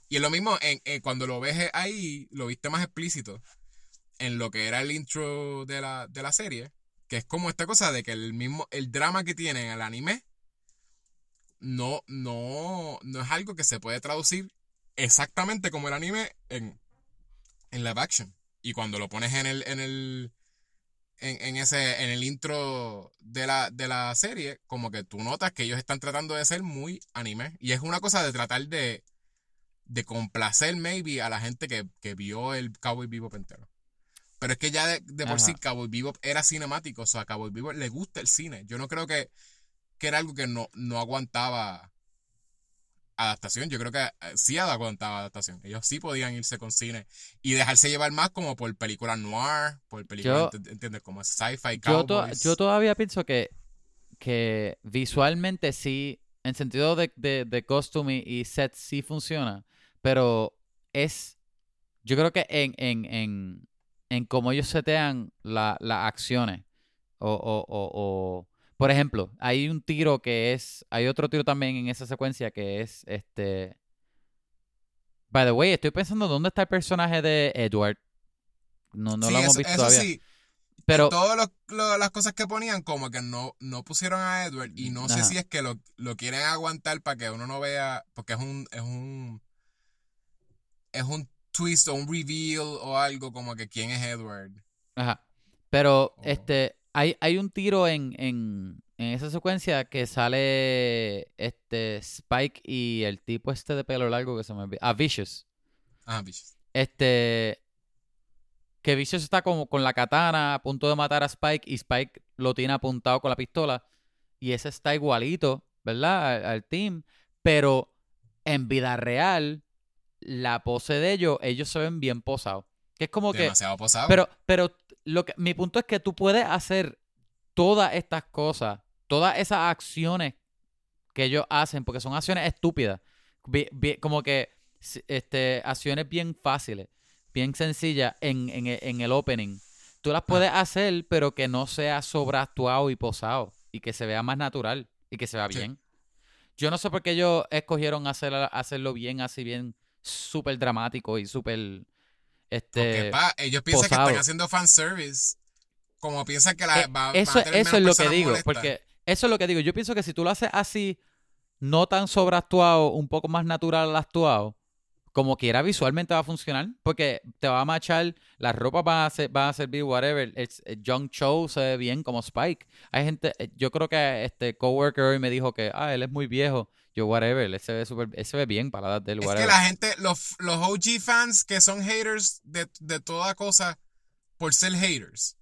Y es lo mismo, en, cuando lo ves ahí, lo viste más explícito en lo que era el intro de la, de la serie, que es como esta cosa de que el mismo, el drama que tiene en el anime no, no, no es algo que se puede traducir exactamente como el anime en, en live action. Y cuando lo pones en el, en el, en, ese, en el intro de la, de la serie, como que tú notas que ellos están tratando de ser muy anime. Y es una cosa de tratar de, de complacer maybe a la gente que, vio el Cowboy Bebop entero. Pero es que ya de, por sí Cowboy Bebop era cinemático, o sea, a Cowboy Bebop le gusta el cine. Yo no creo que, que era algo que no, no aguantaba adaptación. Yo creo que eh, sí aguantaba adaptación. Ellos sí podían irse con cine y dejarse llevar más como por películas noir, por películas, ¿entiendes? Como sci-fi. Yo, yo, todavía pienso que, que visualmente sí, en sentido de, de, costume y set sí funciona, pero es, yo creo que en, en, en, en cómo ellos setean las acciones o, o, o por ejemplo, hay un tiro que es. Hay otro tiro también en esa secuencia que es este. By the way, estoy pensando dónde está el personaje de Edward. No, no lo hemos visto eso todavía. Sí. Pero todas las cosas que ponían, como que no, no pusieron a Edward. Y no sé si es que lo, lo, quieren aguantar para que uno no vea. Porque es un. Es un. Es un twist o un reveal o algo como que quién es Edward. Ajá. Pero, este. Hay, hay un tiro en, en, en, esa secuencia que sale este Spike y el tipo este de pelo largo que se me olvida. Ah, Vicious. Ah, Vicious. Este. Que Vicious está como con la katana a punto de matar a Spike y Spike lo tiene apuntado con la pistola. Y ese está igualito, ¿verdad? Al, team. Pero en vida real, la pose de ellos, ellos se ven bien posados. Que es como Demasiado que. Posado. Pero, pero lo que, mi punto es que tú puedes hacer todas estas cosas, todas esas acciones que ellos hacen, porque son acciones estúpidas, como que este, acciones bien fáciles, bien sencillas en, en, el opening. Tú las puedes hacer, pero que no sea sobreactuado y posado, y que se vea más natural, y que se vea bien. Yo no sé por qué ellos escogieron hacer, hacerlo bien, así bien, súper dramático y súper este, ellos piensan que están haciendo fanservice. Como piensan que la, eh, va, eso, a tener eso es lo que digo. Porque eso es lo que digo. Yo pienso que si tú lo haces así, no tan sobreactuado, un poco más natural actuado, como quiera visualmente va a funcionar. Porque te va a machar, las ropas van a, ser, van a servir, whatever. El, Young Cho se ve bien como Spike. Hay gente, eh, yo creo que este coworker hoy me dijo que, ah, él es muy viejo. Yo, whatever, ese ve, super, ese ve bien para dar del whatever. Es que la gente, los, los OG fans que son haters de, de toda cosa por ser haters,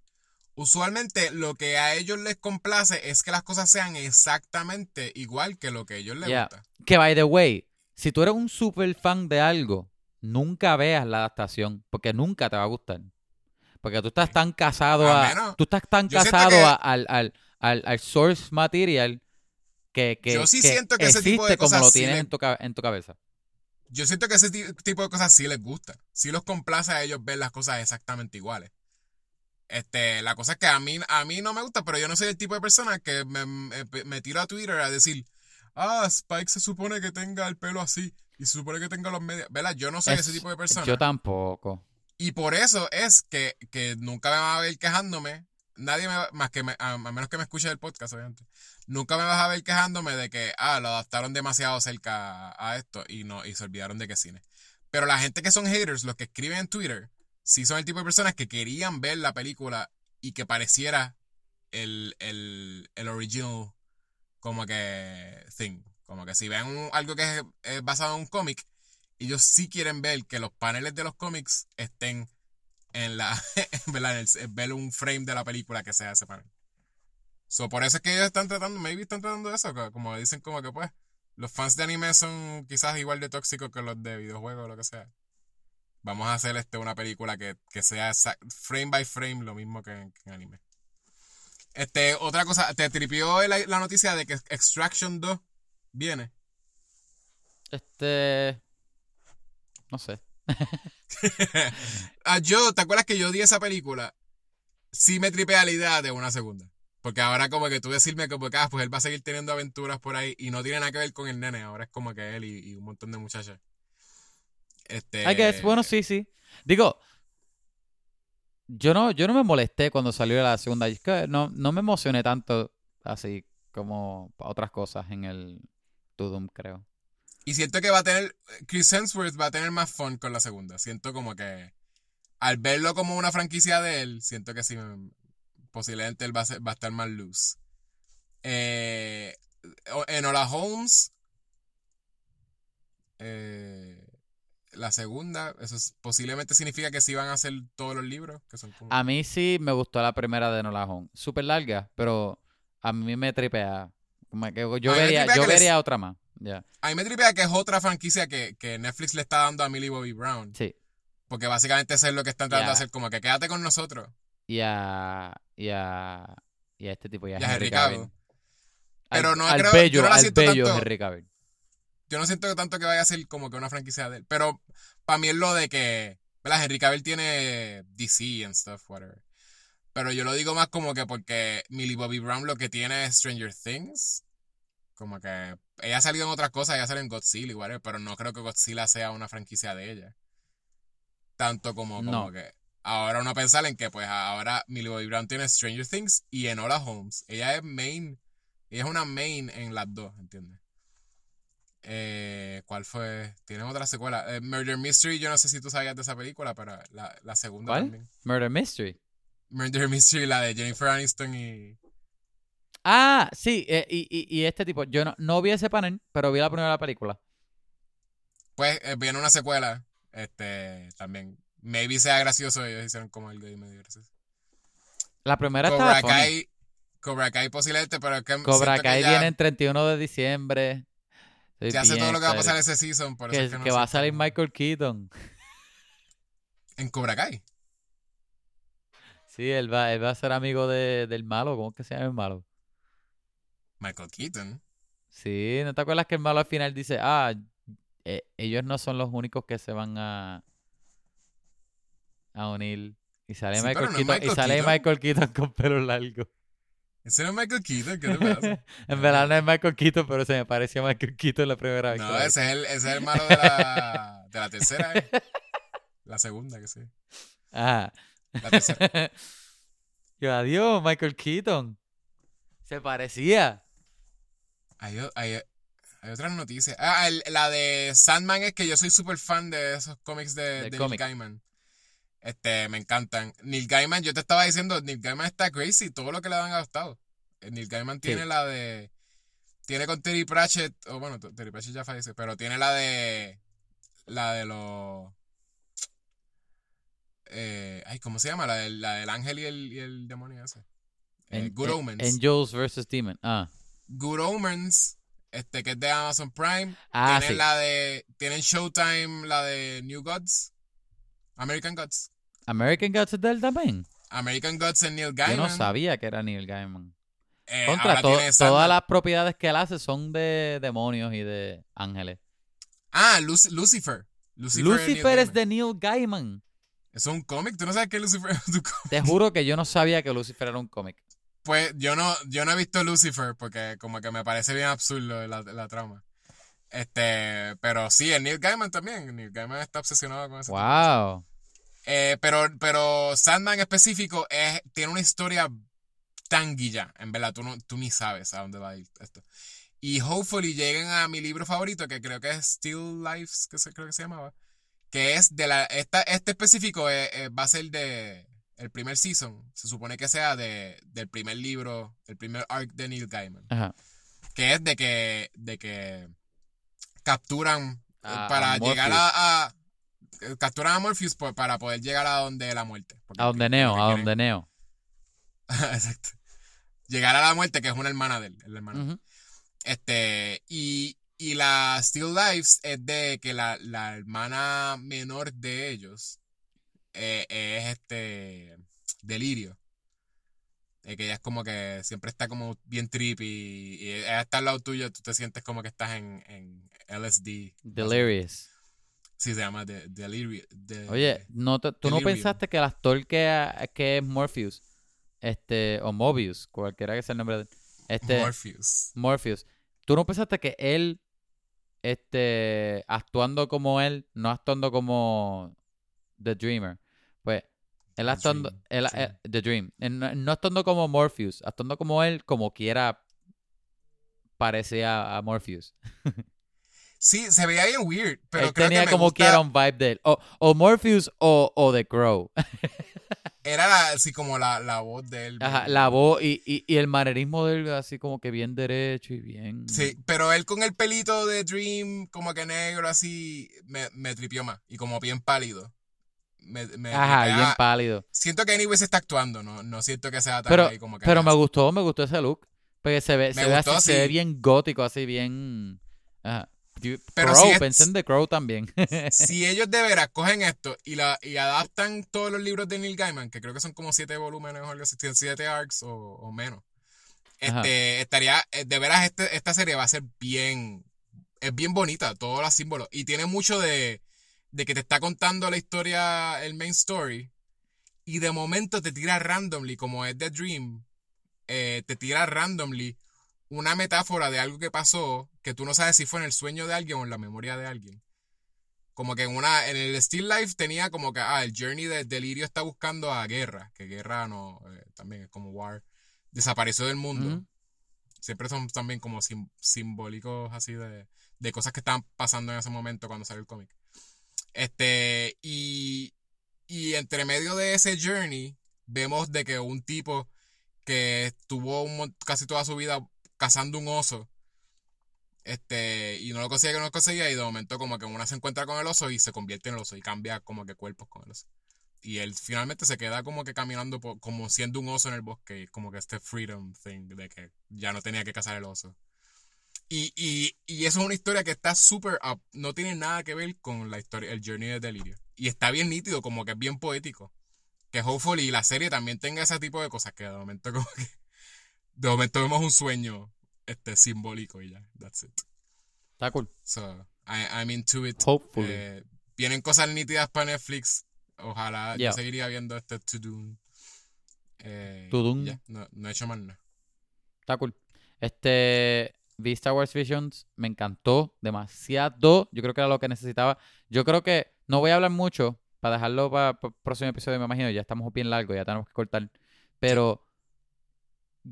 usualmente lo que a ellos les complace es que las cosas sean exactamente igual que lo que a ellos les gusta. Que, by the way, si tú eres un super fan de algo, nunca veas la adaptación, porque nunca te va a gustar. Porque tú estás tan casado a, tú estás tan casado al, al, al, al source material yo sí siento que ese tipo de cosas como lo tienes en, tu, en tu cabeza. Yo siento que ese tipo de cosas sí les gusta. Sí los complace a ellos ver las cosas exactamente iguales. Este, la cosa es que a mí, a mí no me gusta, pero yo no soy el tipo de persona que me, me, tiro a Twitter a decir, ah, Spike se supone que tenga el pelo así y se supone que tenga los medios. ¿Verdad? Yo no soy ese tipo de persona. Yo tampoco. Y por eso es que, que nunca me van a ver quejándome nadie me más que a, menos que me escuche el podcast, obviamente, nunca me vas a ver quejándome de que, ah, lo adaptaron demasiado cerca a esto y no, y se olvidaron de que cine. Pero la gente que son haters, los que escriben en Twitter, sí son el tipo de personas que querían ver la película y que pareciera el, el, el original como que thing. Como que si ven algo que es basado en un cómic, ellos sí quieren ver que los paneles de los cómics estén en la, verdad, en el- ver un frame de la película que sea ese panel. So, por eso es que ellos están tratando, maybe están tratando eso, co- como dicen como que pues, los fans de anime son quizás igual de tóxicos que los de videojuegos o lo que sea. Vamos a hacer este una película que, que sea exact- frame by frame lo mismo que, en- anime. Este, otra cosa, te tripió la noticia de que Extraction 2 viene. Este. No sé. ah, yo, ¿te acuerdas que yo di esa película? Sí me tripea la idea de una segunda. Porque ahora como que tú decirme que pues, pues él va a seguir teniendo aventuras por ahí y no tiene nada que ver con el nene, ahora es como que él y, un montón de muchachas. Este, I guess, bueno, sí, sí. Digo, yo no, yo no me molesté cuando salió la segunda. No, no me emocioné tanto así como otras cosas en el Tudum, creo. Y siento que va a tener, Chris Hemsworth va a tener más fun con la segunda. Siento como que al verlo como una franquicia de él, siento que sí, me- posiblemente él va a, ser- va a estar más loose. Eh, o- en Hola Holmes, eh, la segunda, eso es- posiblemente significa que sí van a hacer todos los libros, que son como... A mí sí me gustó la primera de Nola Holmes. Súper larga, pero a mí me tripea. Yo vería, yo les- vería otra más. A mí me tripea que es otra franquicia que, que Netflix le está dando a Millie Bobby Brown. Sí. Porque básicamente eso es lo que están tratando de hacer, como que quédate con nosotros. Y a, y a, y a este tipo, y a Y a Henry Cavill. Al- Pero no al creo- bello, yo no la al siento bello tanto- Henry Cavill. yo no siento tanto que vaya a ser como que una franquicia de él. Pero para mí es lo de que, ¿verdad? Henry Cavill tiene DC and stuff, whatever. Pero yo lo digo más como que porque Millie Bobby Brown lo que tiene es Stranger Things. Como que ella ha salido en otras cosas, ella sale en Godzilla y whatever, pero no creo que Godzilla sea una franquicia de ella. Tanto como, como No. que ahora uno pensar en que pues ahora Millie Bobby Brown tiene Stranger Things y Enola Holmes. Ella es main, ella es una main en las dos, ¿entiendes? Eh, ¿Cuál fue? Tienen otra secuela. Eh, Murder Mystery, yo no sé si tú sabías de esa película, pero la, la segunda ¿Cuál? también. Murder Mystery. Murder Mystery, la de Jennifer Aniston y... Ah, sí, eh, y, y, y este tipo, yo no, no vi ese panel, pero vi la primera película. Pues eh, viene una secuela, este, también. Maybe sea gracioso, ellos hicieron como algo ahí medio gracioso. La primera Cobra estaba funny. Kai, Cobra Kai posiblemente, pero es que Cobra que Kai ya, viene el 31 de diciembre. Estoy ya sé todo lo que va a pasar ese season, por eso Que, es que, no que va a salir Michael Keaton. En Cobra Kai. Sí, él va, él va a ser amigo de, del malo. ¿Cómo es que se llama el malo? Michael Keaton. Sí, ¿no te acuerdas que el malo al final dice, ah, eh, ellos no son los únicos que se van a, a unir? Y sale Sí, Michael no Keaton, y sale Keaton. Michael Keaton con pelo largo. Ese no es Michael Keaton, ¿qué te pasa? en verdad no es Michael Keaton, pero se me pareció a Michael Keaton la primera vez. No, ese es el, ese es el malo de la, de la tercera, ¿eh? La segunda, que sí. Ajá. La tercera. Yo, adiós, Michael Keaton. Se parecía. Hay, o- hay, hay otras noticias. Ah, el- la de Sandman es que yo soy súper fan de esos cómics de, de Neil. Gaiman. Este, me encantan. Neil Gaiman, yo te estaba diciendo, Neil Gaiman está crazy, todo lo que le han adaptado. Eh, Neil Gaiman tiene la de. Tiene con Terry Pratchett, o bueno, Terry Pratchett ya falleció, pero tiene la de. La de los. Eh, ay, ¿cómo se llama? La del, la del ángel y el, y el demonio ese. Eh, En- Good en- Omens. Angels vs. Demon. Ah, Good Omens, este que es de Amazon Prime. ah tienen sí. la de. Tienen Showtime, la de New Gods. American Gods. American Gods es de él también. American Gods en Neil Yo Gaiman. no sabía que era Neil Gaiman. Eh, Contra to- todas las propiedades que él hace son de demonios y de ángeles. Ah, Luc- Lucifer. Lucifer, Lucifer es de Neil Gaiman. ¿Eso es un cómic? ¿Tú no sabes qué Lucifer es un cómic? Te juro que yo no sabía que Lucifer era un cómic. Pues yo no, yo no he visto Lucifer porque como que me parece bien absurdo la, la trama. Este, pero sí, el Neil Gaiman también. Neil Gaiman está obsesionado con eso. Wow. Eh, pero, pero Sandman específico es, tiene una historia tan guilla. En verdad, tú, no, tú ni sabes a dónde va a ir esto. Y hopefully lleguen a mi libro favorito, que creo que es Still Lives, que se, creo que se llamaba. Que es de la. Esta, este específico eh, eh, va a ser de. El primer season. Se supone que sea de, del primer libro, el primer arc de Neil Gaiman. Ajá. que es de que, de que capturan eh, A- para a llegar a, a- eh, capturan a Morpheus para poder llegar a donde la muerte. Porque A donde Neo, a donde Neo. Exacto. Llegar a la muerte, que es una hermana de él, la hermana. Este, y, y la Still Lives es de que la, la hermana menor de ellos eh, es este Delirio. Eh, que ella es como que siempre está como bien trippy y ella está al lado tuyo, tú te sientes como que estás en, en LSD. Delirious. Sí, se llama de, Delirio. de- Oye, no te- ¿tú no pensaste que el actor que, que es Morpheus, este, o Mobius, cualquiera que sea el nombre de este, Morpheus. Morpheus, ¿tú no pensaste que él, este, actuando como él, no actuando como The Dreamer, él actuando, él- sí. eh, The Dream, él no, actuando como Morpheus, actuando como él, como quiera, parecía a Morpheus. Sí, se veía bien weird, pero él creo tenía que me como gusta- quiera un vibe de él, o, o Morpheus o, o The Crow. Era la- así como la, la voz de él. Ajá, la voz y, y, y el manerismo de él así como que bien derecho y bien... Sí, pero él con el pelito de Dream, como que negro, así, me, me tripió más. Y como bien pálido. Me, me Ajá, tripea. bien pálido. Siento que Anyway se está actuando, no, no siento que sea tan Pero, ahí como que. pero me gustó, me gustó ese look. Porque se ve, Me se ve gustó, así, se ve sí. bien gótico, así bien... Ajá. Pero Crow, si pensé en The Crow también. Si ellos de veras cogen esto y, la, y adaptan todos los libros de Neil Gaiman, que creo que son como siete volúmenes o algo así, siete arcs o, o menos, Ajá. este, estaría, eh, de veras este, esta serie va a ser bien, es bien bonita, todos los símbolos, y tiene mucho de, de que te está contando la historia, el main story, y de momento te tira randomly, como es The Dream, eh, te tira randomly una metáfora de algo que pasó que tú no sabes si fue en el sueño de alguien o en la memoria de alguien. Como que en una, en el Still Life tenía como que, ah, el journey de Delirio está buscando a Guerra, que Guerra no, eh, también es como War, desapareció del mundo. Siempre son también como sim- simbólicos así de, de cosas que estaban pasando en ese momento cuando salió el cómic. Este, y, y entre medio de ese journey, vemos de que un tipo que estuvo casi toda su vida cazando un oso, este, y no lo conseguía, no lo conseguía, y de momento como que una se encuentra con el oso y se convierte en el oso y cambia como que cuerpos con el oso. Y él finalmente se queda como que caminando por- como siendo un oso en el bosque, como que este freedom thing de que ya no tenía que cazar el oso. Y, y, y eso es una historia que está súper up, no tiene nada que ver con la historia, el journey de Delirio. Y está bien nítido, como que es bien poético. Que hopefully la serie también tenga ese tipo de cosas que de momento como que de momento vemos un sueño este simbólico y ya, that's it. Está cool. So, I, I'm into it. Hopefully. Eh, vienen cosas nítidas para Netflix. Ojalá Yeah. yo seguiría viendo este To Doom. Eh, To Doom. ya, no, no he hecho más nada. Está cool. Este, vi Star Wars Visions, me encantó demasiado. Yo creo que era lo que necesitaba. Yo creo que no voy a hablar mucho para dejarlo para el próximo episodio, me imagino. Ya estamos bien largos, ya tenemos que cortar. Pero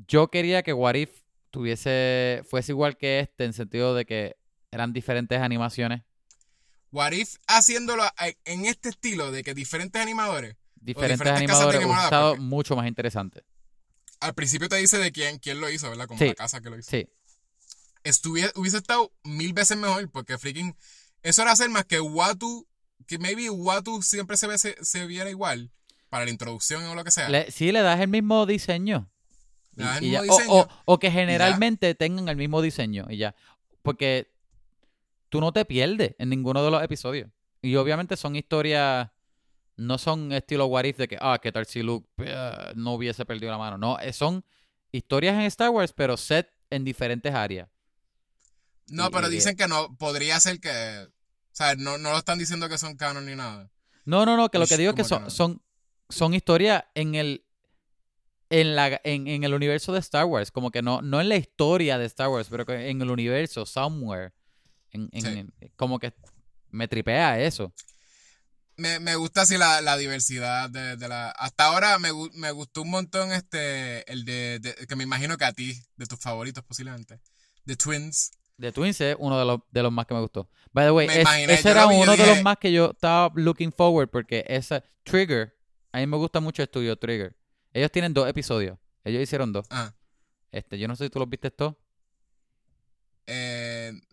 yo quería que What If tuviese, fuese igual que este, en sentido de que eran diferentes animaciones, What If haciéndolo en este estilo de que diferentes animadores. diferentes, animadores, animadoras, estado porque- mucho más interesante. Al principio te dice de quién, quién lo hizo, ¿verdad? Como Sí. la casa que lo hizo. Sí, Estuviese, hubiese estado mil veces mejor porque freaking. Eso era hacer más que Watu. Que maybe Watu siempre se, ve, se, se viera igual para la introducción o lo que sea. le, sí le das el mismo diseño. Le das el Y- y ya. mismo O- diseño, O, o que generalmente tengan el mismo diseño y ya. Porque tú no te pierdes en ninguno de los episodios. Y obviamente son historias, no son estilo What If de que, ah, ¿qué tal si Luke eh, no hubiese perdido la mano? No, eh, son historias en Star Wars, pero set en diferentes áreas. No, Y- pero y- dicen que no, podría ser que. O sea, no, no lo están diciendo que son canon ni nada. No, no, no, que lo que digo es que son, que no. son, son historias en el en la en, en el universo de Star Wars, como que no, no en la historia de Star Wars, pero en el universo, somewhere. En, en- Sí. en- como que me tripea eso. Me, me gusta así la, la diversidad de, de la. Hasta ahora me, me gustó un montón este. El de, de- Que me imagino que a ti, de tus favoritos posiblemente. The Twins. The Twins es uno de los, de los más que me gustó. By the way, Me es- imaginé, ese era uno de los más que yo estaba looking forward porque esa Trigger, a mí me gusta mucho el estudio Trigger. Ellos tienen dos episodios. Ellos hicieron dos. Ah, Este, yo no sé si tú los viste todos.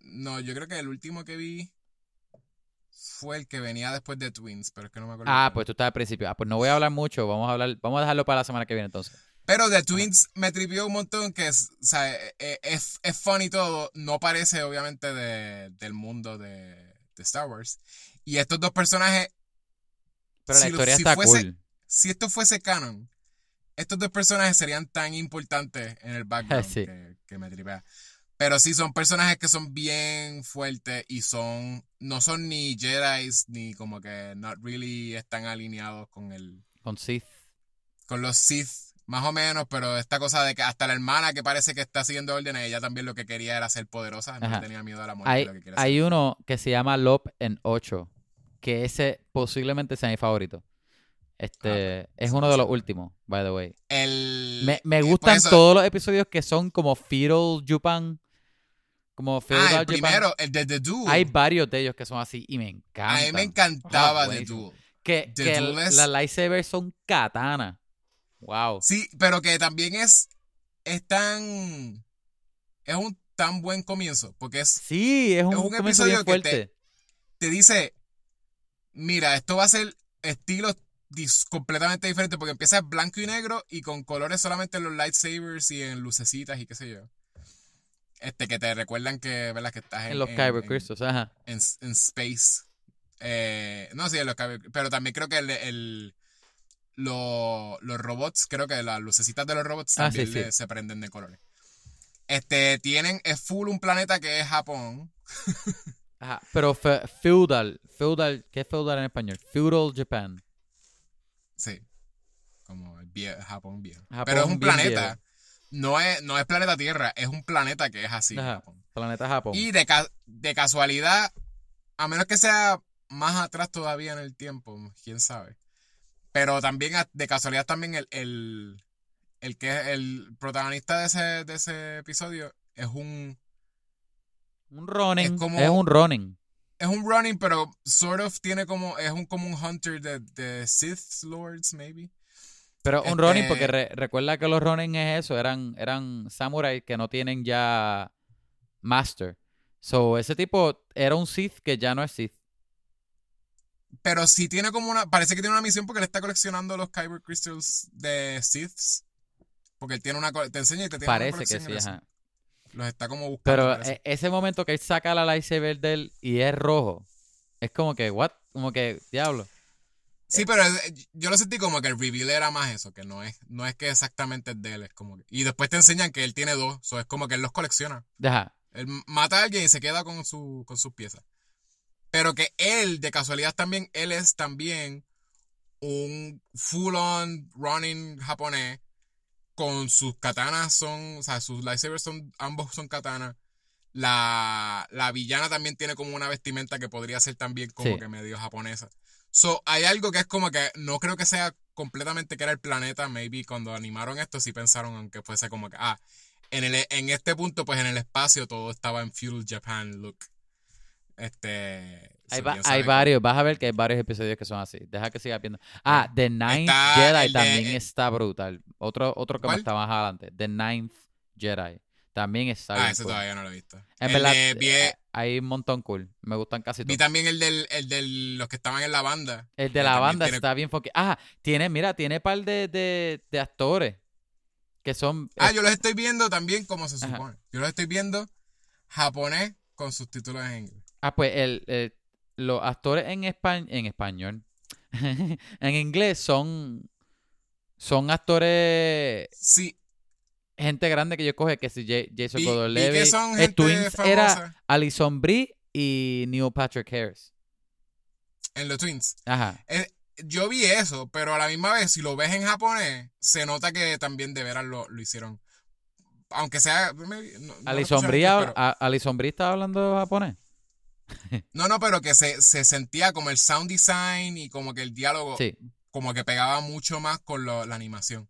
No, yo creo que el último que vi fue el que venía después de Twins, pero es que no me acuerdo. Ah, pues tú estás al principio. Ah, pues no voy a hablar mucho. Vamos a hablar, vamos a dejarlo para la semana que viene entonces. Pero The Twins me tripió un montón, que es, o sea, e- e- es, es fun y todo. No parece, obviamente, de- del mundo de, de Star Wars. Y estos dos personajes, Pero la Si historia si está fuese- cool. si esto fuese canon, estos dos personajes serían tan importantes en el background Sí. que, que me tripea. Pero sí, son personajes que son bien fuertes y son, no son ni Jedi ni como que not really están alineados con el, Con Sith. con los Sith, más o menos, pero esta cosa de que hasta la hermana que parece que está siguiendo órdenes, ella también lo que quería era ser poderosa, no Ajá. tenía miedo a la muerte, Hay, lo que quiere hay hacer. uno que se llama Lop en 8. Que ese posiblemente sea mi favorito. Este Ah, es sí, uno de los últimos, by the way. El, Me, me eh, por gustan eso- todos los episodios que son como Feudal Japan. Como Ah, Feudal el Japan. primero, el de The Duel. Hay varios de ellos que son así y me a encantan. mí me encantaba Ah, The. Duel. Que, The que Duel es- las lightsabers son katana. Wow. Sí, pero que también es, es tan, es un tan buen comienzo, porque es, Sí, es un, Es un comienzo episodio que te- te dice, mira, esto va a ser estilos completamente diferentes, porque empieza en blanco y negro y con colores solamente en los lightsabers y en lucecitas y qué sé yo. Este, que te recuerdan que, ¿verdad? Que estás en, En los en- Kyber Crystals, ajá. en, en space. Eh, no, sí, en los Kyber- pero también creo que el, el- lo- los robots, creo que las lucecitas de los robots Ah, también sí, le- sí. se prenden de colores. Este, tienen, es full un planeta que es Japón. Ajá. Pero fe- feudal, feudal, ¿qué es feudal en español? Feudal Japan. Sí. Como el vie- Japón viejo. Japón pero es un planeta. viejo. No es, no es planeta Tierra, es un planeta que es así. Ajá. Japón. Planeta Japón. Y de, ca- de casualidad, a menos que sea más atrás todavía en el tiempo, quién sabe. Pero también de casualidad también el, el, el que es el protagonista de ese, de ese episodio es un Un running. Es, un running. es un running, pero sort of tiene como es un como un hunter de, de Sith Lords, maybe. Pero un este- running, porque re- recuerda que los running es eso, eran, eran samuráis que no tienen ya master. So, ese tipo era un Sith que ya no es Sith. Pero sí tiene como una. Parece que tiene una misión porque le está coleccionando los Kyber Crystals de Siths. Porque él tiene una. Te enseña y te tiene una Parece que sí, ajá. Los está como buscando. Pero parece. e- ese momento que él saca la lightsaber de él y es rojo, es como que, what? Como que, diablo. Sí, pero eh, yo lo sentí como que el reveal era más eso, que no es, no es que exactamente es de él, es como que- Y después te enseñan que él tiene dos, so es como que él los colecciona. Ajá. Él mata a alguien y se queda con, su, con sus piezas. Pero que él, de casualidad también, él es también un full-on running japonés con sus katanas son, o sea, sus lightsabers son, ambos son katanas. La, la villana también tiene como una vestimenta que podría ser también como Sí. que medio japonesa. So, hay algo que es como que no creo que sea completamente que era el planeta. Maybe cuando animaron esto sí pensaron, aunque fuese como que, ah, en, el, en este punto, pues en el espacio todo estaba en Feudal Japan look. Este. Hay, va- hay varios, vas a ver que hay varios episodios que son así. Deja que siga viendo. Ah, The Ninth Está Jedi de- también eh, está brutal. Otro, otro que ¿Cuál? está más adelante. The Ninth Jedi. También está Ah, ese cool. todavía no lo he visto. En El verdad, de- vi, eh, hay un montón cool. Me gustan casi vi todos. también el del, el del los que estaban en la banda. El de la banda tiene- está bien foque. Ah, tiene, mira, tiene par de, de, de actores que son. Ah, eh, yo los estoy viendo también como se Ajá. supone. Yo los estoy viendo japonés con subtítulos en inglés. Ah, pues el, el- los actores en, espa- en español, en inglés son, son actores, Sí, gente grande que yo coge, que si Ja- Jason eh, gente Twins famosa era Alison Brie y Neil Patrick Harris. en los Twins. Ajá. Eh, yo vi eso, pero a la misma vez, si lo ves en japonés, se nota que también de veras lo, lo hicieron. Aunque sea. no, no lo Alison escuché Brie, antes, habla- pero- a- Alison Brie estaba hablando japonés. No, no, pero que se, se sentía como el sound design y como que el diálogo Sí. como que pegaba mucho más con lo- la animación.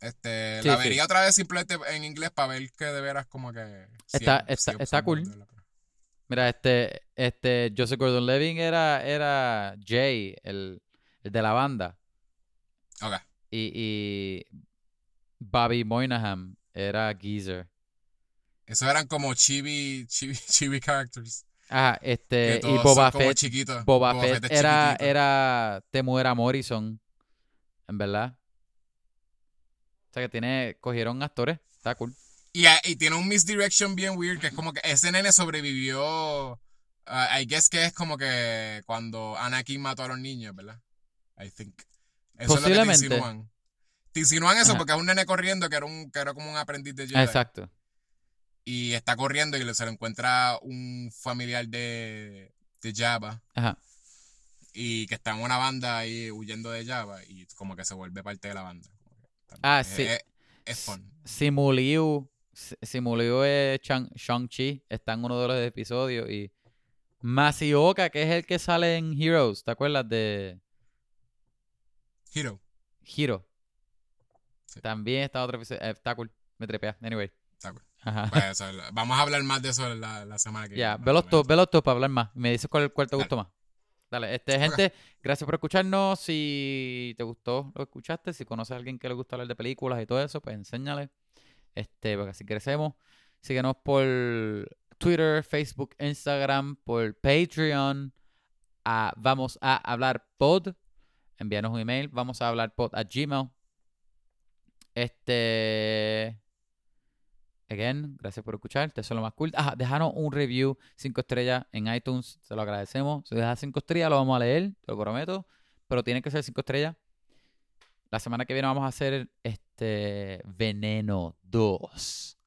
Este, Sí, la sí. vería otra vez simplemente en inglés para ver que de veras como que... Está- sí, está- está cool. Mira, este, este, Joseph Gordon-Levitt era, era Jay, el, el de la banda. Ok. Y, y Bobby Moynihan era Geezer. Esos eran como chibi, chibi, chibi characters. Ajá, este, y Boba Fett, chiquitos. Boba Fett es era, chiquitito. era Morrison, en verdad. O sea que tiene, cogieron actores, está cool. Y, a- y tiene un misdirection bien weird, que es como que ese nene sobrevivió. ah, I guess que es como que cuando Anakin mató a los niños, ¿verdad? I think. Eso Posiblemente. es lo que te insinúan. Te insinúan eso Ajá. porque es un nene corriendo que era, un, que era como un aprendiz de Jedi. Exacto. Y está corriendo y se lo encuentra un familiar de, de Jabba. Ajá. Y que está en una banda ahí huyendo de Jabba. Y como que se vuelve parte de la banda. Ah, es- sí. Es, es fun. Simuliu, Simuliu es Shang- Shang-Chi, está en uno de los episodios y Masioka, que es el que sale en Heroes, ¿te acuerdas de Hero. Hero? Sí. También está otro episodio, eh, está cool, me trepea, anyway. Está cool. Ajá. Pues eso, vamos a hablar más de eso la, la semana que Ya, viene. velos o todos, menos. velos todos para hablar más. Me dices cuál, cuál te Dale. gustó más. Dale, este, gente, gracias por escucharnos. Si te gustó lo que escuchaste, si conoces a alguien que le gusta hablar de películas y todo eso, pues enséñale. Este, porque así crecemos. Síguenos por Twitter, Facebook, Instagram, por Patreon. a vamos a hablar pod. Envíanos un email. Vamos a hablar pod a Gmail. Este. Again, gracias por escuchar. Te lo más cool. Ajá, déjanos un review 5 estrellas en iTunes. Se lo agradecemos. Si dejas 5 estrellas, lo vamos a leer. Te lo prometo. Pero tiene que ser 5 estrellas. La semana que viene vamos a hacer este Veneno 2.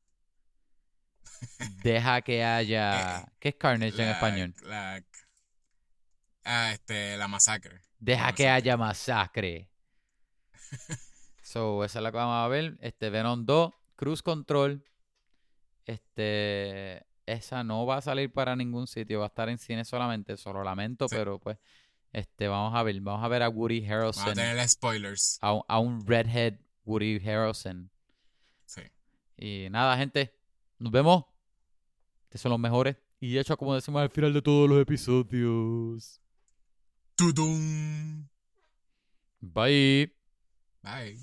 Deja que haya. ¿Qué es Carnage en español? la- ah, este, la masacre. Deja que masacre. haya masacre. so, esa es la que vamos a ver. Este Venom 2, Cruise Control. Este. Esa no va a salir para ningún sitio, va a estar en cine solamente. Eso lo lamento, Sí. pero pues. Este, vamos a ver. Vamos a ver a Woody Vamos a Harrelson. tener spoilers. A, un- a un redhead Woody Harrelson. Sí. Y nada, gente. Nos vemos. Ustedes son los mejores. Y de hecho, como decimos al final de todos los episodios. Tudum. Bye. Bye.